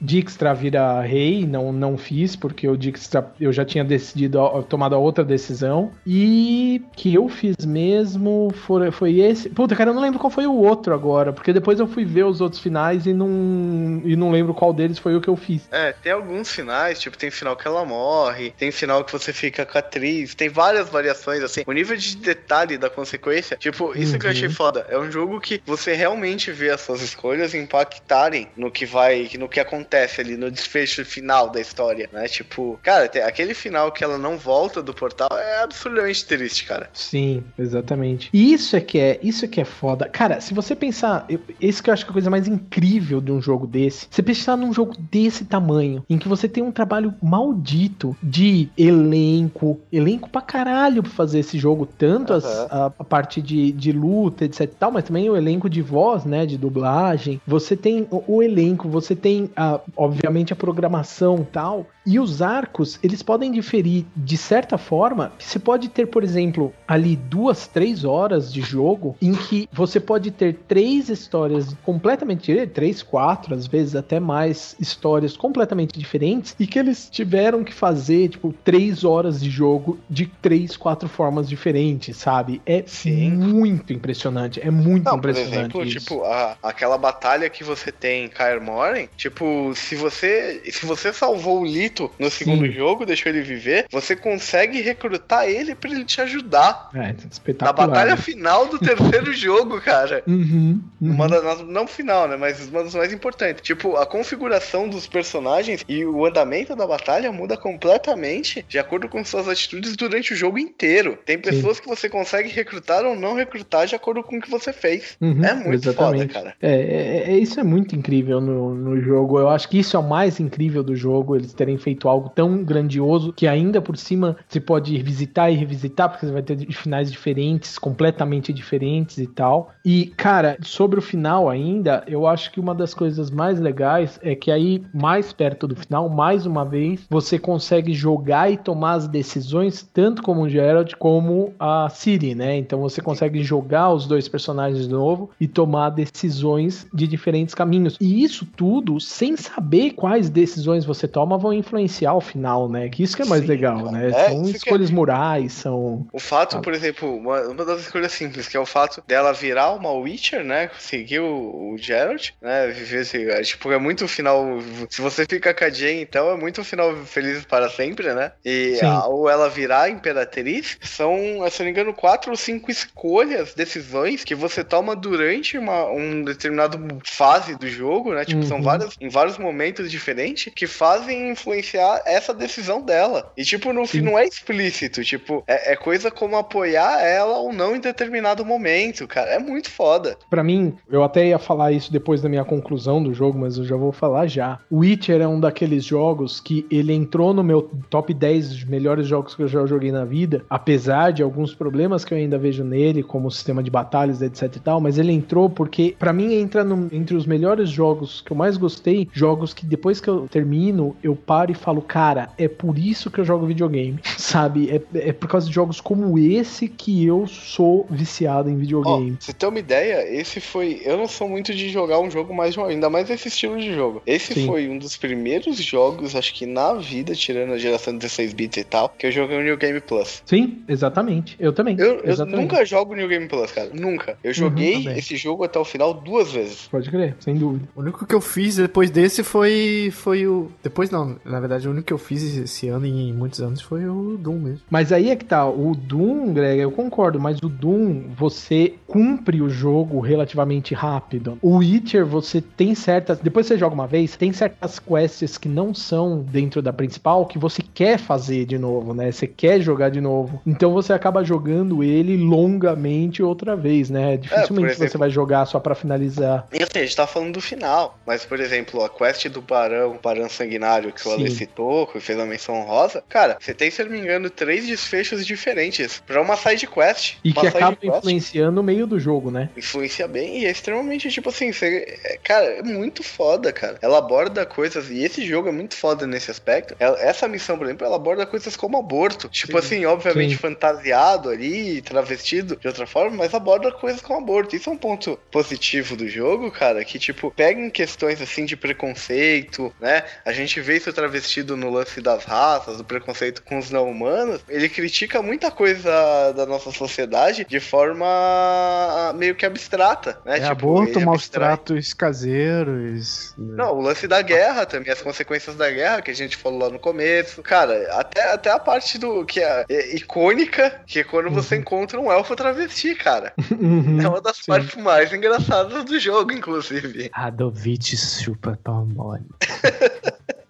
Dijkstra vira rei. Não, não fiz, porque o Dijkstra eu já tinha decidido, tomado a outra decisão. E que eu fiz mesmo foi, foi esse. Puta, cara, eu não lembro qual foi o outro agora. Porque depois eu fui ver os outros finais e não, e não lembro qual deles foi o que eu fiz. É, tem alguns finais, tipo, tem final que ela morre, tem final que você fica com a atriz, tem várias variações, assim. O nível de detalhe da consequência, tipo, isso que eu achei foda. É um jogo que você realmente vê as suas escolhas impactarem no que vai, no que acontece ali, no desfecho final da história, né? Tipo, cara, aquele final que ela não volta do portal é absurdamente triste, cara. Sim, exatamente. E isso é que é, isso é que é foda. Cara, se você pensar, eu, esse que eu acho que é a coisa mais incrível de um jogo desse, você pensar num jogo desse tamanho, em que você tem um trabalho maldito de elenco, elenco pra caralho pra fazer esse jogo, tanto as- Aham. a, a parte de, de luta, etc e tal, mas também o elenco de voz, né, de dublagem. Você tem o, o elenco, você tem, a, obviamente, a programação e tal. E os arcos, eles podem diferir de certa forma. Você pode ter, por exemplo, ali duas, três horas de jogo em que você pode ter três histórias completamente diferentes, três, quatro, às vezes até mais histórias completamente diferentes e que eles tiveram que fazer, tipo, três horas de jogo de três, quatro formas diferentes, sabe? É Sim. muito impressionante. É muito Não, por impressionante. exemplo, isso. tipo, a- aquela batalha que você tem em Kaer Morhen, tipo, se você se você salvou o Lito no segundo Sim. jogo, deixou ele viver, você consegue recrutar ele pra ele te ajudar. É, Na espetacular. batalha final do terceiro jogo, cara. Uhum, uhum. Uma das, não final, né? Mas uma das mais importantes. Tipo, a configuração dos personagens e o andamento da batalha muda completamente de acordo com suas atitudes durante o jogo inteiro. Tem pessoas que você consegue recrutar ou não recrutar de acordo com o que você fez. Uhum, é muito exatamente. foda, cara. É, é- é- isso é muito incrível no, no jogo. Eu acho que isso é o mais incrível do jogo, eles terem feito algo tão grandioso que ainda por cima você pode revisitar e revisitar, porque você vai ter finais diferentes, completamente diferentes e tal. E, cara, sobre o final ainda, eu acho que uma das coisas mais legais é que aí, mais perto do final, mais uma vez, você consegue jogar e tomar as decisões, tanto como o Geralt como a Ciri, né? Então você consegue jogar os dois personagens de novo e tomar decisões de diferentes caminhos. E isso tudo sem saber quais decisões você toma vão influenciar o final, né? Que isso que é mais Sim, legal, né? É, são que é- escolhas morais, são. O fato, Ah. por exemplo, uma, uma das escolhas simples, que é o fato dela virar uma Witcher, né? Seguir o, o Geralt, né? Viver esse. é, Tipo, é muito final. Se você fica com a Jane, então é muito final feliz para sempre, né? E a- ou ela virar Imperatriz, são, se eu não me engano, quatro ou cinco escolhas, decisões que você toma durante uma um determinado fase do jogo, né? Tipo, são Uhum. Várias, em vários momentos diferentes que fazem influenciar essa decisão dela. E, tipo, no fim não é explícito, tipo, é, é coisa como apoiar ela ou não em determinado momento, cara. É muito foda. Pra mim, eu até ia falar isso depois da minha conclusão do jogo, mas eu já vou falar já. Witcher é um daqueles jogos que ele entrou no meu top 10 dos melhores jogos que eu já joguei na vida, apesar de alguns problemas que eu ainda vejo nele, como o sistema de batalhas, etc e tal, mas ele entrou porque pra mim entra no- entre os melhores jogos que eu mais gostei, jogos que depois que eu termino, eu paro e falo, cara, é por isso que eu jogo videogame, sabe? É, é por causa de jogos como esse que eu sou viciado em videogame. você ter uma ideia, esse foi. Eu não sou muito de jogar um jogo mais jogo, ainda mais esse estilo de jogo. Esse Sim. foi um dos primeiros jogos, acho que na vida, tirando a geração 16 bits e tal, que eu joguei no New Game Plus. Sim, exatamente. Eu também. Eu, eu nunca jogo New Game Plus, cara. Nunca. Eu joguei também. esse jogo até o final duas vezes. Pode crer, sem dúvida. O único que eu fiz fiz depois desse foi, foi o. Depois não, na verdade, o único que eu fiz esse ano e em muitos anos foi o Doom mesmo. Mas aí é que tá, o Doom, Greg, eu concordo, mas o Doom, você cumpre o jogo relativamente rápido. O Witcher, você tem certas. Depois você joga uma vez, tem certas quests que não são dentro da principal que você quer fazer de novo, né? Você quer jogar de novo. Então você acaba jogando ele longamente outra vez, né? Dificilmente exemplo- você vai jogar só pra finalizar. E assim, a gente tá falando do final, mas por exemplo, a quest do Barão, Barão Sanguinário, que o Ale Sim. citou, que fez a menção honrosa, cara, você tem, se eu não me engano, três desfechos diferentes pra uma side quest. E que acaba quest influenciando o meio do jogo, né? influencia bem e é extremamente, tipo assim, você, é, cara, é muito foda, cara. Ela aborda coisas, e esse jogo é muito foda nesse aspecto. Ela- essa missão, por exemplo, ela aborda coisas como aborto. Tipo assim, obviamente Sim. fantasiado ali, travestido de outra forma, mas aborda coisas como aborto. Isso é um ponto positivo do jogo, cara, que, tipo, pega em questões, assim, de preconceito, né? A gente vê isso travestido no lance das raças, do preconceito com os não humanos. Ele critica muita coisa da nossa sociedade de forma ah, meio que abstrata, né? É Tipo, aborto, maus tratos caseiros. né? Não, o lance da guerra também, as consequências da guerra que a gente falou lá no começo. Cara, até, até a parte do que é, é icônica, que é quando você encontra um elfo travesti, cara. Uhum. É uma das Sim. partes mais engraçadas do jogo, inclusive. Radovich chupa pau mole.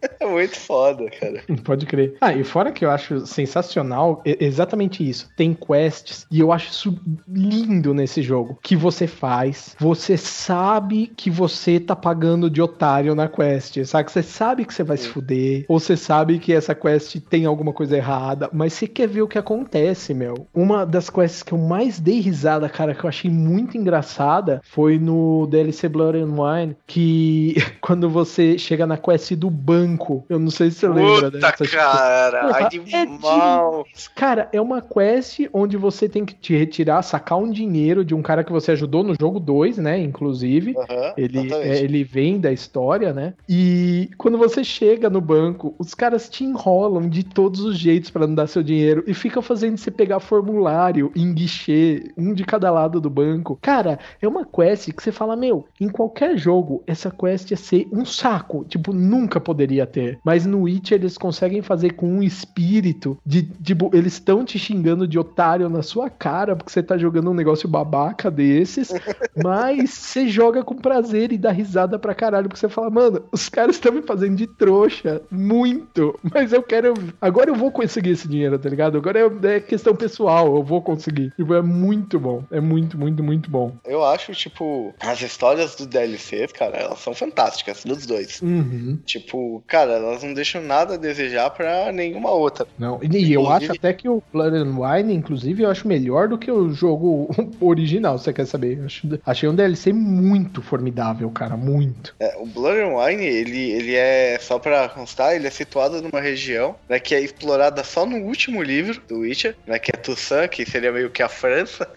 É muito foda, cara. Pode crer. Ah, e fora que eu acho sensacional, é exatamente isso. Tem quests e eu acho isso lindo nesse jogo. Que você faz, você sabe que você tá pagando de otário na quest, sabe? Você sabe que você vai se fuder, ou você sabe que essa quest tem alguma coisa errada, mas você quer ver o que acontece, meu. Uma das quests que eu mais dei risada, cara, que eu achei muito engraçada, foi no DLC Blood and Wine, que quando você chega na quest do banco, eu não sei se você lembra Puta, dessa. tipo, cara. Porra, é animal. Cara, é uma quest onde você tem que te retirar, sacar um dinheiro de um cara que você ajudou no jogo 2, né? Inclusive. Aham, Ele, é, ele vem da história, né? E quando você chega no banco, os caras te enrolam de todos os jeitos pra não dar seu dinheiro e ficam fazendo você pegar formulário em guichê, um de cada lado do banco. Cara, é uma quest que você fala, meu, em qualquer jogo, essa quest ia ser um saco. Tipo, nunca poderia ter. Mas no Witcher eles conseguem fazer com um espírito de, tipo, eles estão te xingando de otário na sua cara porque você tá jogando um negócio babaca desses. Mas você joga com prazer e dá risada pra caralho, porque você fala, mano, os caras estão me fazendo de trouxa, muito. Mas eu quero. Agora eu vou conseguir esse dinheiro, tá ligado? Agora é, é questão pessoal, eu vou conseguir. Tipo, é muito bom. É muito, muito, muito bom. Eu acho, tipo, as histórias do DLC, cara, elas são fantásticas, dos dois. Uhum. Tipo, cara, elas não deixam nada a desejar pra nenhuma outra. Não, e eu Inclusive- acho até que o Blood and Wine, inclusive, eu acho melhor do que o jogo original, você quer saber? Eu acho- achei um DLC muito formidável, cara, muito. É, o Blood and Wine, ele, ele é, só pra constar, ele é situado numa região, né, que é explorada só no último livro do Witcher, né, que é Toussaint, que seria meio que a França.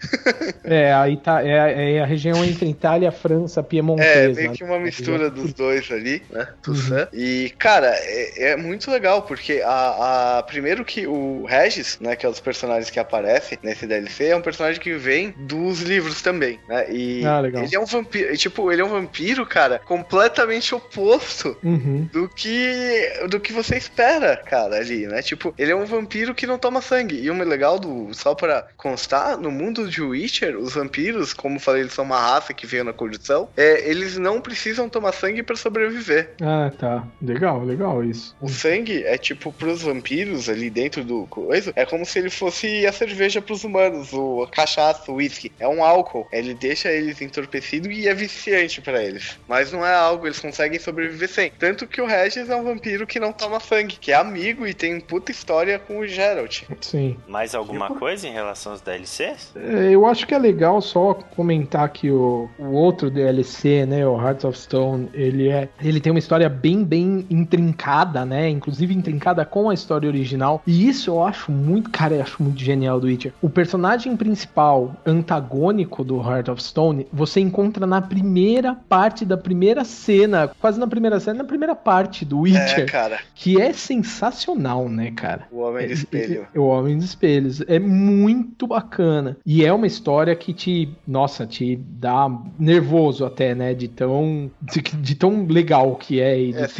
É, aí tá, é, é a região entre Itália, França, É, Piemontesa. meio que uma né? mistura dos dois ali, né, Toussaint. E, cara, é, é muito legal, porque a, a- primeiro que o Regis, né, que é um dos personagens que aparece nesse DLC, é um personagem que vem dos livros também, né, e Ah, legal. ele é um vampiro, tipo, ele é um vampiro, cara, completamente oposto Uhum. do que do que você espera, cara, ali, né? Tipo, ele é um vampiro que não toma sangue. E o legal do só pra constar, no mundo de Witcher, os vampiros, como eu falei, eles são uma raça que veio na condição, é, eles não precisam tomar sangue pra sobreviver. Ah, tá. Legal, legal isso. O sangue é tipo pros vampiros ali dentro do coisa, é como se ele fosse a cerveja pros humanos, o a cachaça, o whisky. É um álcool. Ele deixa eles entorpecidos e é viciante pra eles. Mas não é algo, eles conseguem sobreviver sem. Tanto que o Regis é um vampiro que não toma sangue, que é amigo e tem puta história com o Geralt. Sim. Mais alguma coisa em relação aos DLCs? É, Eu acho que é legal só comentar que o, o outro DLC, né, o Hearts of Stone, ele é, ele tem uma história bem, bem intrincada, né? Inclusive intrincada com a história original. E isso eu acho muito, cara, eu acho muito genial do Witcher. O personagem principal, antagônico do Heart of Stone, você encontra na primeira parte da primeira cena, quase na primeira cena, na primeira parte do Witcher. É, cara. Que é sensacional, né, cara? O Homem do Espelho. O Homem dos Espelhos. É muito bacana. E é uma história que te, nossa, te dá nervoso até, né? De tão, de, de tão legal que é e de É, sim.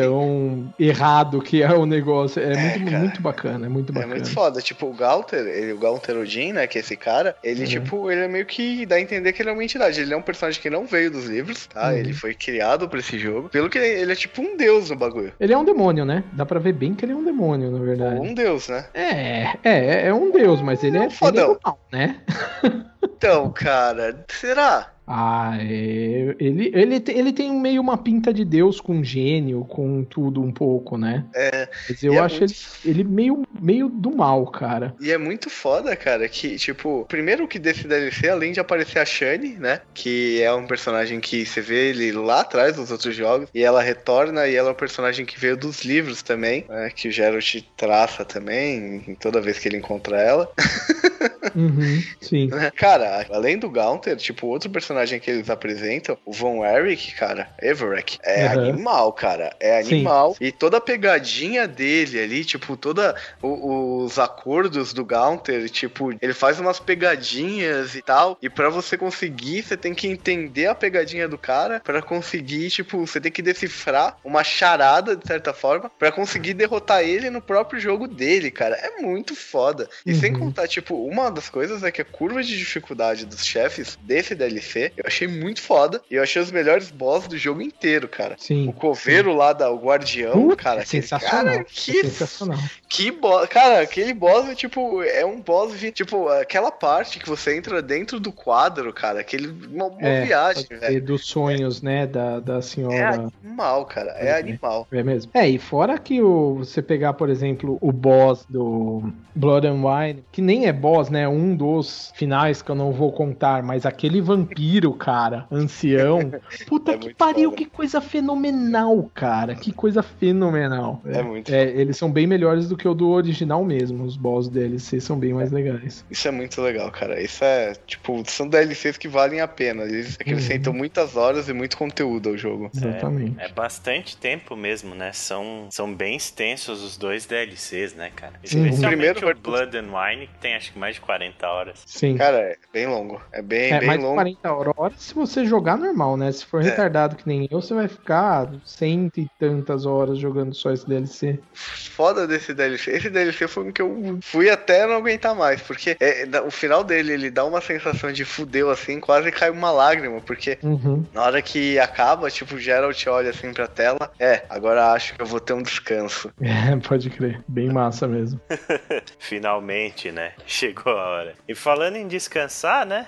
Tão errado que é o negócio. É, É, muito, cara. muito bacana, é muito É bacana. muito foda. Tipo, o Galter, ele, o Galter Odin, né? Que é esse cara, ele, Uhum. tipo, ele é meio que dá a entender que ele é uma entidade. Ele é um personagem que não veio dos livros, tá? Uhum. Ele foi criado pra esse jogo. Pelo que ele, ele é tipo um deus no bagulho. Ele é um demônio, né? Dá pra ver bem que ele é um demônio, na verdade. Um deus, né? É, é, é um deus, mas ele é, ele é Fodão. do mal, né? Então, cara, será? Ah, é, ele, ele, ele tem meio uma pinta de Deus com gênio, com tudo um pouco, né? É. Mas eu é acho muito- ele, ele meio, meio do mal, cara. E é muito foda, cara, que, tipo, primeiro que desse DLC, além de aparecer a Shani, né? Que é um personagem que você vê ele lá atrás dos outros jogos, e ela retorna, e ela é um personagem que veio dos livros também, né? Que o Geralt traça também, em toda vez que ele encontra ela. Uhum, sim. né? Cara, além do Gaunter, tipo, outro personagem que eles apresentam, o Von Erich, cara, Everett, é Uhum. animal, cara. É Sim. animal. E toda a pegadinha dele ali, tipo, toda o- os acordos do Gaunter, tipo, ele faz umas pegadinhas e tal. E pra você conseguir, você tem que entender a pegadinha do cara pra conseguir, tipo, você tem que decifrar uma charada, de certa forma, pra conseguir derrotar ele no próprio jogo dele, cara. É muito foda. E sem Uhum. contar, tipo, uma das coisas é que a curva de dificuldade dos chefes desse DLC eu achei muito foda. E eu achei os melhores boss do jogo inteiro, cara. Sim. O coveiro lá, da, o guardião, Puta, cara. é aquele sensacional. Cara, é que, sensacional. que boss. Cara, aquele boss é tipo. É um boss. Tipo, aquela parte que você entra dentro do quadro, cara. Aquele. Uma, uma É, viagem, velho. dos sonhos, né, da, da É senhora. animal, cara. É É. animal. É mesmo. É, e fora que o, você pegar, por exemplo, o boss do Blood and Wine, que nem é boss, né? Um dos finais que eu não vou contar, mas aquele vampiro, cara, ancião. Puta É que pariu, foda. que coisa fenomenal, cara. Que coisa fenomenal. É muito É, eles são bem melhores do que o do original mesmo. Os boss DLC são bem mais legais. Isso é muito legal, cara. Isso é, tipo, são DLCs que valem a pena. Eles Uhum. acrescentam muitas horas e muito conteúdo ao jogo. Exatamente. É bastante tempo mesmo, né? São, são bem extensos os dois DLCs, né, cara? Especialmente O primeiro o Blood and Wine, que tem acho que mais de 40 horas. Sim. Cara, é bem longo. É bem, É, bem mais longo. 40 horas se você jogar normal, né? Se for É. retardado que nem eu, você vai ficar cento e tantas horas jogando só esse DLC. Foda desse DLC. Esse DLC foi um que eu fui até não aguentar mais. Porque é, o final dele, ele dá uma sensação de fudeu assim, quase cai uma lágrima. Porque Uhum. na hora que acaba, tipo, o Geralt olha assim pra tela. É, agora acho que eu vou ter um descanso. É, pode crer. Bem massa mesmo. Finalmente, né? Chegou a hora. E falando em descansar, né?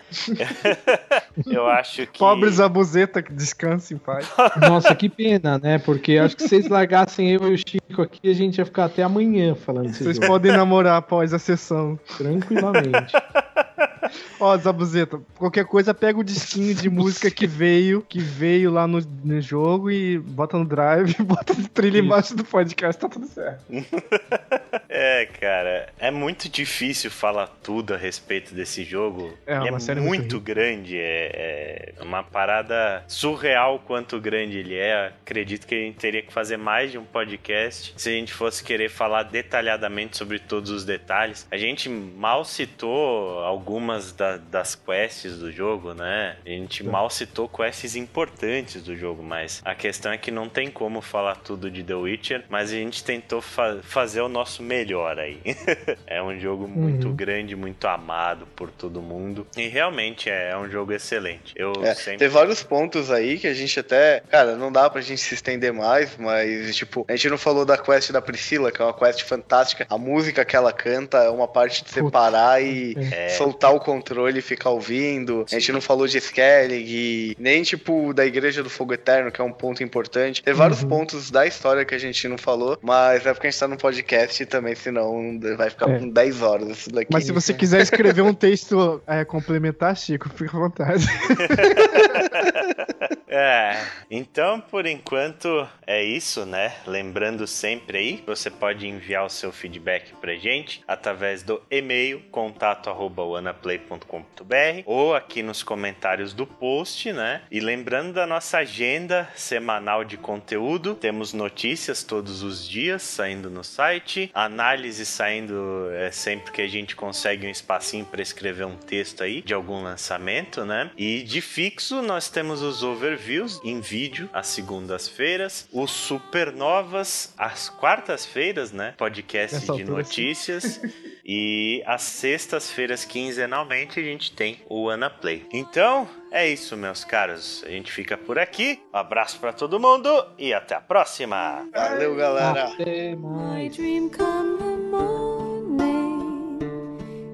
eu acho que. Pobre Zabuzeta que descansa em paz. Nossa, que pena, né? Porque acho que se vocês largassem eu e o Chico aqui, a gente ia ficar até amanhã falando Vocês jogo. podem namorar após a sessão. Tranquilamente. Ó, Zabuzeta, qualquer coisa, pega o disquinho de música que veio, que veio lá no, no jogo e bota no drive, bota de trilha Isso. embaixo do podcast, tá tudo certo. É, cara, é muito difícil falar tudo a respeito desse jogo. É, Ele uma é série muito, muito grande, é, é uma parada surreal quanto grande ele é. Acredito que a gente teria que fazer mais de um podcast se a gente fosse querer falar detalhadamente sobre todos os detalhes. A gente mal citou algumas da- das quests do jogo, né? A gente mal citou quests importantes do jogo, mas a questão é que não tem como falar tudo de The Witcher, mas a gente tentou fa- fazer o nosso melhor aí. é um jogo muito Uhum. grande, muito amado por todo mundo. E realmente é, é um jogo excelente. Eu É, sempre. Tem vários pontos aí que a gente até. Cara, não dá pra gente se estender mais, mas, tipo, a gente não falou da quest da Priscila, que é uma quest fantástica. A música que ela canta é uma parte de você Puta. parar e É. soltar o controle e ficar ouvindo. A gente não falou de Skellig, nem, tipo, da Igreja do Fogo Eterno, que é um ponto importante. Tem vários Uhum. pontos da história que a gente não falou, mas é porque a gente tá no podcast também, senão vai ficar É. com 10 horas isso daqui. Mas se você quiser escrever um texto é, complementar, Chico, fica à vontade. É, então por enquanto é isso, né? Lembrando sempre aí, você pode enviar o seu feedback pra gente através do e-mail contato@wanaplay.com.br ou aqui nos comentários do post, né? E lembrando da nossa agenda semanal de conteúdo, temos notícias todos os dias saindo no site, análise saindo é, sempre que a gente consegue um espacinho para escrever um texto aí de algum lançamento, né? E de fixo nós temos os overviews em vídeo às segundas-feiras, os supernovas às quartas-feiras, né? Podcast Nessa de notícias. E às sextas-feiras, quinzenalmente, a gente tem o Ana Play. Então, é isso, meus caros. A gente fica por aqui. Um abraço pra todo mundo e até a próxima. Valeu, galera. Até mais.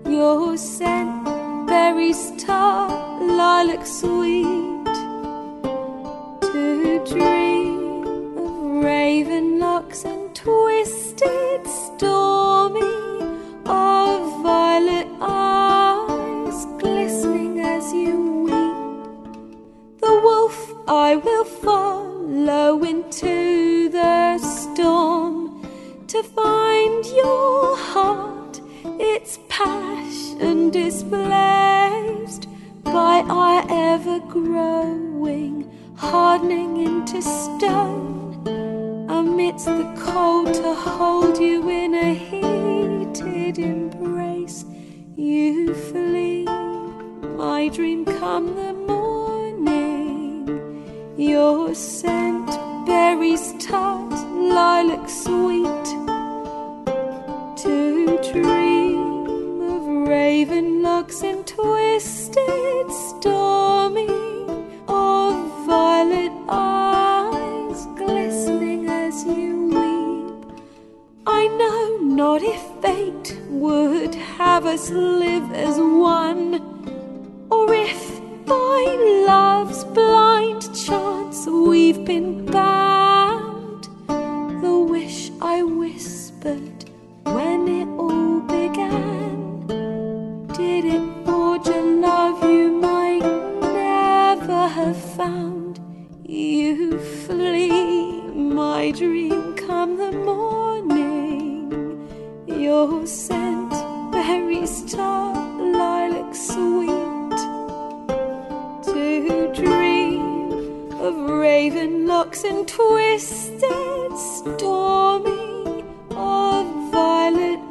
Your scent, star, lilac sweet. To dream of raven locks and twisted, stormy, of violet eyes glistening as you weep. The wolf I will follow into the storm to find your heart, its passion displaced by our ever growing, hardening into stone. Amidst the cold to hold you in a heated embrace, you flee. My dream come the morning. Your scent, berries tart, lilac sweet. To dream of raven locks and twisted, stormy, violet eyes glistening as you weep. I know not if fate would have us live as one, or if by love's blind chance we've been bound. The wish I whispered when it all began. Did it forge a love you might never have found? You flee my dream come the morning. Your scent, berry star, lilac sweet. To dream of raven locks and twisted stormy of violet